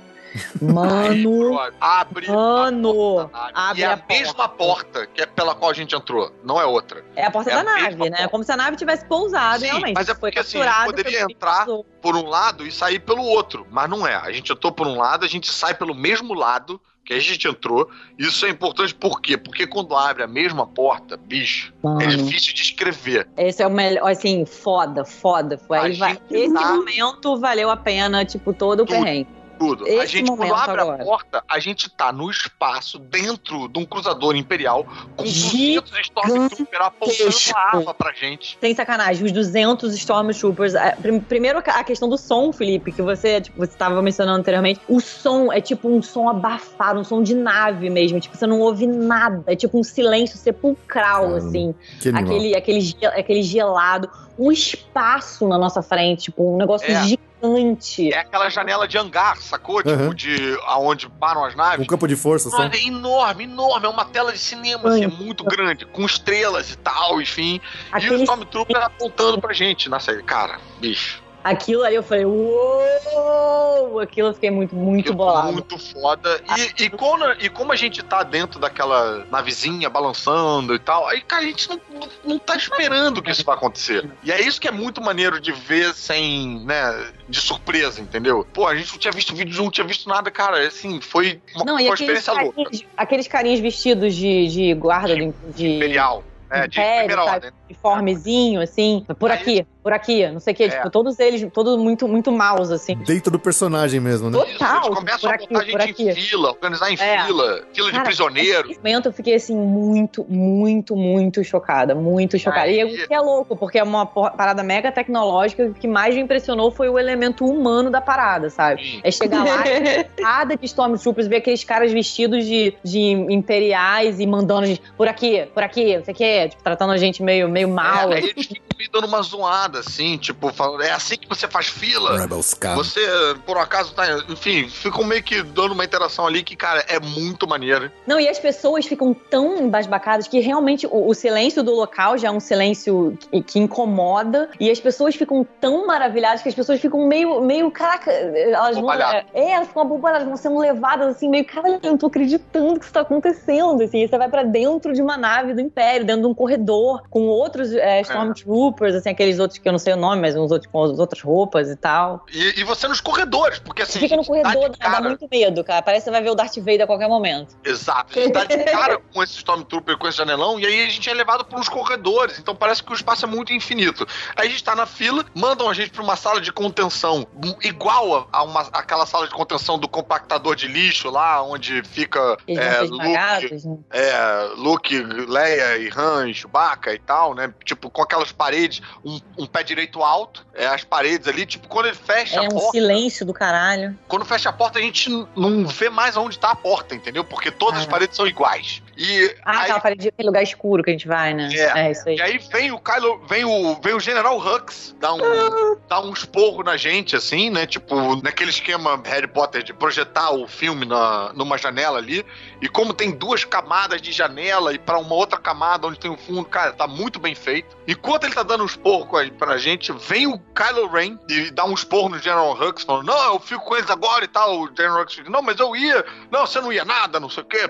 Mano. abre. Mano. abre e é a, a mesma porta que é pela qual a gente entrou, não é outra. É a porta é da a nave, né? Porta. Como se a nave tivesse pousado, Sim, realmente. Mas é porque assim, a gente poderia entrar por um lado e sair pelo outro. Mas não é. A gente entrou por um lado, a gente sai pelo mesmo lado que a gente entrou. Isso é importante por quê? Porque quando abre a mesma porta, bicho, é Mano. é difícil de escrever. Esse é o melhor, assim, foda, foda. Foi aí, vai, esse tá... momento valeu a pena, tipo, todo o perrengue. Tudo. Esse a gente, quando abre agora. a porta, a gente tá no espaço, dentro de um cruzador imperial, com 200 Stormtroopers apontando a arma pra gente. Sem sacanagem, os 200 Stormtroopers. É, primeiro, a questão do som, Felipe, que você, tipo, você tava mencionando anteriormente. O som é tipo um som abafado, um som de nave mesmo. Tipo, você não ouve nada. É tipo um silêncio sepulcral, assim. Aquele, aquele, aquele gelado. Um espaço na nossa frente, tipo, um negócio é. gigante. É aquela janela de hangar, sacou? Tipo, uhum. de aonde param as naves. Um campo de força, só. É enorme, enorme. É uma tela de cinema, assim, é muito grande, com estrelas e tal, enfim. Aquele... E o Stormtrooper apontando pra gente na série. Cara, bicho aquilo ali eu falei, uou! Aquilo eu fiquei muito, muito bolado. Muito foda. E, e, como, e como a gente tá dentro daquela navezinha balançando e tal, aí, cara, a gente não, não tá esperando que isso vai acontecer. E é isso que é muito maneiro de ver sem, né, de surpresa, entendeu? Pô, a gente não tinha visto vídeo, não tinha visto nada, cara. Assim, foi uma, não, uma experiência louca. Aqueles carinhos vestidos de, de guarda de, de... Imperial. É, de Império, primeira ordem. Uniformezinho, assim, por aqui por aqui, não sei o que, é. tipo, todos eles, todos muito, muito maus, assim. Dentro do personagem mesmo, né? Total. Eles começam a botar a gente aqui. em fila, organizar em é. fila, fila Cara, de prisioneiro. Nesse momento eu fiquei, assim, muito, muito, muito chocada, muito chocada. Aí. E o que é louco, porque é uma parada mega tecnológica, o que mais me impressionou foi o elemento humano da parada, sabe? Sim. É chegar lá, cada de Stormtroopers, ver aqueles caras vestidos de, de imperiais e mandando a gente, por aqui, por aqui, não sei o que, tipo, tratando a gente meio, meio mal. É, aí eles ficam me dando uma zoada assim, tipo, falando, é assim que você faz fila. Rebels Você, por um acaso, tá. Enfim, ficam meio que dando uma interação ali que, cara, é muito maneiro. Não, e as pessoas ficam tão embasbacadas que realmente o, o silêncio do local já é um silêncio que, que, incomoda. E as pessoas ficam tão maravilhadas que as pessoas ficam meio, meio, caraca, elas vão. É, é, elas ficam abobalhadas, vão sendo levadas assim, meio, cara, eu não tô acreditando que isso tá acontecendo. Assim, você vai para dentro de uma nave do Império, dentro de um corredor, com outros é, Stormtroopers Stormtroopers, assim, aqueles outros que eu não sei o nome, mas uns outros com as outras roupas e tal. E, e você nos corredores, porque assim. Fica no corredor, tá cara... dá muito medo, cara. Parece que você vai ver o Darth Vader a qualquer momento. Exato. A gente tá de cara com esse Stormtrooper, com esse janelão, e aí a gente é levado por uns corredores. Então parece que o espaço é muito infinito. Aí a gente tá na fila, mandam a gente pra uma sala de contenção igual a uma, aquela sala de contenção do compactador de lixo lá, onde fica é, Luke, né? é, Luke, Leia e Han, Chewbacca e tal, né? Tipo, com aquelas paredes, um, um pé direito alto, é, as paredes ali, tipo, quando ele fecha é a porta... É um silêncio do caralho. Quando fecha a porta, a gente não vê mais onde tá a porta, entendeu? Porque todas ah. as paredes são iguais. E ah, aí, aquela parede, aquele lugar escuro que a gente vai, né? É, é isso aí. E aí vem o Kylo, vem o, vem o General Hux, dá um, ah. dá um esporro na gente, assim, né? Tipo, naquele esquema Harry Potter de projetar o filme na, numa janela ali. E como tem duas camadas de janela e para uma outra camada onde tem o fundo, cara, tá muito bem feito. Enquanto ele tá dando um esporro pra gente, vem o Kylo Ren e dá um esporro no General Hux, falando: Não, eu fico com eles agora e tal. O General Hux diz: Não, mas eu ia. Não, você não ia nada, não sei o quê.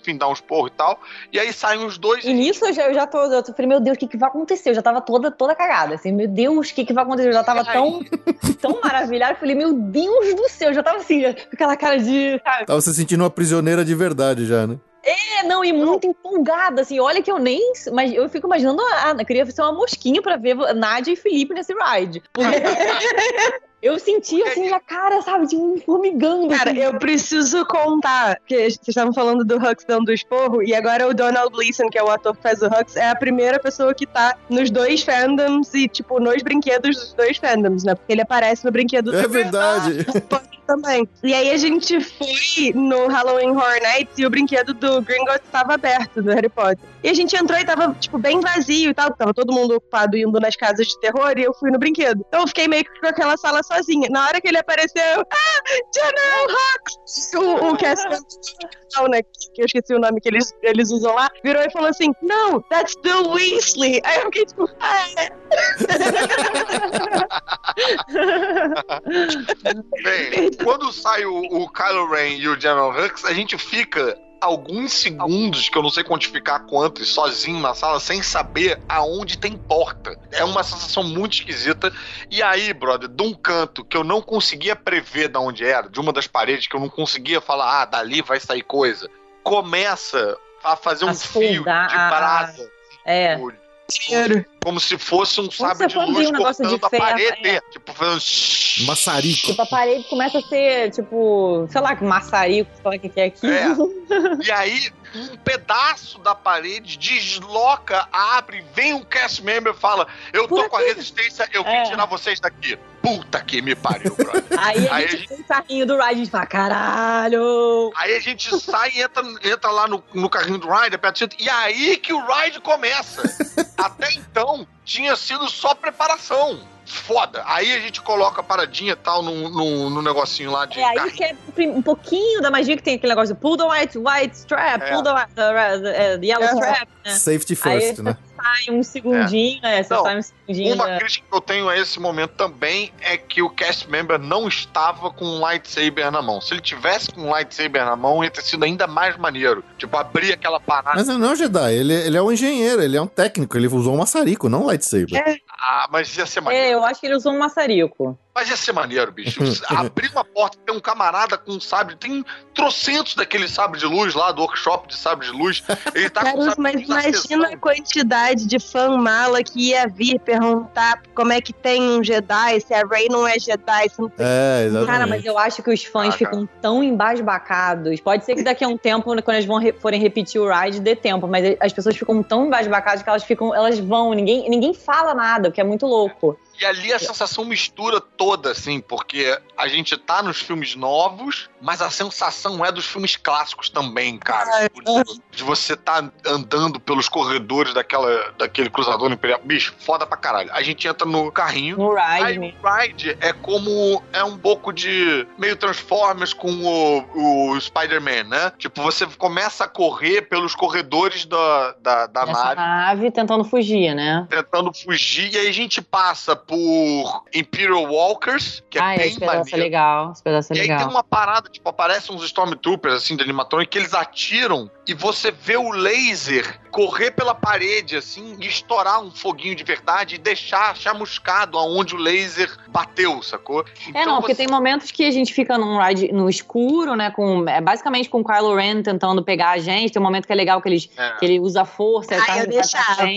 Enfim, dá um esporro e tal. E aí saem os dois. E nisso eu já, eu já tô. Eu falei: Meu Deus, o que, que vai acontecer? Eu já tava toda, toda cagada. Assim, meu Deus, o que, que vai acontecer? Eu já tava tão, tão maravilhada. Eu falei: Meu Deus do céu, eu já tava assim, com aquela cara de. Sabe? Tava se sentindo uma prisioneira de verdade já, né? É, não, e muito empolgada, assim, olha que eu nem. Mas eu fico imaginando, a, eu queria ser uma mosquinha pra ver Nádia e Felipe nesse ride. Porque... Eu senti assim a cara, sabe, de um formigando. Cara, assim. eu preciso contar, porque vocês estavam falando do Hux dando esporro, e agora o Donald Gleason, que é o ator que faz o Hux, é a primeira pessoa que tá nos dois fandoms e, tipo, nos brinquedos dos dois fandoms, né? Porque ele aparece no brinquedo É verdade. também. E aí a gente foi no Halloween Horror Nights e o brinquedo do Gringotts estava aberto, do Harry Potter. E a gente entrou e tava, tipo, bem vazio e tal, tava todo mundo ocupado indo nas casas de terror e eu fui no brinquedo. Então eu fiquei meio que com aquela sala sozinha. Na hora que ele apareceu, ah, General Hux! O, o Cassian, né, que eu esqueci o nome que eles, eles usam lá, virou e falou assim, no, that's Bill Weasley. Aí eu fiquei tipo, ah, é. Bem, quando sai o, o Kylo Ren e o General Hux, a gente fica alguns segundos, que eu não sei quantificar quantos, sozinho na sala, sem saber aonde tem porta. É uma sensação muito esquisita. E aí, brother, de um canto que eu não conseguia prever de onde era, de uma das paredes que eu não conseguia falar, ah, dali vai sair coisa, começa a fazer um fio de brasa. É. Tipo, dinheiro. Como se fosse um sabre de luz um cortando de a parede. É. Tipo, fazendo... Maçarico. Tipo, a parede começa a ser, tipo, sei lá, que maçarico, sei lá o que é aquilo. É. E aí, um pedaço da parede desloca, abre, vem um cast member e fala: Eu tô Por com a resistência, eu vim é. tirar vocês daqui. Puta que me pariu, brother. Aí a aí gente, a gente tem o carrinho do Ride, a gente fala, caralho! Aí a gente sai e entra, entra lá no, no carrinho do Ride, aperta e aí que o Ride começa. Até então, tinha sido só preparação foda. Aí a gente coloca a paradinha e tal no, no, no, negocinho lá de. É aí que é um pouquinho da magia que tem aquele negócio de pull the white, white strap, é. pull the, the, the, the yellow é. strap, né? Safety first, aí, né? Sai um segundinho, é. é você não, sai um segundinho. Uma crítica que eu tenho a esse momento também é que o cast member não estava com um lightsaber na mão. Se ele tivesse com um lightsaber na mão, ia ter sido ainda mais maneiro. Tipo, abrir aquela parada. Mas não, Jedi, ele, ele é um engenheiro, ele é um técnico, ele usou um maçarico, não um lightsaber. É. Ah, mas ia ser maneiro. É, eu acho que ele usou um maçarico. Mas ia ser maneiro, bicho. Abrir uma porta, tem um camarada com um sabre, tem trocentos daquele sabre de luz lá, do workshop de sabre de luz. Ele tá Carlos, com mas imagina a quantidade de fã mala que ia vir perguntar como é que tem um Jedi, se a Rey não é Jedi, se não tem... É, exatamente. Cara, mas eu acho que os fãs ah, ficam tão embasbacados. Pode ser que daqui a um tempo, quando eles vão re forem repetir o ride, dê tempo, mas as pessoas ficam tão embasbacadas que elas ficam, elas vão, ninguém, ninguém fala nada, o que é muito louco. E ali a sensação mistura toda, assim, porque a gente tá nos filmes novos, mas a sensação é dos filmes clássicos também, cara. De você tá andando pelos corredores daquela, daquele cruzador imperial. Bicho, foda pra caralho. A gente entra no carrinho. No ride. Aí o ride é como. É um pouco de. meio Transformers com o, o Spider-Man, né? Tipo, você começa a correr pelos corredores da, da, da nave. nave. tentando fugir, né? Tentando fugir. E aí a gente passa por Imperial Walk Walkers, que é ah, bem esse pedaço é é legal, esse pedaço é e legal. aí tem uma parada, tipo, aparecem uns Stormtroopers, assim, de animatrônico, que eles atiram e você vê o laser correr pela parede, assim, e estourar um foguinho de verdade e deixar chamuscado aonde o laser bateu, sacou? Então, é, não, porque você... tem momentos que a gente fica num ride no escuro, né, com, é, basicamente com o Kylo Ren tentando pegar a gente, tem um momento que é legal que, eles, é. que ele usa força, Ai, tá eu deixava.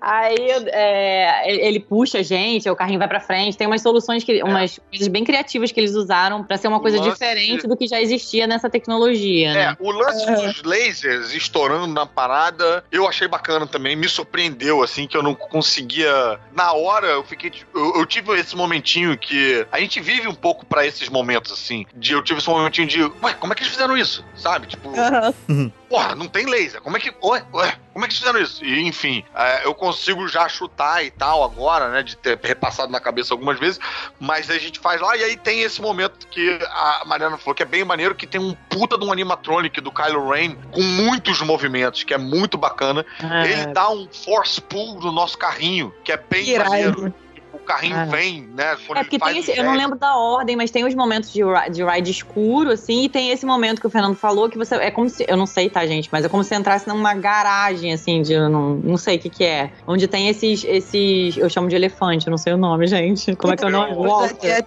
Aí é, ele puxa a gente, o carrinho vai pra frente. Tem umas soluções, que, é. umas coisas bem criativas que eles usaram para ser uma coisa diferente do que já existia nessa tecnologia. Né? É, o lance dos lasers estourando na parada, eu achei bacana também. Me surpreendeu, assim, que eu não conseguia. Na hora, eu fiquei. Eu, eu tive esse momentinho que. A gente vive um pouco para esses momentos, assim. De eu tive esse momentinho de. Ué, como é que eles fizeram isso? Sabe? Tipo. Uhum. Porra, não tem laser. Como é que. Ué, ué, como é que eles fizeram isso? E, enfim, é, eu consigo já chutar e tal agora, né? De ter repassado na cabeça algumas vezes. Mas a gente faz lá e aí tem esse momento que a Mariana falou que é bem maneiro, que tem um puta de um animatronic do Kylo Ren com muitos movimentos, que é muito bacana. É. Ele dá um force pull no nosso carrinho, que é bem Irado. maneiro carrinho é. vem, né? É porque tem esse, eu não lembro da ordem, mas tem os momentos de, de ride escuro, assim, e tem esse momento que o Fernando falou que você. É como se. Eu não sei, tá, gente? Mas é como se você entrasse numa garagem, assim, de. Não, não sei o que, que é. Onde tem esses, esses. Eu chamo de elefante, eu não sei o nome, gente. Como é que é o nome? Walker.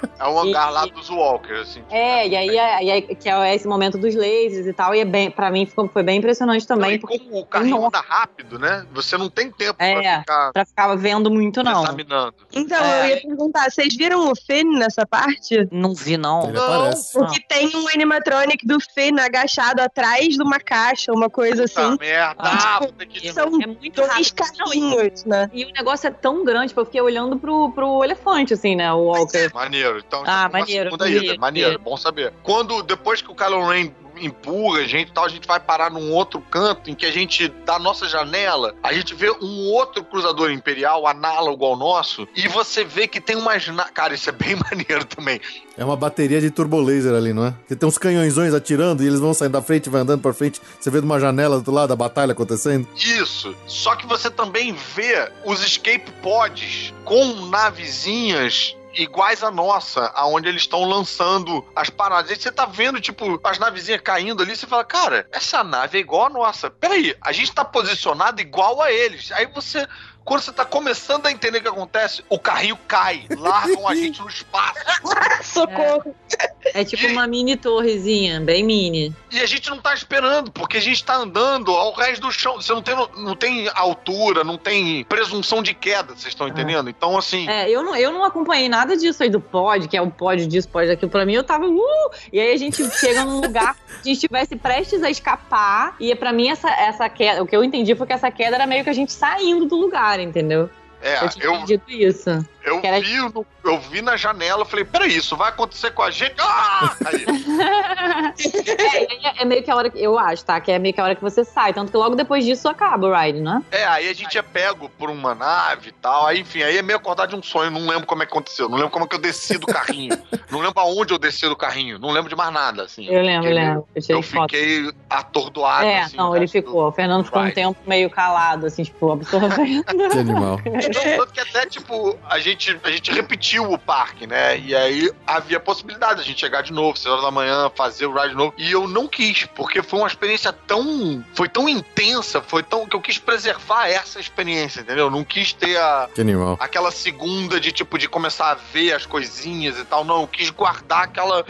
É o hangar e, lá dos Walkers, assim. É, e aí, e aí, que é esse momento dos lasers e tal, e é bem, pra mim foi, foi bem impressionante também. Não, porque, como o carrinho anda rápido, né? Você não tem tempo é, pra ficar... pra ficar vendo muito, não. Examinando. Então, é. eu ia perguntar, vocês viram o Finn nessa parte? Não vi, não. Ele não, porque tem um animatronic do Finn agachado atrás de uma caixa, uma coisa Puta assim. merda! Ah, tipo. São é muito dois carrinhos, né? E o negócio é tão grande, porque eu fiquei olhando pro, pro elefante, assim, né, o Walker. Maneiro. Então, ah, maneiro. Segunda ida. Maneiro, bom saber. Quando, depois que o Kylo Ren empurra a gente tal, a gente vai parar num outro canto em que a gente, da nossa janela, a gente vê um outro cruzador imperial análogo ao nosso e você vê que tem umas. Cara, isso é bem maneiro também. É uma bateria de turbolaser ali, não é? Que tem uns canhões atirando e eles vão saindo da frente e vai andando pra frente. Você vê de uma janela do lado da batalha acontecendo. Isso. Só que você também vê os escape pods com navezinhas iguais à nossa, aonde eles estão lançando as paradas. Aí você tá vendo, tipo, as navezinhas caindo ali, você fala, cara, essa nave é igual a nossa. Peraí, a gente tá posicionado igual a eles. Aí você quando você tá começando a entender o que acontece, o carrinho cai, largam a gente no espaço. Socorro! É, é tipo e... uma mini torrezinha, bem mini. E a gente não tá esperando, porque a gente tá andando ao resto do chão. Você não tem, não tem altura, não tem presunção de queda, vocês estão entendendo? É. Então, assim. É, eu não, eu não acompanhei nada disso aí do pod, que é o pod disso, pod daquilo. Pra mim, eu tava. Uh! E aí a gente chega num lugar que a gente estivesse prestes a escapar. E pra mim, essa, essa queda. O que eu entendi foi que essa queda era meio que a gente saindo do lugar, entendeu? É, eu tinha eu, isso. Eu era... vi, eu vi na janela, falei, peraí, isso vai acontecer com a gente? Ah! é, é, meio que a hora que, eu acho, tá? Que é meio que a hora que você sai, tanto que logo depois disso acaba o ride, né? É, aí a gente é pego por uma nave e tal, aí enfim, aí é meio acordar de um sonho, não lembro como é que aconteceu, não lembro como é que eu desci do carrinho, não lembro aonde eu desci do carrinho, não lembro de mais nada, assim. Eu lembro, eu lembro. Eu, eu fiquei atordoado, É, assim, não, ele ficou, o Fernando ficou um tempo meio calado, assim, tipo, absorvendo. que animal. Tanto que até, tipo, a gente, a gente repetiu o parque, né? E aí havia possibilidade de a gente chegar de novo, 6 horas da manhã, fazer o ride de novo. E eu não quis, porque foi uma experiência tão. Foi tão intensa, foi tão. que eu quis preservar essa experiência, entendeu? Eu não quis ter a. Que animal. Aquela segunda de tipo, de começar a ver as coisinhas e tal. Não, eu quis guardar aquela.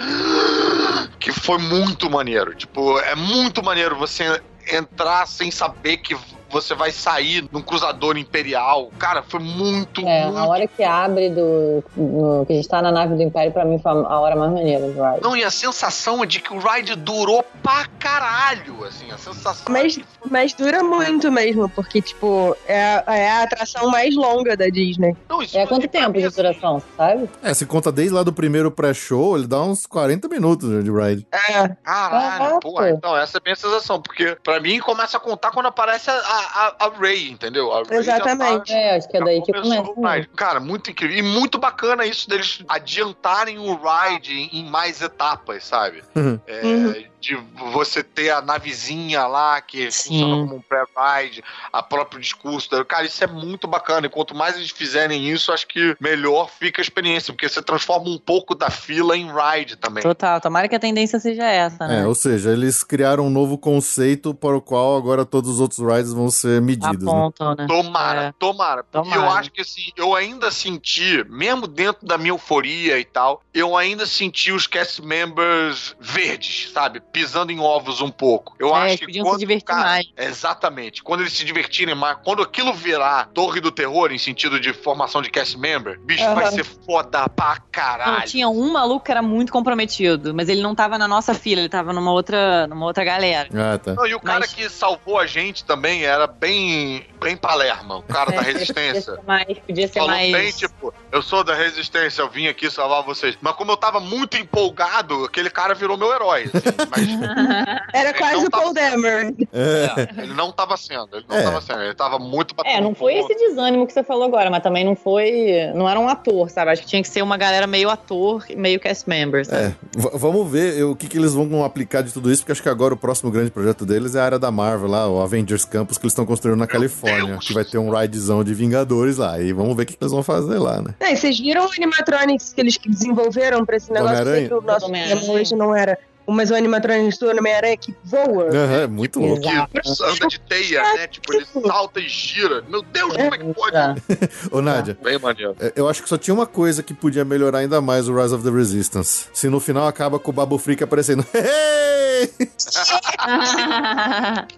que foi muito maneiro. Tipo, é muito maneiro você entrar sem saber que você vai sair num cruzador imperial. Cara, foi muito. É, muito... a hora que abre do. No, que a gente tá na nave do Império, pra mim foi a hora mais maneira do ride. Não, e a sensação é de que o ride durou pra caralho, assim, a sensação. Mas, é mas dura muito mesmo, porque, tipo, é, é a atração mais longa da Disney. Não, isso é quanto tempo de duração, sabe? É, se conta desde lá do primeiro pré-show, ele dá uns 40 minutos de ride. É. Caralho, ah, pô, então essa é a minha sensação, porque pra mim começa a contar quando aparece a, a, a Ray, entendeu? A Ray Exatamente. Tá, é, acho que é daí que começa. Cara, muito incrível. E muito bacana isso deles adiantarem o ride em, em mais etapas, sabe? Uhum. É, uhum de você ter a navezinha lá que Sim. funciona como um pré-ride, a próprio discurso. Cara, isso é muito bacana. E quanto mais eles fizerem isso, acho que melhor fica a experiência, porque você transforma um pouco da fila em ride também. Total, tomara que a tendência seja essa, né? É, ou seja, eles criaram um novo conceito para o qual agora todos os outros rides vão ser medidos. Né? Apontam, né? né? Tomara, é. tomara. Tomara. eu acho que assim, eu ainda senti, mesmo dentro da minha euforia e tal, eu ainda senti os cast members verdes, sabe? Pisando em ovos um pouco. Eu é, acho que podiam quando, se divertir cara, mais. Exatamente. Quando eles se divertirem mais, quando aquilo virar Torre do Terror, em sentido de formação de cast member, bicho, uhum. vai ser foda pra caralho. Não, tinha um maluco que era muito comprometido, mas ele não tava na nossa fila, ele tava numa outra, numa outra galera. Ah, tá. Não, e o mas... cara que salvou a gente também era bem, bem Palerma, o cara da resistência. podia ser mais. Podia ser Falou mais... bem, tipo, eu sou da resistência, eu vim aqui salvar vocês. Mas como eu tava muito empolgado, aquele cara virou meu herói. Assim, mas... Era quase o Paul Demer. É. ele não tava sendo, ele não é. tava sendo, ele tava muito É, não foi esse desânimo que você falou agora, mas também não foi. Não era um ator, sabe? Acho que tinha que ser uma galera meio ator, meio cast members. Sabe? É, vamos ver o que, que eles vão aplicar de tudo isso, porque acho que agora o próximo grande projeto deles é a área da Marvel lá, o Avengers Campus, que eles estão construindo na meu Califórnia, Deus. que vai ter um ridezão de Vingadores lá. E vamos ver o que, que eles vão fazer lá, né? É, vocês viram o animatronics que eles desenvolveram pra esse negócio que o nosso hoje não era mas o animatrônico do Homem-Aranha que voa. Uhum, é muito louco. Que anda de teia, né? Tipo, ele salta e gira. Meu Deus, como é que pode? Ô, Nádia. Bem maneiro. É, eu acho que só tinha uma coisa que podia melhorar ainda mais o Rise of the Resistance. Se no final acaba com o Babu Freak aparecendo.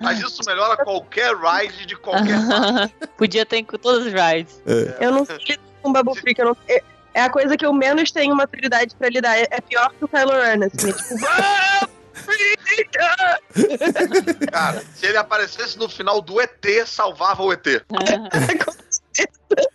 Mas isso melhora qualquer ride de qualquer Podia ter com todos os rides. É. Eu não sei com o Babu Freak, eu não é a coisa que eu menos tenho maturidade pra lidar. É, é pior que o Kylo Ren, assim. É tipo, Cara, se ele aparecesse no final do ET, salvava o ET.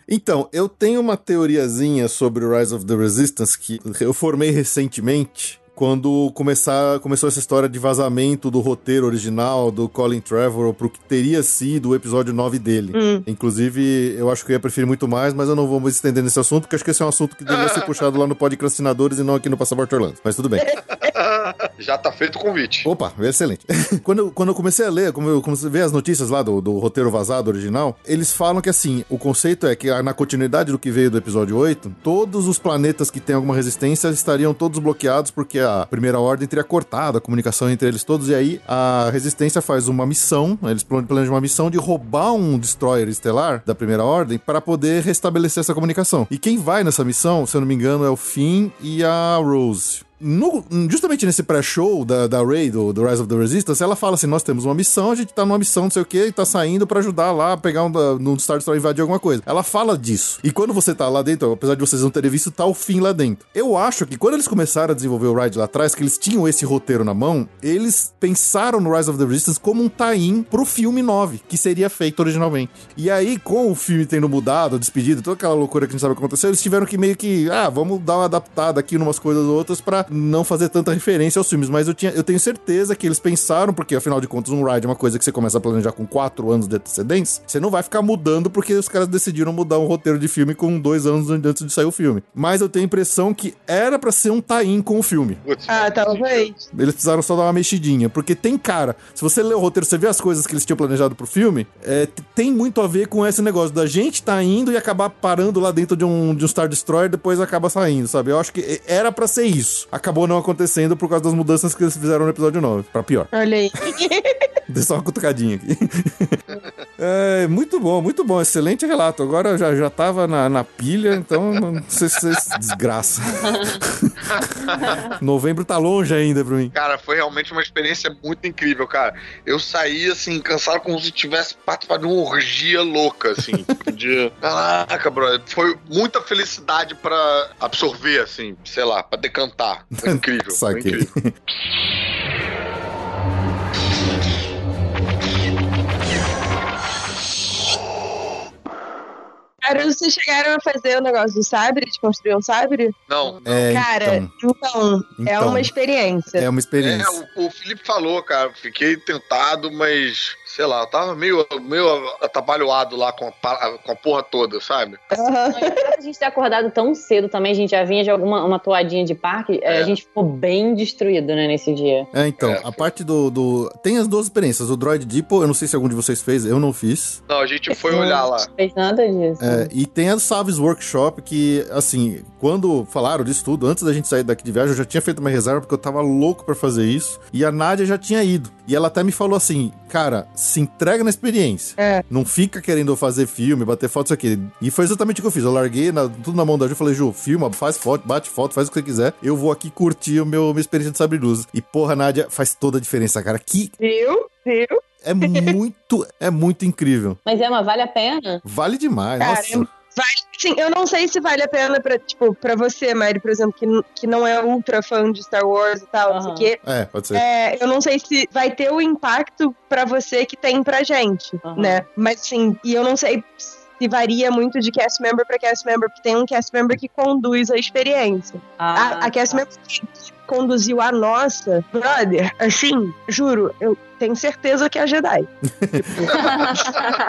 Então, eu tenho uma teoriazinha sobre o Rise of the Resistance que eu formei recentemente quando começar, começou essa história de vazamento do roteiro original do Colin Trevorrow pro que teria sido o episódio 9 dele. Hum. Inclusive, eu acho que eu ia preferir muito mais, mas eu não vou me estender nesse assunto, porque acho que esse é um assunto que deveria ser puxado lá no Podcrastinadores e não aqui no Passaporte Orlando. Mas tudo bem. Já tá feito o convite. Opa, excelente. quando, eu, quando eu comecei a ler, como eu comecei a ver as notícias lá do, do roteiro vazado original, eles falam que assim, o conceito é que na continuidade do que veio do episódio 8, todos os planetas que têm alguma resistência estariam todos bloqueados porque a Primeira Ordem teria cortado a comunicação entre eles todos, e aí a Resistência faz uma missão, eles planejam uma missão de roubar um destroyer estelar da Primeira Ordem para poder restabelecer essa comunicação. E quem vai nessa missão, se eu não me engano, é o Finn e a Rose. No, justamente nesse pré-show da, da Ray, do, do, Rise of the Resistance, ela fala assim: Nós temos uma missão, a gente tá numa missão, não sei o que, e tá saindo para ajudar lá pegar um no Star Destroyer invadir alguma coisa. Ela fala disso. E quando você tá lá dentro, apesar de vocês não terem visto, tá o fim lá dentro. Eu acho que quando eles começaram a desenvolver o Ride lá atrás, que eles tinham esse roteiro na mão, eles pensaram no Rise of the Resistance como um tie-in pro filme 9, que seria feito originalmente. E aí, com o filme tendo mudado, despedido, toda aquela loucura que a gente sabe o que aconteceu, eles tiveram que meio que, ah, vamos dar uma adaptada aqui numas coisas ou outras pra não fazer tanta referência aos filmes, mas eu, tinha, eu tenho certeza que eles pensaram, porque afinal de contas, um ride é uma coisa que você começa a planejar com quatro anos de antecedência, você não vai ficar mudando porque os caras decidiram mudar um roteiro de filme com dois anos antes de sair o filme. Mas eu tenho a impressão que era para ser um tie-in com o filme. Ah, talvez. Eles precisaram só dar uma mexidinha, porque tem cara, se você lê o roteiro, você vê as coisas que eles tinham planejado pro filme, é, tem muito a ver com esse negócio da gente tá indo e acabar parando lá dentro de um, de um Star Destroyer, depois acaba saindo, sabe? Eu acho que era para ser isso. Acabou não acontecendo por causa das mudanças que eles fizeram no episódio 9, pra pior. Olha aí. Dê só uma cutucadinha aqui. É, muito bom, muito bom. Excelente relato. Agora eu já, já tava na, na pilha, então não sei se desgraça. Novembro tá longe ainda pra mim. Cara, foi realmente uma experiência muito incrível, cara. Eu saí, assim, cansado como se tivesse participado de uma orgia louca, assim. de... Caraca, brother. Foi muita felicidade pra absorver, assim, sei lá, pra decantar. Foi incrível. Saquei. Foi incrível. Cara, vocês chegaram a fazer o negócio do sabre, de construir um sabre? Não. É, cara, então, então, é então, uma experiência. É uma experiência. É, o, o Felipe falou, cara, fiquei tentado, mas sei lá, eu tava meio, meio atabalhoado lá com a, com a porra toda, sabe? a gente ter acordado tão cedo também, a gente já vinha de alguma uma toadinha de parque, é. a gente ficou bem destruído, né, nesse dia. É, então, é. a parte do, do... Tem as duas experiências, o Droid Depot, eu não sei se algum de vocês fez, eu não fiz. Não, a gente foi não, olhar lá. Não fez nada disso. É, e tem a Saves Workshop, que, assim, quando falaram disso tudo, antes da gente sair daqui de viagem, eu já tinha feito uma reserva, porque eu tava louco para fazer isso, e a Nádia já tinha ido. E ela até me falou assim, cara, se entrega na experiência. É. Não fica querendo fazer filme, bater foto, isso aqui. E foi exatamente o que eu fiz. Eu larguei na, tudo na mão da Ju e falei, Ju, filma, faz foto, bate foto, faz o que você quiser. Eu vou aqui curtir o meu, minha experiência de sabre luz. E porra, Nádia, faz toda a diferença, cara. Que. Viu? Viu? É muito, é muito incrível. Mas é, uma vale a pena? Vale demais, cara, nossa. Vale, sim, eu não sei se vale a pena pra, tipo, pra você, Mary, por exemplo, que, que não é ultra fã de Star Wars e tal, uhum. não sei o quê. É, pode ser. É, eu não sei se vai ter o impacto pra você que tem pra gente, uhum. né? Mas, sim, e eu não sei se varia muito de cast member para cast member, porque tem um cast member que conduz a experiência. Ah, a, a cast tá. member que conduziu a nossa, brother, assim, juro, eu tenho certeza que é a Jedi.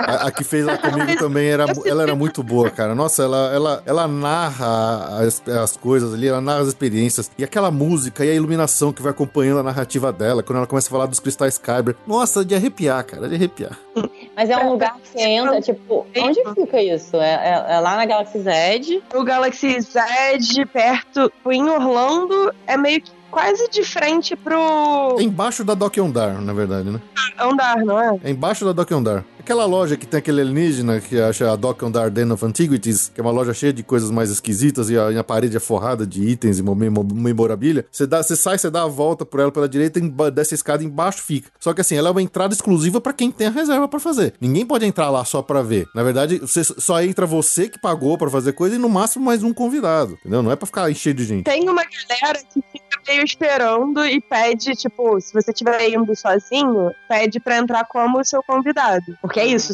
a, a, que fez lá comigo também, era, ela era muito boa, cara. Nossa, ela, ela, ela narra as, as coisas ali, ela narra as experiências. E aquela música e a iluminação que vai acompanhando a narrativa dela, quando ela começa a falar dos cristais Kyber. Nossa, de arrepiar, cara, de arrepiar. Mas é um lugar que você entra, tipo, onde fica isso? É, é, é lá na Galaxy Z? O Galaxy Z, perto, em Orlando, é meio que quase de frente pro. É embaixo da Dock Ondar, na verdade, né? Ondar, não é? É embaixo da Dock Ondar. Aquela loja que tem aquele alienígena que acha a Dock on Den of Antiquities, que é uma loja cheia de coisas mais esquisitas e a, e a parede é forrada de itens e memorabilia. Você, dá, você sai, você dá a volta por ela pela direita e dessa escada embaixo fica. Só que assim, ela é uma entrada exclusiva para quem tem a reserva para fazer. Ninguém pode entrar lá só para ver. Na verdade, você, só entra você que pagou para fazer coisa e no máximo mais um convidado. Entendeu? Não é para ficar cheio de gente. Tem uma galera que meio esperando e pede, tipo, se você estiver indo sozinho, pede para entrar como seu convidado. Porque que é isso.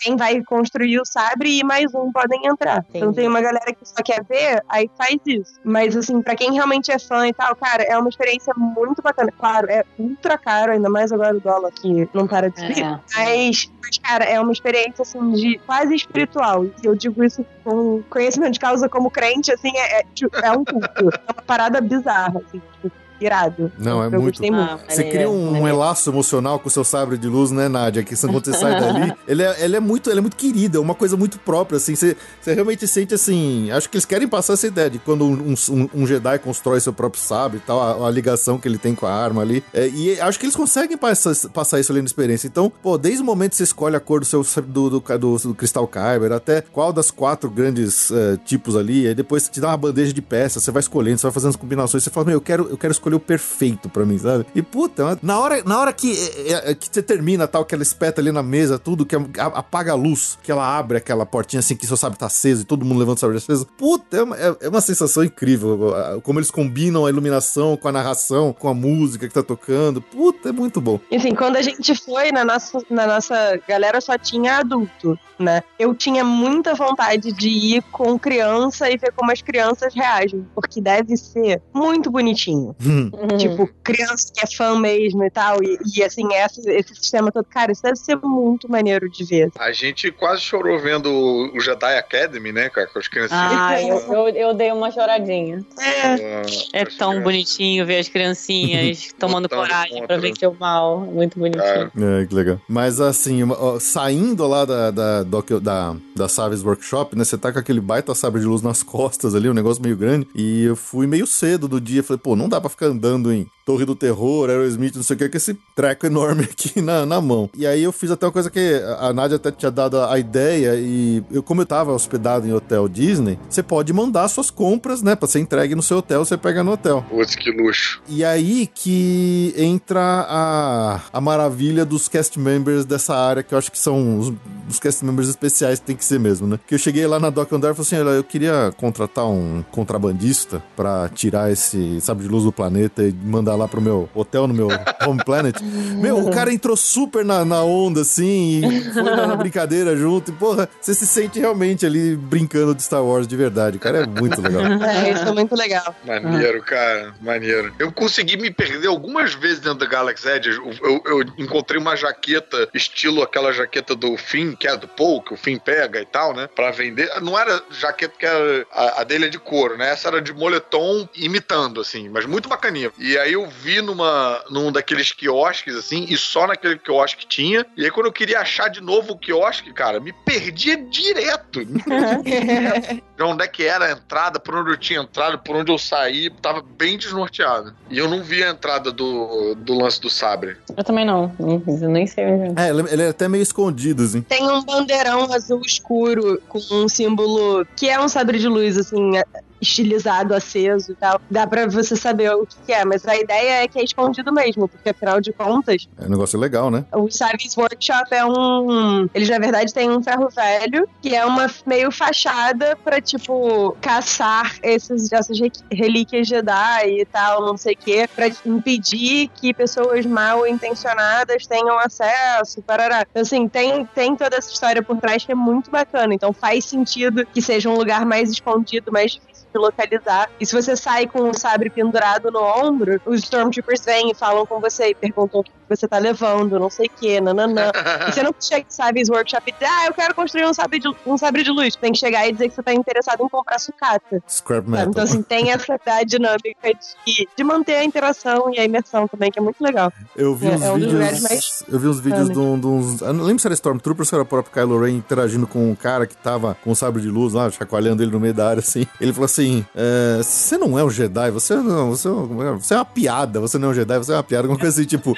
Quem vai construir o sabre e mais um podem entrar. Entendi. Então tem uma galera que só quer ver, aí faz isso. Mas assim, para quem realmente é fã e tal, cara, é uma experiência muito bacana. Claro, é ultra caro, ainda mais agora o dólar que não para de subir. É. Mas, mas, cara, é uma experiência assim de quase espiritual. E eu digo isso com conhecimento de causa como crente, assim, é, é, tipo, é um culto. É uma parada bizarra, assim, tipo, irado. Não, é eu muito. muito. Ah, você cria um, um elaço emocional com o seu sabre de luz, né, Nádia? Que quando você sai dali, ele é, ele é muito, ele é muito querido, é uma coisa muito própria, assim. Você, você realmente sente assim. Acho que eles querem passar essa ideia de quando um, um, um Jedi constrói seu próprio sabre e tal, a, a, ligação que ele tem com a arma ali. É, e acho que eles conseguem passar, passar isso ali na experiência. Então, pô, desde o momento que você escolhe a cor do seu do, do, do, do cristal Kyber, até qual das quatro grandes uh, tipos ali, aí depois te dá uma bandeja de peças, você vai escolhendo, você vai fazendo as combinações, você fala, meu, eu quero, eu quero escolher o perfeito pra mim, sabe? E puta, na hora, na hora que, é, é, que você termina tal, que ela espeta ali na mesa, tudo, que apaga a luz, que ela abre aquela portinha assim que só sabe tá aceso e todo mundo levanta o sabre aceso. Puta, é uma, é, é uma sensação incrível. Como eles combinam a iluminação com a narração, com a música que tá tocando. Puta, é muito bom. Enfim, quando a gente foi na nossa, na nossa galera só tinha adulto, né? Eu tinha muita vontade de ir com criança e ver como as crianças reagem, porque deve ser muito bonitinho. Hum. Tipo, criança que é fã mesmo e tal. E, e assim, esse, esse sistema todo. Cara, isso deve ser muito maneiro de ver. A gente quase chorou vendo o Jedi Academy, né, cara? Com as criancinhas. Ah, eu, eu, eu dei uma choradinha. É, é tão bonitinho ver as criancinhas tomando coragem pra vencer o mal. Muito bonitinho. É. é, que legal. Mas assim, saindo lá da, da, da, da Saves Workshop, né? Você tá com aquele baita sabre de luz nas costas ali, um negócio meio grande. E eu fui meio cedo do dia. Falei, pô, não dá pra ficar andando em Torre do Terror, Aerosmith, não sei o que, com esse treco enorme aqui na, na mão. E aí eu fiz até uma coisa que a Nádia até tinha dado a ideia, e eu, como eu tava hospedado em hotel Disney, você pode mandar suas compras, né, pra ser entregue no seu hotel, você pega no hotel. Putz, que luxo. E aí que entra a, a maravilha dos cast members dessa área, que eu acho que são os, os cast members especiais, tem que ser mesmo, né? Que eu cheguei lá na Dock Ondar e falei assim, olha, eu queria contratar um contrabandista para tirar esse sabe de luz do planeta e mandar lá pro meu hotel no meu home planet. Meu, o cara entrou super na, na onda, assim, e foi na brincadeira junto. E, porra, você se sente realmente ali brincando de Star Wars de verdade. O cara é muito legal. É, isso é muito legal. Maneiro, cara, maneiro. Eu consegui me perder algumas vezes dentro da Galaxy Edge. Eu, eu, eu encontrei uma jaqueta, estilo aquela jaqueta do Finn, que é do Paul, que o Finn pega e tal, né? Pra vender. Não era jaqueta que era. A, a dele é de couro, né? Essa era de moletom imitando, assim, mas muito bacaninha. E aí eu vi numa, num daqueles quiosques, assim, e só naquele quiosque tinha. E aí quando eu queria achar de novo o quiosque, cara, me perdia direto. de onde é que era a entrada, por onde eu tinha entrado, por onde eu saí, tava bem desnorteado. E eu não vi a entrada do, do lance do sabre. Eu também não, eu nem sei onde é. É, ele é até meio escondido, assim. Tem um bandeirão azul escuro com um símbolo que é um sabre de luz, assim, estilizado, aceso e tal. Dá pra você saber o que é, mas a ideia é que é escondido mesmo, porque afinal de contas. É um negócio legal, né? O Savage Workshop é um. Eles na verdade têm um ferro velho, que é uma meio fachada pra, tipo, caçar esses, essas relíquias Jedi e tal, não sei o quê, pra impedir que pessoas mal intencionadas tenham acesso, parará. Então, assim, tem, tem toda essa história por trás que é muito bacana. Então faz sentido que seja um lugar mais escondido, mais difícil se localizar. E se você sai com o sabre pendurado no ombro, os Stormtroopers vêm e falam com você e perguntam o que você tá levando, não sei o que, nananã. e você não chega, sabe, os workshop e dizer, ah, eu quero construir um sabre, de, um sabre de luz. Tem que chegar e dizer que você tá interessado em comprar sucata. Scrap metal. Então, assim, tem essa dinâmica de, de manter a interação e a imersão também, que é muito legal. Eu vi é, uns é um vídeos. Mais... Eu vi uns vídeos de, um, de uns. Eu não lembro se era Stormtroopers ou se era o próprio Kylo Ren interagindo com um cara que tava com um sabre de luz lá, chacoalhando ele no meio da área, assim. Ele falou assim: é, você não é um Jedi, você não. Você, é você é uma piada, você não é um Jedi, você é uma piada, alguma coisa assim, tipo,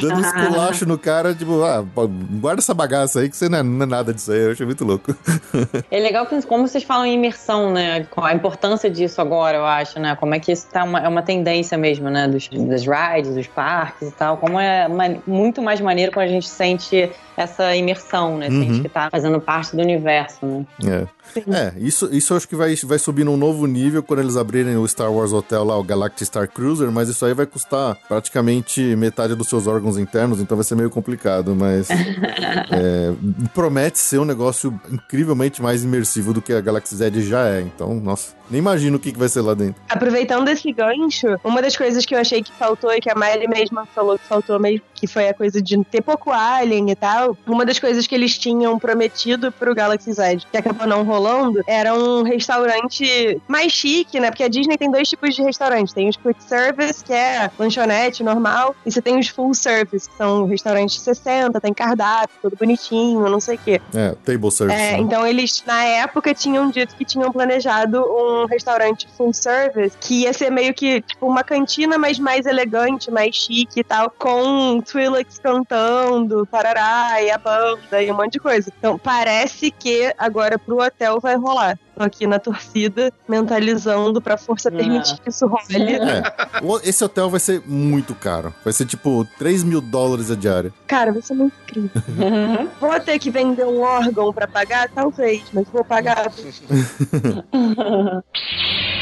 dando esculacho no cara, tipo, ah, guarda essa bagaça aí que você não é, não é nada disso aí. Eu achei muito louco. É legal que, como vocês falam em imersão, né? A importância disso agora, eu acho, né? Como é que isso tá uma, é uma tendência mesmo, né? Dos, das rides, dos parques e tal. Como é muito mais maneiro quando a gente sente essa imersão, né? Uhum. Sente que tá fazendo parte do universo, né? É. É, isso, isso eu acho que vai, vai subir num novo nível quando eles abrirem o Star Wars Hotel lá, o Galactic Star Cruiser, mas isso aí vai custar praticamente metade dos seus órgãos internos, então vai ser meio complicado, mas é, promete ser um negócio incrivelmente mais imersivo do que a Galaxy Z já é, então, nossa, nem imagino o que, que vai ser lá dentro. Aproveitando esse gancho, uma das coisas que eu achei que faltou e que a Miley mesma falou que faltou mesmo, que foi a coisa de ter pouco alien e tal, uma das coisas que eles tinham prometido pro Galaxy Z, que acabou não rolando, rolando era um restaurante mais chique, né? Porque a Disney tem dois tipos de restaurante. Tem os quick service, que é lanchonete normal, e você tem os full service, que são restaurantes 60, tem cardápio, tudo bonitinho, não sei o quê. É, table service. É, né? então eles, na época, tinham dito que tinham planejado um restaurante full service, que ia ser meio que, tipo, uma cantina, mas mais elegante, mais chique e tal, com Twi'leks cantando, parará, e a banda, e um monte de coisa. Então, parece que agora pro hotel vai rolar. Tô aqui na torcida, mentalizando pra força é. permitir que isso role. É. Esse hotel vai ser muito caro. Vai ser tipo 3 mil dólares a diária. Cara, vai ser muito incrível. vou ter que vender um órgão pra pagar? Talvez, mas vou pagar.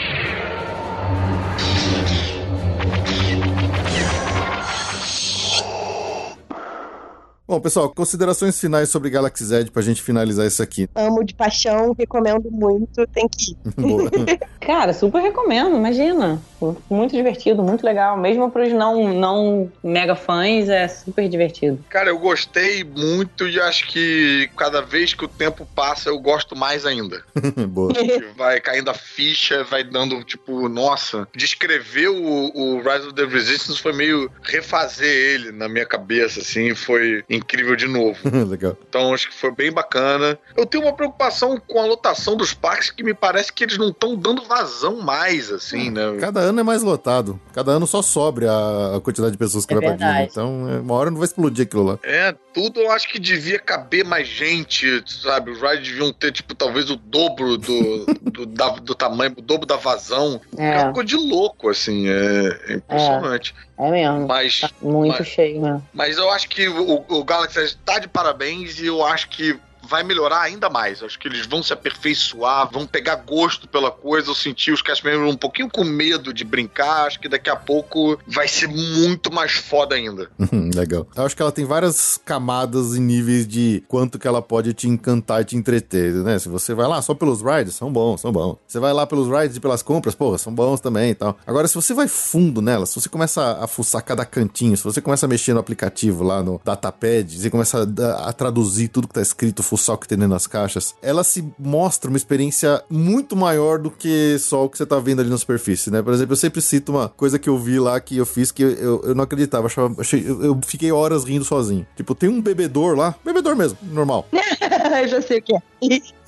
Bom, pessoal, considerações finais sobre Galaxy Z pra gente finalizar isso aqui. Amo de paixão, recomendo muito, tem que ir. Cara, super recomendo, imagina. Muito divertido, muito legal. Mesmo pros não, não mega fãs, é super divertido. Cara, eu gostei muito e acho que cada vez que o tempo passa, eu gosto mais ainda. Boa. vai caindo a ficha, vai dando, tipo, nossa, descrever o, o Rise of the Resistance foi meio refazer ele na minha cabeça, assim, foi incrível de novo. Legal. Então acho que foi bem bacana. Eu tenho uma preocupação com a lotação dos parques que me parece que eles não estão dando vazão mais, assim, hum, né? Cada ano é mais lotado. Cada ano só sobe a, a quantidade de pessoas que é vai verdade. pra Disney. Então, é, uma hora não vai explodir aquilo lá. É, tudo eu acho que devia caber mais gente, sabe? Os rides deviam ter, tipo, talvez o dobro do, do, da, do tamanho, o dobro da vazão. É. uma coisa de louco, assim. É, é impressionante. É, é mesmo. Mas, tá muito mas, cheio, né? Mas eu acho que o, o Galaxy está de parabéns e eu acho que vai melhorar ainda mais. Acho que eles vão se aperfeiçoar, vão pegar gosto pela coisa. Eu senti os castmembers um pouquinho com medo de brincar. Acho que daqui a pouco vai ser muito mais foda ainda. Uhum, legal. Eu acho que ela tem várias camadas e níveis de quanto que ela pode te encantar e te entreter, né? Se você vai lá só pelos rides, são bons, são bons. Você vai lá pelos rides e pelas compras, pô, são bons também e tal. Agora, se você vai fundo nela, se você começa a fuçar cada cantinho, se você começa a mexer no aplicativo lá no Datapad, você começa a, a traduzir tudo que tá escrito, fuçar o que tem dentro das caixas, ela se mostra uma experiência muito maior do que só o que você tá vendo ali na superfície, né? Por exemplo, eu sempre cito uma coisa que eu vi lá que eu fiz que eu, eu não acreditava, achava, achei, eu, eu fiquei horas rindo sozinho. Tipo, tem um bebedor lá, bebedor mesmo, normal. eu já sei o que é.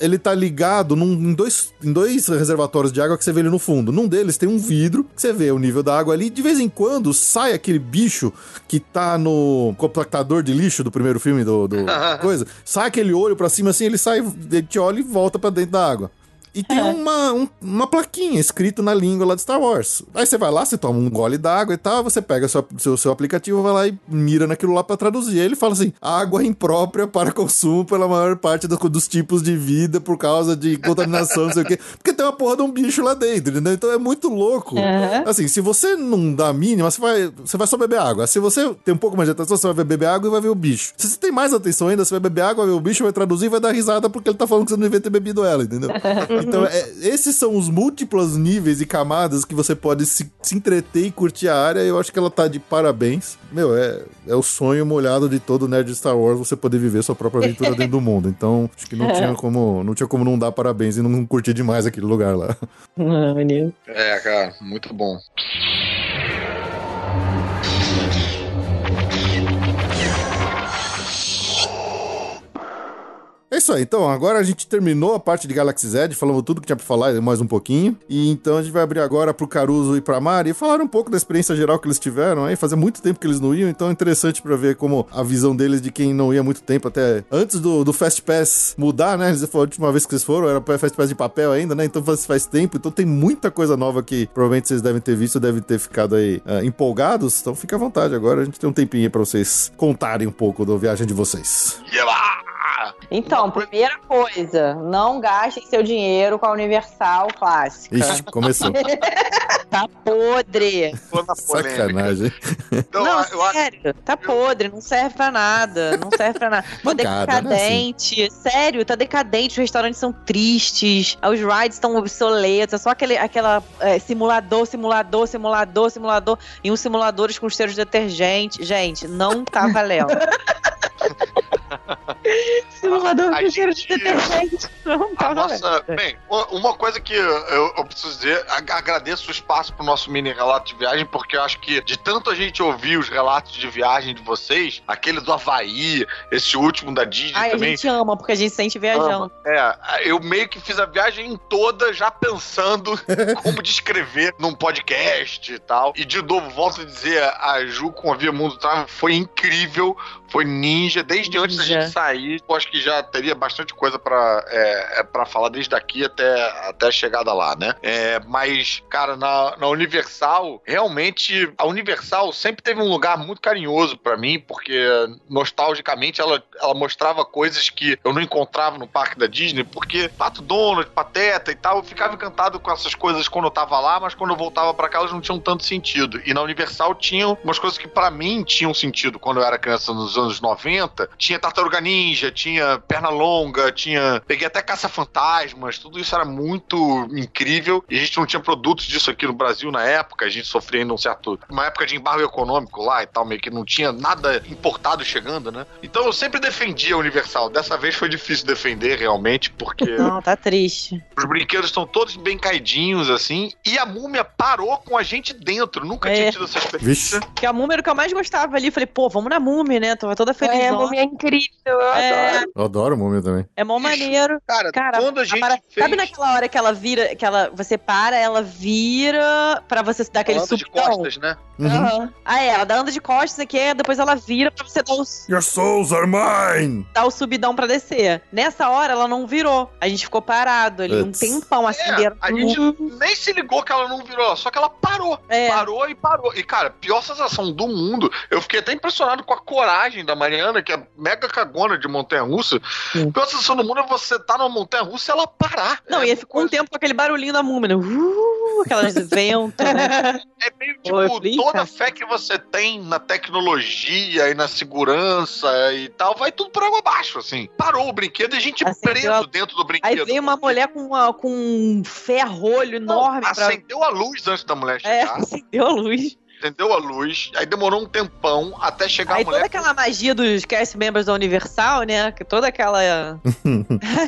ele tá ligado num, em, dois, em dois reservatórios de água que você vê ali no fundo. Num deles tem um vidro, que você vê o nível da água ali. De vez em quando sai aquele bicho que tá no compactador de lixo do primeiro filme do, do coisa. Sai aquele olho pra cima assim, ele sai, ele te olha e volta pra dentro da água. E tem é. uma, um, uma plaquinha escrito na língua lá de Star Wars. Aí você vai lá, você toma um gole d'água e tal, você pega seu, seu, seu aplicativo, vai lá e mira naquilo lá para traduzir. Aí ele fala assim: água imprópria para consumo pela maior parte do, dos tipos de vida por causa de contaminação, não sei o quê. Porque tem uma porra de um bicho lá dentro, entendeu? Então é muito louco. Uhum. Assim, se você não dá a mínima, você vai, você vai só beber água. Se você tem um pouco mais de atenção, você vai beber água e vai ver o bicho. Se você tem mais atenção ainda, você vai beber água, vai ver o bicho, vai traduzir e vai dar risada porque ele tá falando que você não devia ter bebido ela, entendeu? Então, é, esses são os múltiplos níveis e camadas que você pode se, se entreter e curtir a área. Eu acho que ela tá de parabéns. Meu, é, é o sonho molhado de todo nerd de Star Wars você poder viver sua própria aventura dentro do mundo. Então, acho que não é. tinha como não tinha como não dar parabéns e não curtir demais aquele lugar lá. Ah, é, cara, muito bom. É isso aí, então agora a gente terminou a parte de Galaxy Z, falamos tudo que tinha pra falar, mais um pouquinho. E então a gente vai abrir agora pro Caruso e pra Mari e falar um pouco da experiência geral que eles tiveram aí. Fazia muito tempo que eles não iam, então é interessante pra ver como a visão deles de quem não ia muito tempo, até antes do, do Fast Pass mudar, né? Eles falaram a última vez que eles foram, era Fast Pass de papel ainda, né? Então faz, faz tempo, então tem muita coisa nova que provavelmente vocês devem ter visto, devem ter ficado aí uh, empolgados. Então fica à vontade agora, a gente tem um tempinho aí pra vocês contarem um pouco da viagem de vocês. Yeah! Então, primeira coisa, não gastem seu dinheiro com a Universal clássica. Ixi, começou. tá podre. Sacanagem. Então, não, eu, sério, eu... tá podre, não serve pra nada, não serve pra nada. Tá decadente, assim. sério, tá decadente, os restaurantes são tristes, os rides estão obsoletos, é só aquele aquela, é, simulador, simulador, simulador, simulador, e uns simuladores com cheiros de detergente. Gente, não tá valendo. Simulador de cheiro de detergente. A nossa, bem, uma coisa que eu, eu preciso dizer, agradeço o espaço pro nosso mini relato de viagem, porque eu acho que de tanto a gente ouvir os relatos de viagem de vocês, aquele do Havaí, esse último da Disney Ai, também. A gente ama, porque a gente sente viajando. É, eu meio que fiz a viagem toda já pensando como descrever num podcast e tal. E de novo, volto a dizer, a Ju com a Via Mundo Travel foi incrível, foi ninja, desde ninja. antes da gente sair, eu acho que já teria bastante coisa para é, é para falar desde aqui até, até a chegada lá, né? É, mas, cara, na, na Universal, realmente, a Universal sempre teve um lugar muito carinhoso para mim, porque nostalgicamente ela, ela mostrava coisas que eu não encontrava no parque da Disney, porque Pato Donald, Pateta e tal, eu ficava encantado com essas coisas quando eu tava lá, mas quando eu voltava para cá elas não tinham tanto sentido. E na Universal tinham umas coisas que para mim tinham sentido quando eu era criança nos anos 90, tinha Tartaruga Ninja, tinha Perna Longa, tinha. Peguei até Caça-Fantasmas, tudo isso era muito incrível. E a gente não tinha produtos disso aqui no Brasil na época, a gente sofria ainda um certo. Uma época de embargo econômico lá e tal, meio que não tinha nada importado chegando, né? Então eu sempre defendi a Universal. Dessa vez foi difícil defender realmente, porque. Não, tá triste. Os brinquedos estão todos bem caidinhos, assim, e a múmia parou com a gente dentro. Nunca é. tinha tido essa experiência. Que a múmia era o que eu mais gostava ali. Falei, pô, vamos na múmia, né? Tava toda feliz. É, a múmia é incrível, eu é... adoro. Eu adoro múmia também. É mó maneiro. Cara, cara quando a gente para... fez... Sabe naquela hora que ela vira, que ela, você para, ela vira pra você dar aquele subidão? de costas, né? Uhum. uhum. Ah, é, ela dá anda de costas aqui, depois ela vira pra você dar os... Your souls are mine! Dar o subidão pra descer. Nessa hora, ela não virou. A gente ficou parado ali, It's... um tempão assim. É, a gente nem se ligou que ela não virou, só que ela parou. É. Parou e parou. E, cara, pior sensação do mundo. Eu fiquei até impressionado com a coragem imagem da Mariana, que é mega cagona de montanha-russa. A pior sensação do mundo é você tá numa montanha-russa e ela parar. Não, é e ele ficou um tempo com aquele barulhinho da múmia, né? Uh, aquelas ventos, né? É meio tipo, toda a fé que você tem na tecnologia e na segurança e tal, vai tudo por água abaixo, assim. Parou o brinquedo e a gente Acendeu preso a... dentro do brinquedo. Aí veio uma mulher com, uma, com um ferrolho enorme. Não, acendeu pra... a luz antes da mulher é, chegar. É, acendeu a luz acendeu a luz, aí demorou um tempão até chegar aí a mulher. toda aquela magia dos cast members da Universal, né? Que toda aquela.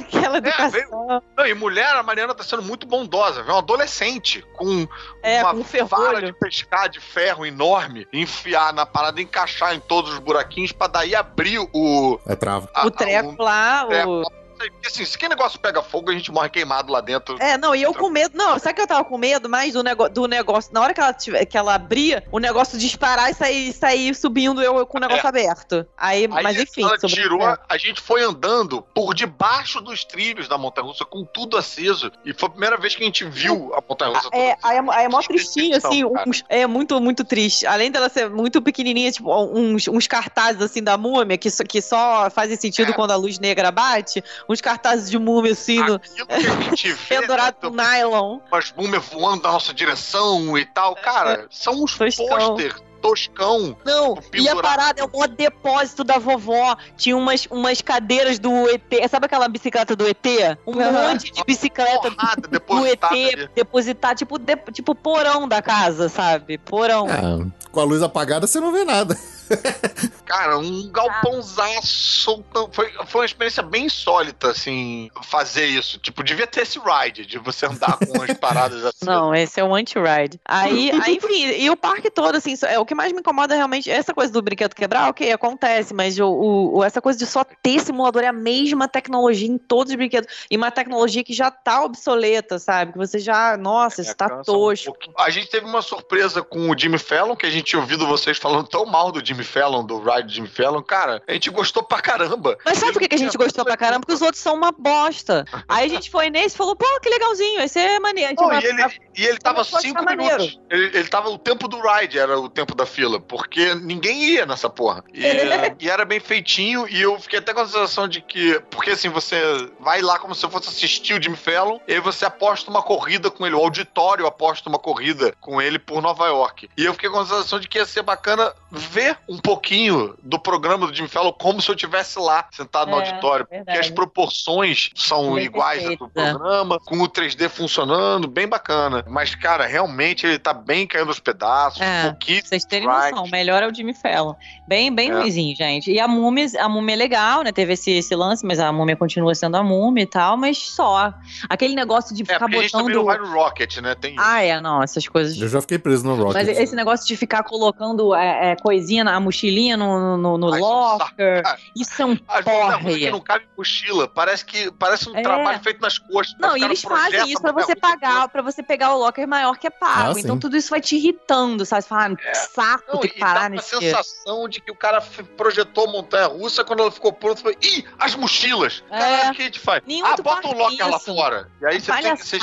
aquela é, educação. É, veio... Não, e mulher, a Mariana tá sendo muito bondosa, viu? Uma adolescente com é, uma com vara de pescar de ferro enorme, enfiar na parada, encaixar em todos os buraquinhos pra daí abrir o. É trava. o treco lá, o porque assim, se que negócio pega fogo, a gente morre queimado lá dentro. É, não, e eu com medo. Não, sabe que eu tava com medo mais do, nego, do negócio? Na hora que ela, tiver, que ela abria, o negócio disparar e sair, sair subindo eu com o negócio é. aberto. Aí, Aí mas enfim. Ela tirou, a gente foi andando por debaixo dos trilhos da montanha russa, com tudo aceso. E foi a primeira vez que a gente viu a montanha russa. É, aí é, aí é mó tristinho, assim. Uns, é muito, muito triste. Além dela ser muito pequenininha, tipo, uns, uns cartazes assim da múmia, que, que só fazem sentido é. quando a luz negra bate uns cartazes de múmia assim, no... pendurado com nylon. Umas múmias voando na nossa direção e tal. Cara, são uns posters toscão. Não, e a parada é um depósito da vovó. Tinha umas, umas cadeiras do ET. Sabe aquela bicicleta do ET? Um uhum. monte de bicicleta Porrada, do ET depositar, tipo, de, tipo porão da casa, sabe? Porão. É, com a luz apagada você não vê nada. Cara, um galpãozaço. Foi, foi uma experiência bem insólita, assim, fazer isso. Tipo, devia ter esse ride, de você andar com umas paradas assim. Não, esse é um anti-ride. Aí, aí, enfim, e o parque todo, assim, é, o que mais me incomoda realmente, essa coisa do brinquedo quebrar, ok, acontece, mas o, o, essa coisa de só ter simulador é a mesma tecnologia em todos os brinquedos. E uma tecnologia que já tá obsoleta, sabe? Que você já, nossa, é, isso tá tosco. Um a gente teve uma surpresa com o Jimmy Fallon, que a gente tinha ouvido vocês falando tão mal do Jimmy Jimmy Fallon, do Ride Jimmy Fallon, cara, a gente gostou pra caramba. Mas sabe por que, que a gente gostou pra caramba? Porque os outros são uma bosta. Aí a gente foi nesse e falou, pô, que legalzinho, esse é maneiro. Não, e, ele, e ele tava cinco minutos. Ele, ele tava o tempo do ride, era o tempo da fila, porque ninguém ia nessa porra. E, e era bem feitinho, e eu fiquei até com a sensação de que, porque assim, você vai lá como se fosse assistir o Jimmy Fallon, e aí você aposta uma corrida com ele, o auditório aposta uma corrida com ele por Nova York. E eu fiquei com a sensação de que ia ser bacana ver um pouquinho do programa do Jimmy Fallon como se eu estivesse lá, sentado no é, auditório. Verdade. Porque as proporções são iguais perfeita. do programa, com o 3D funcionando, bem bacana. Mas, cara, realmente ele tá bem caindo aos pedaços. É, um vocês terem noção, o melhor é o Jimmy Fallon. Bem, bem é. ruizinho, gente. E a múmia, a múmia é legal, né? Teve esse, esse lance, mas a múmia continua sendo a múmia e tal, mas só. Aquele negócio de é, ficar botando. A gente também não vai no Rocket, né? Tem ah, é, não, essas coisas. Eu já fiquei preso no Rocket. Mas esse negócio de ficar colocando é, é coisinha na a mochilinha no, no, no Ai, locker. Isso é um porre. não cabe mochila. Parece que parece um é. trabalho feito nas costas. Não, e eles fazem isso pra você pagar, para você pegar o locker maior que é pago. Ah, então tudo isso vai te irritando, sabe? Você fala, ah, é. saco não, que parar nesse. a sensação de que o cara projetou montanha russa quando ela ficou pronta, foi, ih, as mochilas. É. Caralho, o que a gente faz? Nenhum ah, bota o locker lá fora. E aí você tem que ser.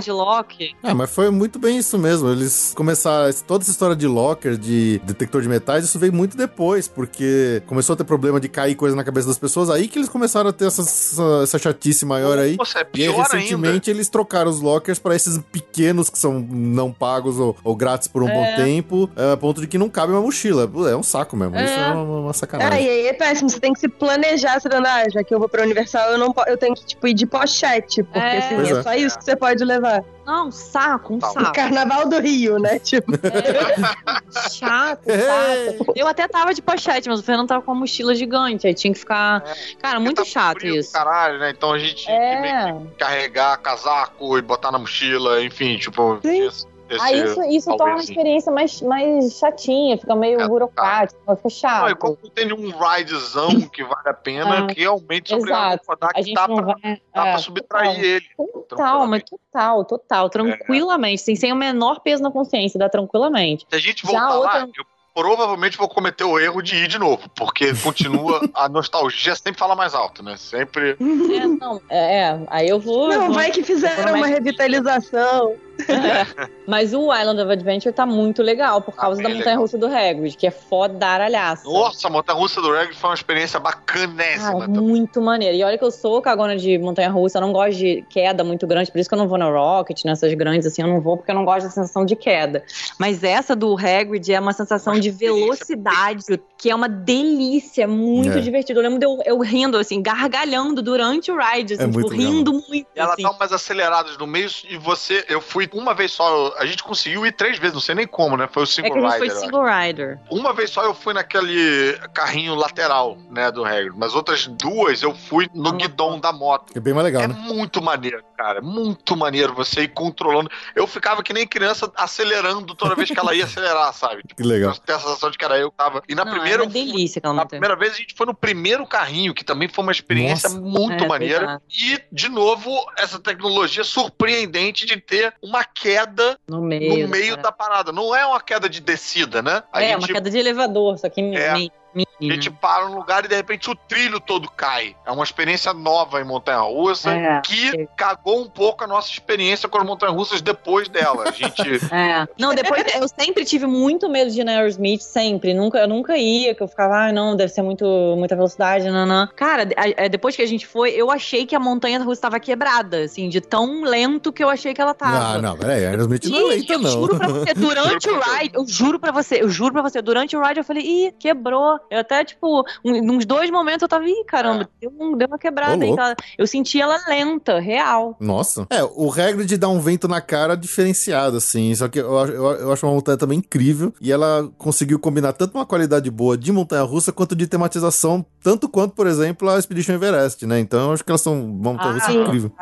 de locker. É, mas foi muito bem isso mesmo. Eles começaram toda essa história de locker, de detector de metais, isso veio muito depois, porque começou a ter problema de cair coisa na cabeça das pessoas, aí que eles começaram a ter essa, essa, essa chatice maior aí. Nossa, é e aí, recentemente, ainda. eles trocaram os lockers para esses pequenos que são não pagos ou, ou grátis por um é. bom tempo, é, a ponto de que não cabe uma mochila. É um saco mesmo. É. Isso é uma, uma sacanagem. É, e aí é péssimo. Você tem que se planejar, você ah, já que eu vou pra Universal, eu, não, eu tenho que, tipo, ir de pochete, porque é. assim, é, é só isso que você pode levar. Não, um saco, um tá. saco. Carnaval do Rio, né? Tipo. É. Chato, chato. Eu até tava de pochete, mas o Fernando tava com uma mochila gigante. Aí tinha que ficar. É. Cara, muito tá chato frio, isso. Caralho, né? Então a gente é. tinha que carregar casaco e botar na mochila, enfim, tipo. Sim. Aí isso, isso torna a experiência mais, mais chatinha, fica meio é, burocrático, tá. fica chato. Não, e como tem um ridezão que vale a pena, é, que realmente é obrigado a dar que dá, pra, vai, dá pra é, subtrair total. ele. Total, mas total, total, tranquilamente, é. sem o menor peso na consciência, dá tranquilamente. Se a gente voltar Já lá, outra... eu provavelmente vou cometer o erro de ir de novo, porque continua a nostalgia sempre fala mais alto, né? Sempre. É, não, é, é aí eu vou. Não, vou, vai que fizeram uma revitalização. Mas o Island of Adventure tá muito legal por causa ah, da montanha-russa do Hagrid, que é fodaralhaça. Nossa, a montanha-russa do Hagrid foi uma experiência bacanésima. Ah, muito maneira. E olha que eu sou cagona de montanha-russa, eu não gosto de queda muito grande, por isso que eu não vou na Rocket, nessas grandes assim, eu não vou porque eu não gosto da sensação de queda. Mas essa do Hagrid é uma sensação de velocidade, que é uma delícia, muito é. divertido. Eu lembro de eu, eu, rindo, assim, gargalhando durante o ride, assim, é tipo, rindo muito. Ela assim. tá umas aceleradas no meio e você, eu fui uma vez só, a gente conseguiu ir três vezes, não sei nem como, né? Foi o single é rider. Foi single rider. Uma vez só eu fui naquele carrinho lateral, né, do Hagrid, mas outras duas eu fui no uhum. guidão da moto. É bem mais legal, É né? muito maneiro, cara, muito maneiro você ir controlando. Eu ficava que nem criança acelerando toda vez que ela ia acelerar, sabe? Que legal. Ter a sensação de que era eu que tava. E na não, primeira. É uma delícia aquela Na primeira vez a gente foi no primeiro carrinho, que também foi uma experiência Nossa. muito é, maneira. E, de novo, essa tecnologia surpreendente de ter uma queda no meio, no meio da parada. Não é uma queda de descida, né? A é, gente... uma queda de elevador, só que é. meio. A gente para num lugar e de repente o trilho todo cai. É uma experiência nova em Montanha Russa é, que é. cagou um pouco a nossa experiência com as Montanhas Russas depois dela. A gente. É. Não, depois eu sempre tive muito medo de Aerosmith, sempre. Nunca, eu nunca ia, que eu ficava, ah, não, deve ser muito, muita velocidade, nanã. Cara, a, a, depois que a gente foi, eu achei que a montanha russa estava quebrada, assim, de tão lento que eu achei que ela tava. Ah, não, peraí, Aerosmith não é lenta, não. Eu juro pra você, durante o ride, eu juro pra você, eu juro pra você, durante o ride eu falei, ih, quebrou. Eu até, tipo, um, uns dois momentos eu tava, ih, caramba, é. deu, deu, uma quebrada aí. Tá? Eu senti ela lenta, real. Nossa. É, o Hagrid dá um vento na cara diferenciado, assim. Só que eu, eu, eu acho uma montanha também incrível. E ela conseguiu combinar tanto uma qualidade boa de montanha-russa quanto de tematização, tanto quanto, por exemplo, a Expedition Everest, né? Então eu acho que elas são uma montanha-russa ah, incrível.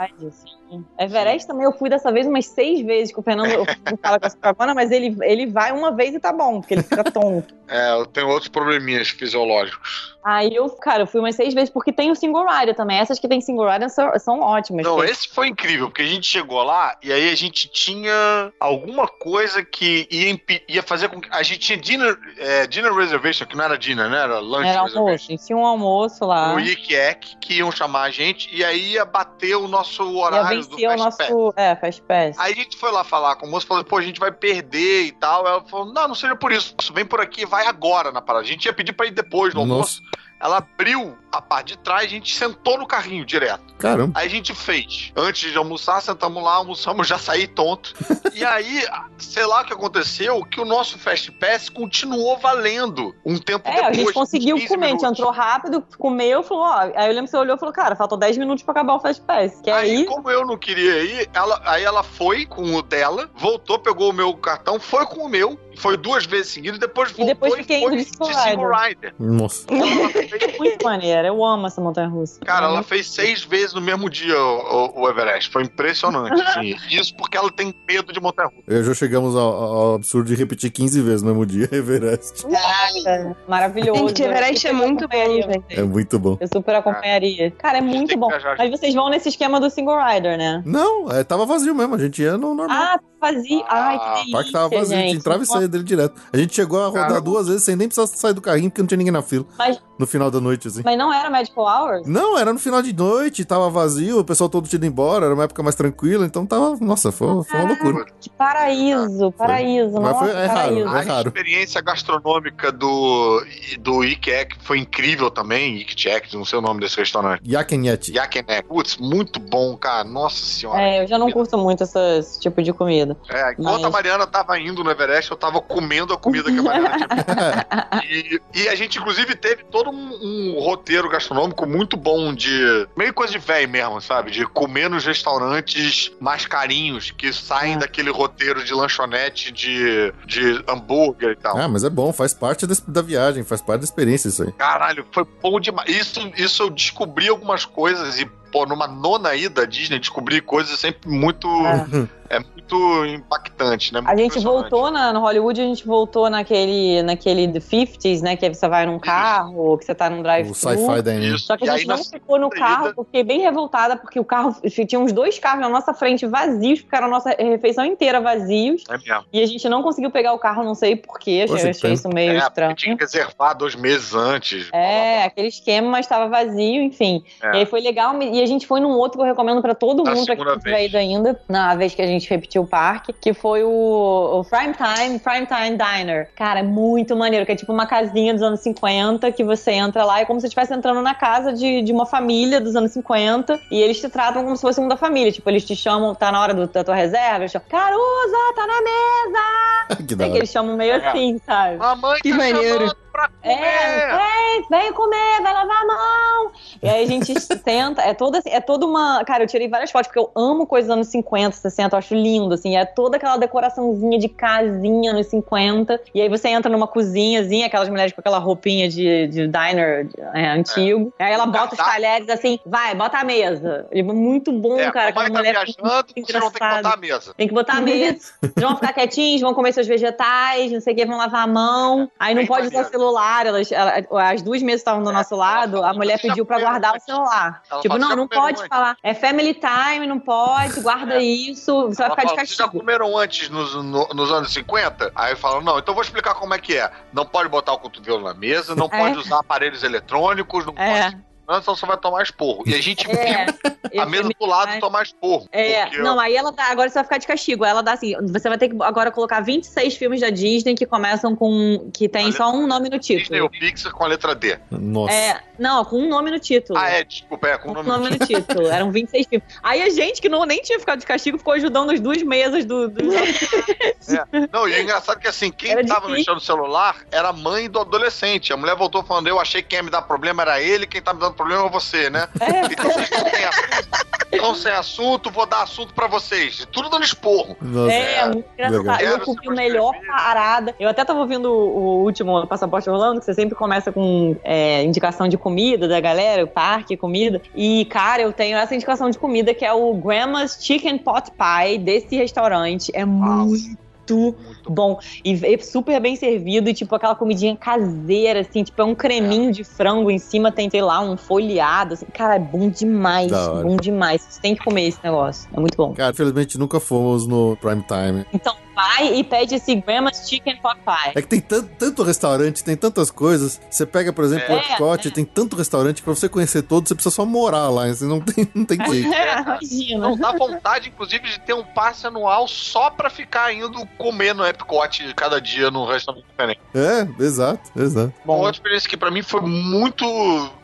Sim. Everest também eu fui dessa vez umas seis vezes, que o Fernando fala com essa cabana, mas ele, ele vai uma vez e tá bom, porque ele fica tonto. É, eu tenho outros probleminhas fisiológicos. Aí eu, cara, eu fui umas seis vezes, porque tem o single rider também. Essas que tem single rider são, são ótimas. Não, esse foi incrível, porque a gente chegou lá e aí a gente tinha alguma coisa que ia, ia fazer com que. A gente tinha dinner, é, dinner reservation, que não era dinner, né? Era lunch era almoço, tinha um almoço lá. No Yik que iam chamar a gente, e aí ia bater o nosso horário vencer o nosso. É, Fast Pass. Aí a gente foi lá falar com o moço, falou, pô, a gente vai perder e tal. Ela falou, não, não seja por isso, vem por aqui, vai agora na parada. A gente ia pedir pra ir depois no almoço. Ela abriu a parte de trás, a gente sentou no carrinho direto. Caramba. Aí a gente fez. Antes de almoçar, sentamos lá, almoçamos, já saí tonto. e aí, sei lá o que aconteceu, que o nosso Fast Pass continuou valendo um tempo é, depois. a gente conseguiu comer, a gente entrou rápido, comeu, falou, ó. Aí eu lembro que você olhou e falou, cara, faltou 10 minutos pra acabar o Fast Pass. Que aí, aí, como eu não queria ir, ela, aí ela foi com o dela, voltou, pegou o meu cartão, foi com o meu, foi duas vezes seguidas, depois voltou e, depois fiquei e foi de Single Rider. Nossa. Muito maneira, eu amo essa montanha russa. Cara, ela fez seis vezes no mesmo dia o, o Everest, foi impressionante. Assim. Isso porque ela tem medo de montanha russa. Eu já chegamos ao, ao, absurdo de repetir 15 vezes no mesmo dia Everest. Caraca, maravilhoso. Gente, Everest é muito bom, gente. É muito bom. Eu super acompanharia. Cara, é muito bom. Mas vocês vão nesse esquema do single rider, né? Não, é, tava vazio mesmo, a gente ia no normal. Ah, vazio. Ai, que delícia, O parque tava vazio, gente. a gente entrava e saía dele direto. A gente chegou a rodar Caramba. duas vezes sem nem precisar sair do carrinho, porque não tinha ninguém na fila. Mas, no final da noite, assim. Mas não era Magical Hours? Não, era no final de noite, tava vazio, o pessoal todo tinha ido embora, era uma época mais tranquila, então tava. Nossa, foi, foi uma loucura. Que paraíso, paraíso. Foi. Mas foi, é raro, é raro. A experiência gastronômica do, do Ikek foi incrível também, Ikchek, não sei o nome desse restaurante. Yakenet. Yakenet. Putz, muito bom, cara. Nossa senhora. É, eu já não curto muito esse tipo de comida. É, enquanto mas... a Mariana tava indo no Everest, eu tava comendo a comida que a Mariana tinha. e, e a gente, inclusive, teve todo um, um, roteiro gastronômico muito bom de. meio coisa de velho mesmo, sabe? De comer nos restaurantes mais carinhos que saem é. daquele roteiro de lanchonete de, de hambúrguer e tal. Ah, mas é bom, faz parte desse, da viagem, faz parte da experiência isso aí. Caralho, foi bom demais. Isso, isso eu descobri algumas coisas e pô, numa nona ida Disney, descobrir coisas sempre muito. É, é muito impactante, né? Muito a gente voltou na, no Hollywood, a gente voltou naquele, naquele The 50s, né? Que você vai num carro, que você tá num drive-thru. O sci-fi da Só que a gente não ficou no carro, ida... fiquei bem revoltada, porque o carro tinha uns dois carros na nossa frente vazios, ficaram a nossa refeição inteira vazios. É mesmo. E a gente não conseguiu pegar o carro, não sei porquê, achei, achei isso meio é, estranho. Tinha que reservar dois meses antes. É, aquele esquema, mas estava vazio, enfim. É. E aí foi legal, e a gente foi num outro que eu recomendo pra todo mundo pra quem não tiver ido ainda, na vez que a gente repetiu o parque, que foi o, o Prime Time, Prime Time Diner. Cara, é muito maneiro, que é tipo uma casinha dos anos 50 que você entra lá, é como se estivesse entrando na casa de, de uma família dos anos 50 e eles te tratam como se fosse uma da família. Tipo, eles te chamam, tá na hora do, da tua reserva, eles chamam, Caruza, tá na mesa! que, da que eles chamam meio é. assim, sabe? Mamãe que tá maneiro. chamando pra comer. É, vem comer, vai lavar a mão. E aí a gente senta, é toda assim, é toda uma. Cara, eu tirei várias fotos, porque eu amo coisas dos anos 50, 60, eu acho lindo, assim. É toda aquela decoraçãozinha de casinha nos 50. E aí você entra numa cozinhazinha, aquelas mulheres com aquela roupinha de, de diner é, antigo. É. Aí ela bota os talheres assim, vai, bota a mesa. Muito bom, é, cara. Aquela tá mulher viajando, vocês vão ter que botar a mesa. Tem que botar a mesa. Eles vão ficar quietinhos, vão comer seus vegetais, não sei o que, vão lavar a mão. Aí não Bem pode usar celular. Elas, as duas mesas estavam do é, nosso lado, a mulher pediu pra guardar o celular. Tipo, não, não pode antes. falar. É family time, não pode, guarda é. isso, você ela vai ficar fala, de castigo. Vocês já comeram antes nos, no, nos anos 50? Aí falam, não, então vou explicar como é que é. Não pode botar o cotovelo na mesa, não é. pode usar aparelhos eletrônicos, não é. Pode senão você vai tomar esporro. E a gente é, viu a mesa do lado tomar esporro. É, não, aí ela dá, agora você vai ficar de castigo. Ela dá assim, você vai ter que agora colocar 26 filmes da Disney que começam com, que tem a só um nome no título. Disney ou Pixar com a letra D. Nossa. É, não, com um nome no título. Ah, é, desculpa, é, com um nome, nome no título. título. Eram 26 filmes. Aí a gente, que não, nem tinha ficado de castigo, ficou ajudando as duas mesas do... do... é. Não, e o engraçado é que assim, quem era tava mexendo no celular era a mãe do adolescente. A mulher voltou falando, eu achei que quem ia me dar problema era ele, quem tá me dando problema é você, né? É. Então vocês não têm assunto. Então, sem assunto, vou dar assunto pra vocês. Tudo dando esporro. Nossa, é, é, muito engraçado. Eu comi o melhor parada. Eu até tava ouvindo o último Passaporte Rolando, que você sempre começa com é, indicação de comida da galera, o parque, comida. E, cara, eu tenho essa indicação de comida que é o Grandma's Chicken Pot Pie desse restaurante. É Nossa. muito muito, bom. E super bem servido, e tipo aquela comidinha caseira, assim, tipo é um creminho é. de frango em cima, tem, sei lá, um folheado, assim. Cara, é bom demais, bom demais. Você tem que comer esse negócio, é muito bom. Cara, infelizmente nunca fomos no prime time. Então, vai e pede esse Grandma's Chicken Pot Pie. É que tem tanto, tanto restaurante, tem tantas coisas. Você pega, por exemplo, é, o Epcot, é. tem tanto restaurante que pra você conhecer todos, você precisa só morar lá. Você não tem, não tem jeito. É, imagina. Não dá vontade, inclusive, de ter um passe anual só pra ficar indo comer no Epcot cada dia num restaurante diferente. É, exato, exato. Bom, outra experiência que pra mim foi muito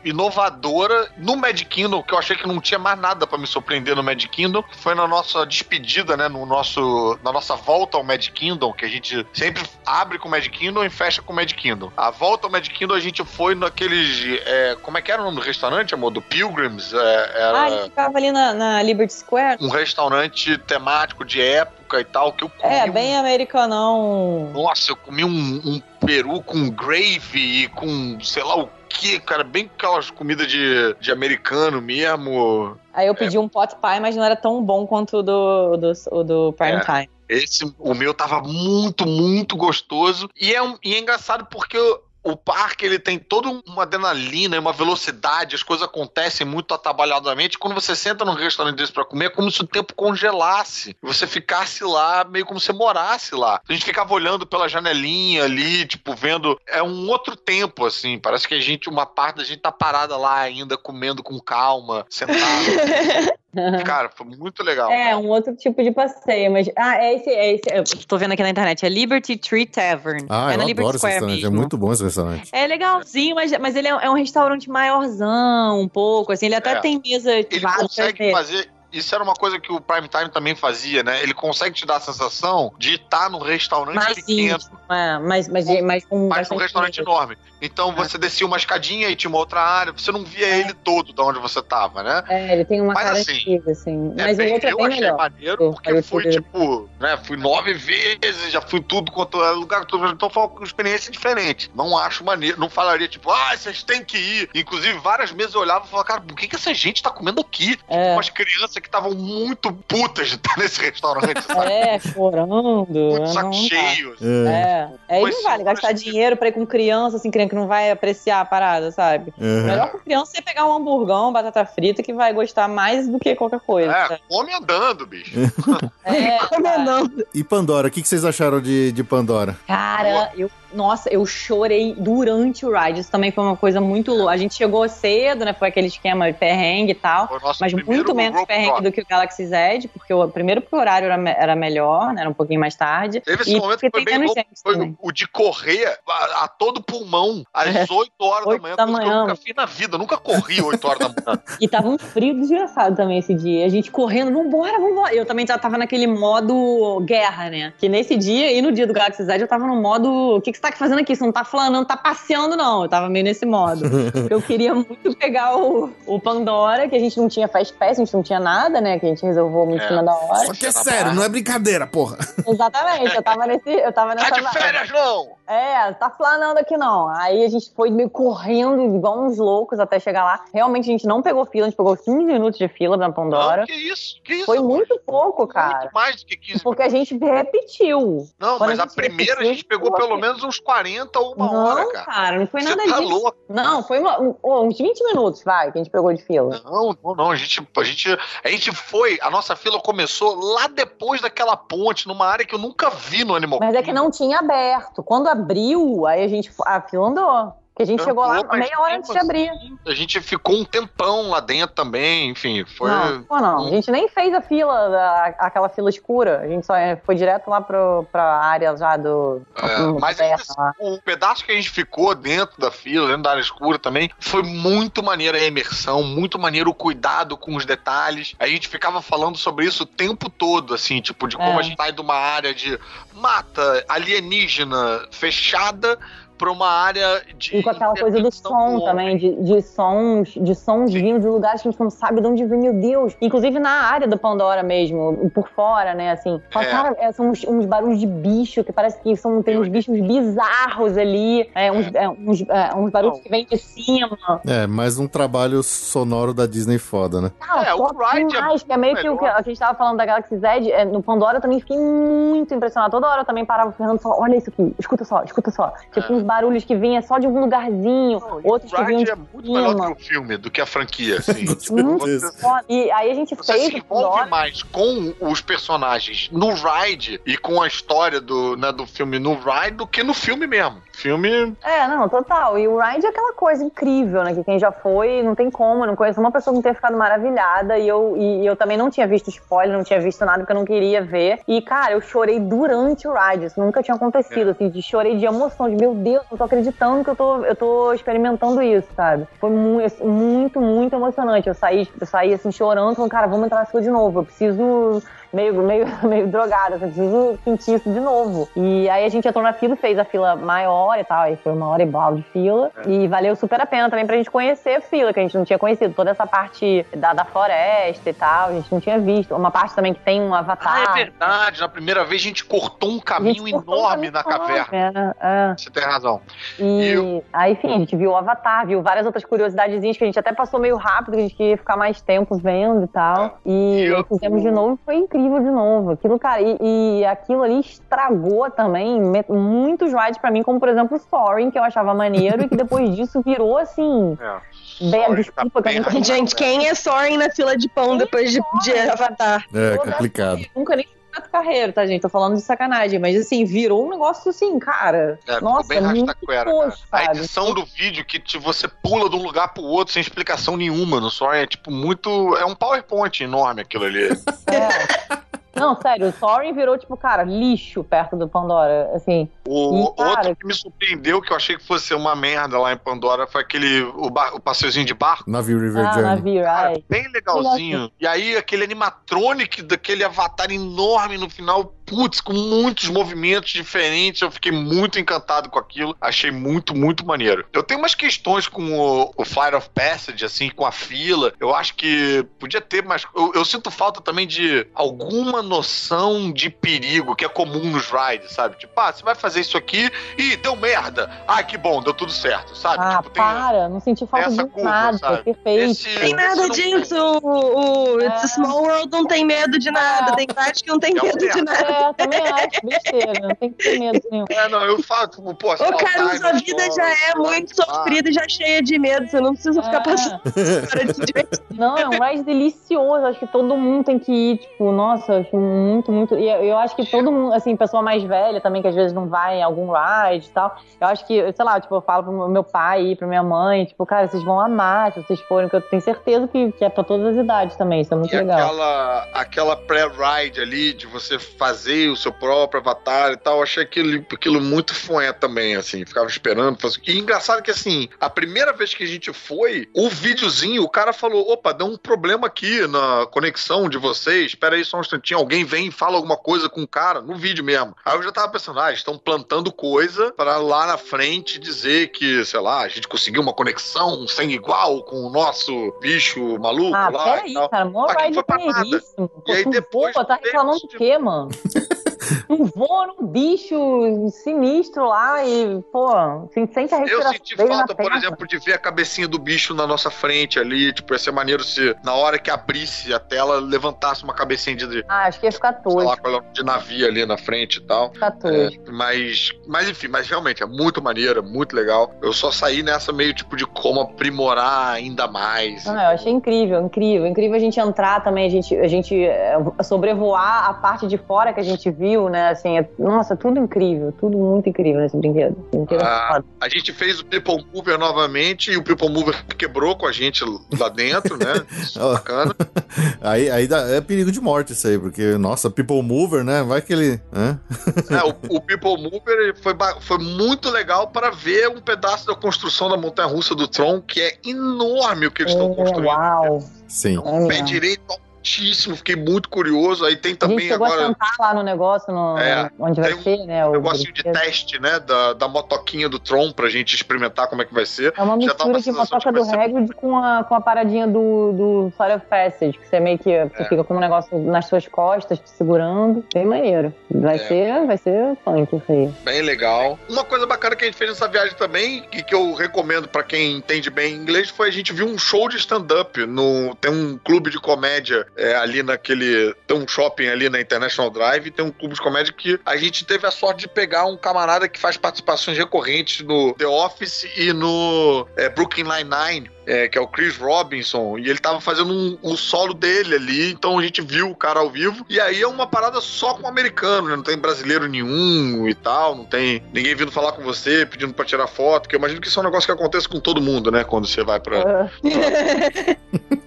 inovadora no Mad Kingdom, que eu achei que não tinha mais nada pra me surpreender no Mad Kingdom, foi na nossa despedida, né, no nosso, na nossa volta ao Mad Kingdom, que a gente sempre abre com o Mad Kingdom e fecha com o Mad Kingdom. A volta ao Mad Kingdom a gente foi naqueles. É, como é que era o nome do restaurante, amor? Do Pilgrims? É, era... Ah, a gente ficava ali na, na, Liberty Square. Um restaurante temático de época e tal, que eu comi. É, bem um... americanão. Nossa, eu comi um, um peru com gravy e com sei lá o que, cara, bem aquelas comidas de, de americano mesmo. Aí eu pedi é. um pot pie, mas não era tão bom quanto o do, do, do prime é. time. Esse, o meu tava muito, muito gostoso. E é, um, e é engraçado porque eu, o parque ele tem toda uma adrenalina uma velocidade, as coisas acontecem muito atabalhadamente. Quando você senta num restaurante desse para comer, é como se o tempo congelasse. Você ficasse lá, meio como se morasse lá. A gente ficava olhando pela janelinha ali, tipo, vendo. É um outro tempo, assim. Parece que a gente, uma parte da gente tá parada lá ainda, comendo com calma, sentado. Cara, foi muito legal. É, um outro tipo de passeio, mas. Ah, é esse, é esse. Eu tô vendo aqui na internet, é Liberty Tree Tavern. Ah, é na Liberty Square esse mesmo. É muito bom esse restaurante. É legalzinho, mas, mas ele é, é um restaurante maiorzão, um pouco, assim, ele até é. tem mesa. Ele consegue fazer isso era uma coisa que o Prime Time também fazia, né? Ele consegue te dar a sensação de estar no restaurante mais pequeno. Íntimo, é, mas, mas, mas, com mas num restaurante enorme. Então você descia uma escadinha e tinha uma outra área, você não via é. ele todo de onde você tava, né? É, ele tem uma mas, cara assim, antiga, assim. É mas é bem, o outro é bem eu achei melhor. maneiro porque eu fui, tipo, né? Fui nove vezes, já fui tudo quanto é lugar, então foi uma experiência diferente. Não acho maneiro, não falaria, tipo, ah, vocês têm que ir. Inclusive, várias vezes eu olhava e falava, cara, por que, que essa gente tá comendo aqui? Tipo, é. umas crianças que estavam muito putas de estar nesse restaurante, sabe? É, chorando. Muito saco cheio. É. É, aí não vale gastar dinheiro pra ir com criança, assim, criança que não vai apreciar a parada, sabe? Uhum. Melhor com criança você pegar um hamburgão, batata frita, que vai gostar mais do que qualquer coisa. É, sabe? come andando, bicho. é, come andando. E Pandora, o que, que vocês acharam de, de Pandora? Cara, eu Nossa, eu chorei durante o ride. Isso também foi uma coisa muito louca. A gente chegou cedo, né? Foi aquele esquema de perrengue e tal. Mas muito menos perrengue do que o Galaxy Z, porque o primeiro porque o horário era, era melhor, né? Era um pouquinho mais tarde. Teve esse momento que foi bem louco, foi o de correr a, a, todo pulmão às é. 8 horas 8 da manhã. Da manhã. Eu nunca fiz na vida, nunca corri 8 horas da manhã. e tava um frio desgraçado também esse dia. A gente correndo, vambora, vambora. Eu também já tava naquele modo guerra, né? Que nesse dia e no dia do Galaxy Z eu tava no modo: o que, que você tá fazendo aqui? Você não tá falando, não tá passeando, não. Eu tava meio nesse modo. eu queria muito pegar o, o Pandora, que a gente não tinha Fast Pass, a gente não tinha nada, né? Que a gente resolveu muito é. em cima da hora. Só que é sério, não é brincadeira, porra. Exatamente, eu tava nesse. Eu tava nessa. Tá de férias, não! É, tá flanando aqui não. Aí a gente foi meio correndo, igual uns loucos até chegar lá. Realmente a gente não pegou fila, a gente pegou 15 minutos de fila na Pandora. Não, que isso? Que isso? Foi muito pouco, cara. Muito mais do que 15 Porque a gente repetiu. Não, Quando mas a, a primeira a gente pegou pelo menos uns 40 ou uma não, hora, cara. cara, não foi nada Você tá disso. Louco. Não, foi uma, uns 20 minutos, vai, que a gente pegou de fila. Não, não, não. A gente, a gente, a gente foi, a nossa fila começou lá depois daquela ponte, numa área que eu nunca vi no Animal Mas é que não tinha aberto. Quando abriu, aí a gente. A fila andou. A gente chegou lá meia hora antes de abrir. A gente ficou um tempão lá dentro também, enfim, foi... Não, pô, não. A gente nem fez a fila, a, aquela fila escura. A gente só foi direto lá pro, pra área já do... É, mas assim, o pedaço que a gente ficou dentro da fila, dentro da área escura também, foi muito maneira a imersão, muito maneiro o cuidado com os detalhes. A gente ficava falando sobre isso o tempo todo, assim, tipo, de como é. a gente sai de uma área de mata alienígena fechada para uma área de. E com aquela coisa do som também, de, de sons, de sons vindo de lugares que a gente não sabe de onde vem, meu Deus. Inclusive na área do Pandora mesmo, por fora, né? Assim, é. cara, é, são uns, uns, barulhos de bicho que parece que são, tem uns bichos bizarros ali, é, uns, é, uns, é, uns, barulhos não. que vêm de cima. É, mais um trabalho sonoro da Disney foda, né? Não, é, o Ride é mais, que é meio que o que a gente tava falando da Galaxy Z, no Pandora eu também fiquei muito impressionado. Toda hora eu também parava o Fernando e falava, olha isso aqui, escuta só, escuta só. Tipo, uns barulhos que vinha só de um lugarzinho, não, outros que vinham de é muito cima. melhor que o filme, do que a franquia, assim. e aí a gente Você fez... se envolve mais com os personagens no ride e com a história do, né, do filme no ride do que no filme mesmo. Filme... É, não, total. E o ride é aquela coisa incrível, né, que quem já foi, não tem como, não conheço uma pessoa que não tenha ficado maravilhada e eu, e, e eu também não tinha visto spoiler, não tinha visto nada porque eu não queria ver. E, cara, eu chorei durante o ride, isso nunca tinha acontecido, é. assim, de chorei de emoção, de meu Deus, não tô acreditando que eu tô, eu tô experimentando isso, sabe? Foi muito, muito, muito emocionante. Eu saí, eu saí assim, chorando, falando, cara, vamos entrar nessa de novo. Eu preciso meio, meio, meio drogada, assim, preciso sentir isso de novo. E aí a gente entrou na fila, fez a fila maior e tal, aí foi uma hora e blau de fila. É. E valeu super a pena também pra gente conhecer a fila, que a gente não tinha conhecido. Toda essa parte da, da floresta e tal, a gente não tinha visto. Uma parte também que tem um avatar. Ah, é verdade. Na primeira vez a gente cortou um caminho enorme um na caverna. É, é. Você tem razão. E, e eu... aí, enfim, a gente viu o avatar, viu várias outras curiosidadezinhas que a gente até passou meio rápido, que a gente queria ficar mais tempo vendo e tal. É. E, e eu... fizemos de novo, foi incrível incrível de novo. Aquilo, cara, e, e aquilo ali estragou também muitos rides para mim, como por exemplo o Soaring, que eu achava maneiro, e que depois disso virou assim. É. Bem, desculpa, tá que Gente, quem é Soaring na fila de pão depois de, de Avatar? É, complicado. Nunca nem Carreiro, tá, gente? Tô falando de sacanagem, mas assim, virou um negócio assim, cara. É, nossa, bem muito A edição do vídeo que te, você pula de um lugar pro outro sem explicação nenhuma no só é tipo muito. É um PowerPoint enorme aquilo ali. É. Não, sério, o Soren virou, tipo, cara, lixo perto do Pandora, assim. O e, cara, outro que me surpreendeu, que eu achei que fosse ser uma merda lá em Pandora, foi aquele, o, bar, o passeiozinho de barco. Navio River ah, Journey. Navio, cara, bem legalzinho. E aí, aquele animatronic daquele avatar enorme no final, putz, com muitos movimentos diferentes, eu fiquei muito encantado com aquilo, achei muito, muito maneiro. Eu tenho umas questões com o, o Fire of Passage, assim, com a fila, eu acho que podia ter mais, eu, eu sinto falta também de alguma noção de perigo que é comum nos rides, sabe? Tipo, ah, você vai fazer isso aqui e deu merda. Ah, que bom, deu tudo certo, sabe? Ah, tipo, para, não senti falta de curva, nada, sabe? perfeito. Esse, tem nada disso, o, o é. It's a Small World não tem medo de nada, é. tem parte que não tem é medo de nada. É, também acho besteira. Não tem que ter medo nenhum. É, não, eu falo, tipo, pô, Ô, Carlos, a vida já é muito sofrida e já cheia de medo. Você não precisa ficar é. passando Não, é um mais delicioso. Acho que todo mundo tem que ir, tipo, nossa, acho muito, muito. E eu acho que todo mundo, assim, pessoa mais velha também, que às vezes não vai em algum ride e tal. Eu acho que, sei lá, tipo, eu falo pro meu pai e pra minha mãe, tipo, cara, vocês vão amar se vocês forem, porque eu tenho certeza que, que é pra todas as idades também. Isso é muito e legal. Aquela, aquela pré-ride ali de você fazer o seu próprio avatar e tal, eu achei aquilo, aquilo muito fué também, assim. Ficava esperando. Fazer... E engraçado que, assim, a primeira vez que a gente foi, o videozinho, o cara falou: opa, deu um problema aqui na conexão de vocês. Espera aí só um instantinho. Alguém vem e fala alguma coisa com o cara no vídeo mesmo. Aí eu já tava pensando, ah, estão plantando coisa para lá na frente dizer que, sei lá, a gente conseguiu uma conexão sem igual com o nosso bicho maluco ah, lá. Peraí, cara, mó Aqui foi pra nada. E aí depois. Pô, tá reclamando do quê, mano? um voo num bicho sinistro lá e, pô, assim, sente a respiração. Eu senti falta, por exemplo, de ver a cabecinha do bicho na nossa frente ali. Tipo, ia ser maneiro se na hora que abrisse a tela levantasse uma cabecinha de. Ah, acho que ia ficar tosco. de navio ali na frente e tal. Ficar tosco. É, mas, mas enfim, mas realmente é muito maneiro, é muito legal. Eu só saí nessa meio tipo de como aprimorar ainda mais. Ah, eu achei incrível, incrível. Incrível a gente entrar também, a gente, a gente é, sobrevoar a parte de fora que a gente viu, né? Assim, é, nossa, tudo incrível, tudo muito incrível nesse brinquedo. brinquedo ah, a gente fez o People Mover novamente e o People Mover quebrou com a gente lá dentro, né? Bacana. aí, aí dá, é perigo de morte isso aí, porque, nossa, People Mover, né? Vai que ele. É, o, o, People Mover foi, foi muito legal para ver um pedaço da construção da montanha russa do Tron, que é enorme o que eles estão é, construindo. Uau! Sim. O pé direito muitíssimo, fiquei muito curioso. Aí tem também a gente agora. A sentar lá no negócio, no, é, onde vai ser, né? Um negocinho de teste, né? Da, da motoquinha do Tron pra gente experimentar como é que vai ser. É uma mistura de motoca do Hagrid com a, com a paradinha do, do Fire of Passage, que você meio que é. fica com um negócio nas suas costas, te segurando. Bem maneiro. Vai é. ser, vai ser funk isso aí. Bem legal. Uma coisa bacana que a gente fez nessa viagem também, e que eu recomendo pra quem entende bem inglês, foi a gente viu um show de stand-up no. Tem um clube de comédia é, ali naquele. Tem um shopping ali na International Drive, tem um clube de comédia que a gente teve a sorte de pegar um camarada que faz participações recorrentes no The Office e no é, Brooklyn Nine-Nine. É, que é o Chris Robinson, e ele tava fazendo um, um, solo dele ali, então a gente viu o cara ao vivo, e aí é uma parada só com americano, né? Não tem brasileiro nenhum e tal, não tem ninguém vindo falar com você, pedindo pra tirar foto, que eu imagino que isso é um negócio que acontece com todo mundo, né? Quando você vai pra. pra...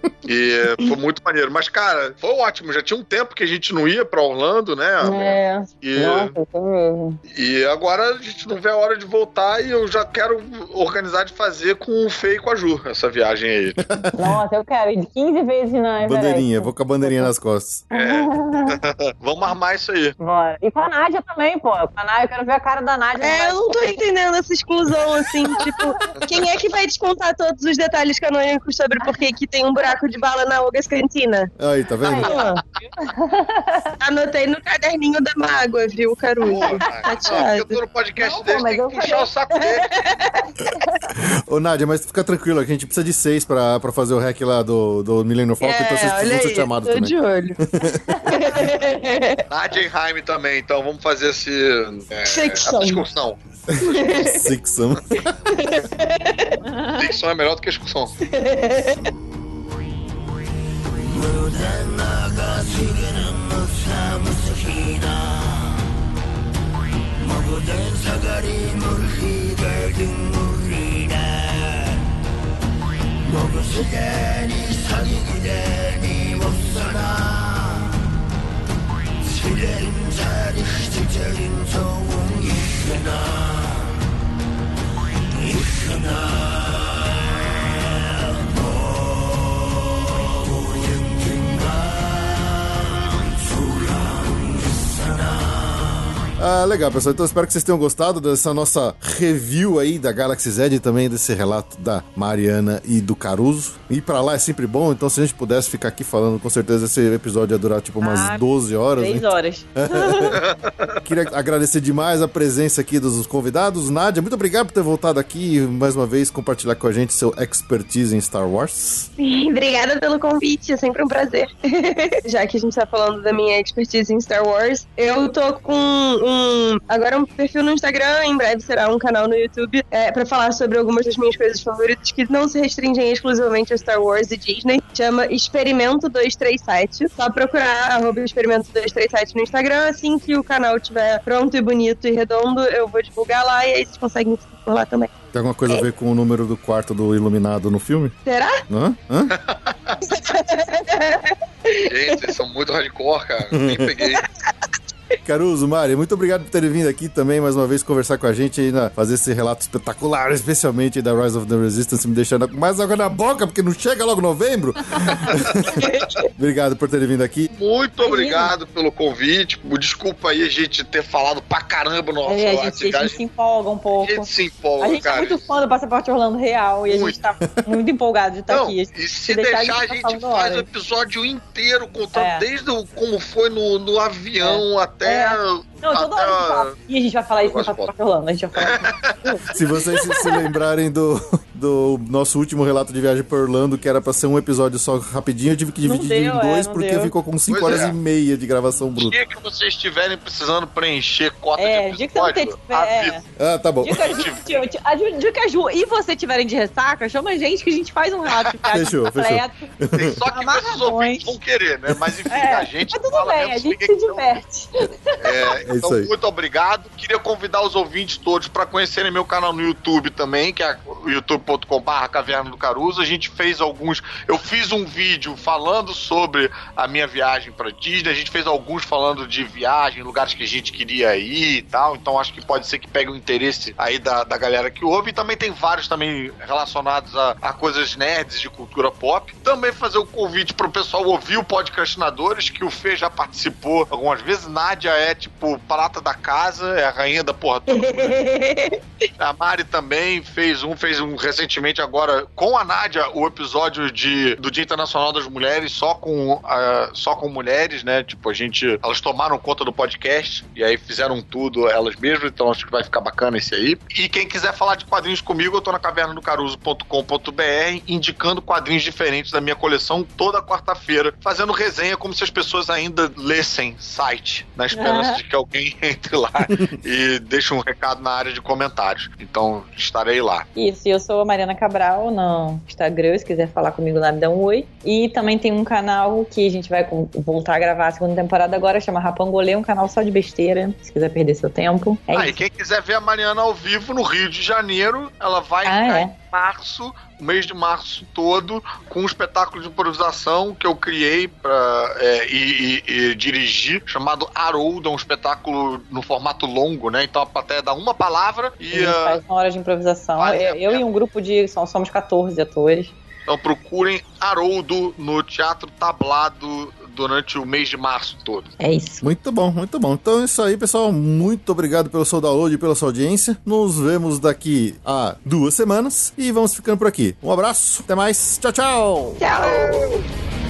E foi muito maneiro. Mas, cara, foi ótimo. Já tinha um tempo que a gente não ia pra Orlando, né? É. E, Nossa, e agora a gente não vê a hora de voltar e eu já quero organizar de fazer com o Fê e com a Ju essa viagem aí. Nossa, eu quero ir de 15 vezes na Bandeirinha, vou com a bandeirinha nas costas. É. Vamos armar isso aí. Bora. E com a Nádia também, pô. Com a Nádia, eu quero ver a cara da Nádia. É, eu não tô entendendo essa exclusão, assim, tipo, quem é que vai te contar todos os detalhes canônicos sobre por que tem um buraco de bala na Ogas Cantina. Aí, tá vendo? Anotei no caderninho da mágoa, viu, Caruso? Tá eu tô no podcast não, dele, tem que puxar falei. o saco dele. Ô, Nádia, mas fica tranquilo, a gente precisa de seis pra, pra fazer o hack lá do, do Millennium Falcon, é, então vocês precisam ser chamados tô também. de olho. Nádia e Jaime também, então vamos fazer esse, é, essa discussão. Sixão. Sixão é melhor do que excursão. 무단나가 지르는 무사무스히나 모든 사가리 물리들 등물이다 먹은 시간이 사기기대니 못살아 시대인 자리 시절인 소음 이슈나 이슈나 Ah, legal, pessoal. Então espero que vocês tenham gostado dessa nossa review aí da Galaxy Z e também desse relato da Mariana e do Caruso. Ir pra lá é sempre bom, então se a gente pudesse ficar aqui falando, com certeza esse episódio ia durar tipo umas ah, 12 horas. 3 horas. Queria agradecer demais a presença aqui dos convidados. Nádia, muito obrigado por ter voltado aqui mais uma vez compartilhar com a gente seu expertise em Star Wars. Sim, obrigada pelo convite, é sempre um prazer. Já que a gente tá falando da minha expertise em Star Wars, eu tô com um agora um perfil no Instagram, em breve será um canal no YouTube é, para falar sobre algumas das minhas coisas favoritas que não se restringem exclusivamente a Star Wars e Disney. Chama Experimento 237. Só procurar arroba Experimento 237 no Instagram. Assim que o canal estiver pronto e bonito e redondo, eu vou divulgar lá e aí vocês conseguem por lá também. Tem alguma coisa é. a ver com o número do quarto do Iluminado no filme? Será? Hã? Hã? Gente, vocês são muito hardcore, cara. Nem peguei. Caruso, Mari, muito obrigado por terem vindo aqui também mais uma vez conversar com a gente aí, na, fazer esse relato espetacular, especialmente da Rise of the Resistance, me deixando mais água na boca, porque não chega logo novembro. obrigado por terem vindo aqui. Muito obrigado pelo convite. Desculpa aí a gente ter falado pra caramba no nosso é, a, gente, a gente se empolga um pouco. A gente se empolga, A gente é cara. é muito fã do Passaporte Orlando Real e muito. a gente tá muito empolgado de estar não, aqui. E se, se deixar, deixar, a gente, a gente faz o episódio inteiro contando é. desde o, como foi no, no avião é. até até. Não, toda hora a gente fala. E a gente vai falar isso no Passaporte Orlando. A gente vai falar isso. Se vocês se lembrarem do, do nosso último relato de viagem para Orlando, que era para ser um episódio só rapidinho, eu tive que dividir deu, em dois, é, porque deu. ficou com 5 horas é. e meia de gravação bruta. Dia que vocês estiverem precisando preencher cota é, de episódio, dia que você não tiver... Ah, tá bom. Dia que, a Ju, dia que a Ju e você tiverem de ressaca, chama a gente que a gente um relato de viagem fechou, completo. Fechou. Só que vocês ouvintes vão querer, né? Mas enfim, é, a gente... Mas tudo bem, a gente se diverte. É, então, muito obrigado. Queria convidar os ouvintes todos para conhecerem meu canal no YouTube também, que é youtube.com.br Caverna do Caruso. A gente fez alguns. Eu fiz um vídeo falando sobre a minha viagem para Disney. A gente fez alguns falando de viagem, lugares que a gente queria ir e tal. Então acho que pode ser que pegue o interesse aí da, da galera que ouve. E também tem vários também relacionados a, a coisas nerds de cultura pop. Também fazer o convite pro pessoal ouvir o Podcastinadores, que o Fê já participou algumas vezes. Nádia é tipo prata da casa, é a rainha da porra toda. a Mari também fez um, fez um recentemente agora com a Nádia o episódio de, do Dia Internacional das Mulheres só com, uh, só com mulheres, né? Tipo, a gente. Elas tomaram conta do podcast e aí fizeram tudo elas mesmas, então acho que vai ficar bacana esse aí. E quem quiser falar de quadrinhos comigo, eu tô na caverna do caruso.com.br indicando quadrinhos diferentes da minha coleção toda quarta-feira, fazendo resenha como se as pessoas ainda lessem site, na esperança de que alguém entre lá e deixe um recado na área de comentários. Então estarei lá. Isso, eu sou a Mariana Cabral no Instagram, se quiser falar comigo lá, me dá um oi. E também tem um canal que a gente vai voltar a gravar a segunda temporada agora, chama Rapangolê, um canal só de besteira, se quiser perder seu tempo. É ah, isso. e quem quiser ver a Mariana ao vivo no Rio de Janeiro, ela vai ah, é? Março o mês de março todo com um espetáculo de improvisação que eu criei pra, é, e, e, e, dirigi, chamado Haroldo, é um espetáculo no formato longo, né? Então a plateia dá uma palavra e. Uh, faz uma hora de improvisação. eu, eu e um grupo de. Somos 14 atores. Então procurem Haroldo no Teatro Tablado durante o mês de março todo. É isso. Muito bom, muito bom. Então é isso aí, pessoal. Muito obrigado pelo seu download e pela sua audiência. Nos vemos daqui a duas semanas e vamos ficando por aqui. Um abraço, até mais. Tchau, tchau. Tchau.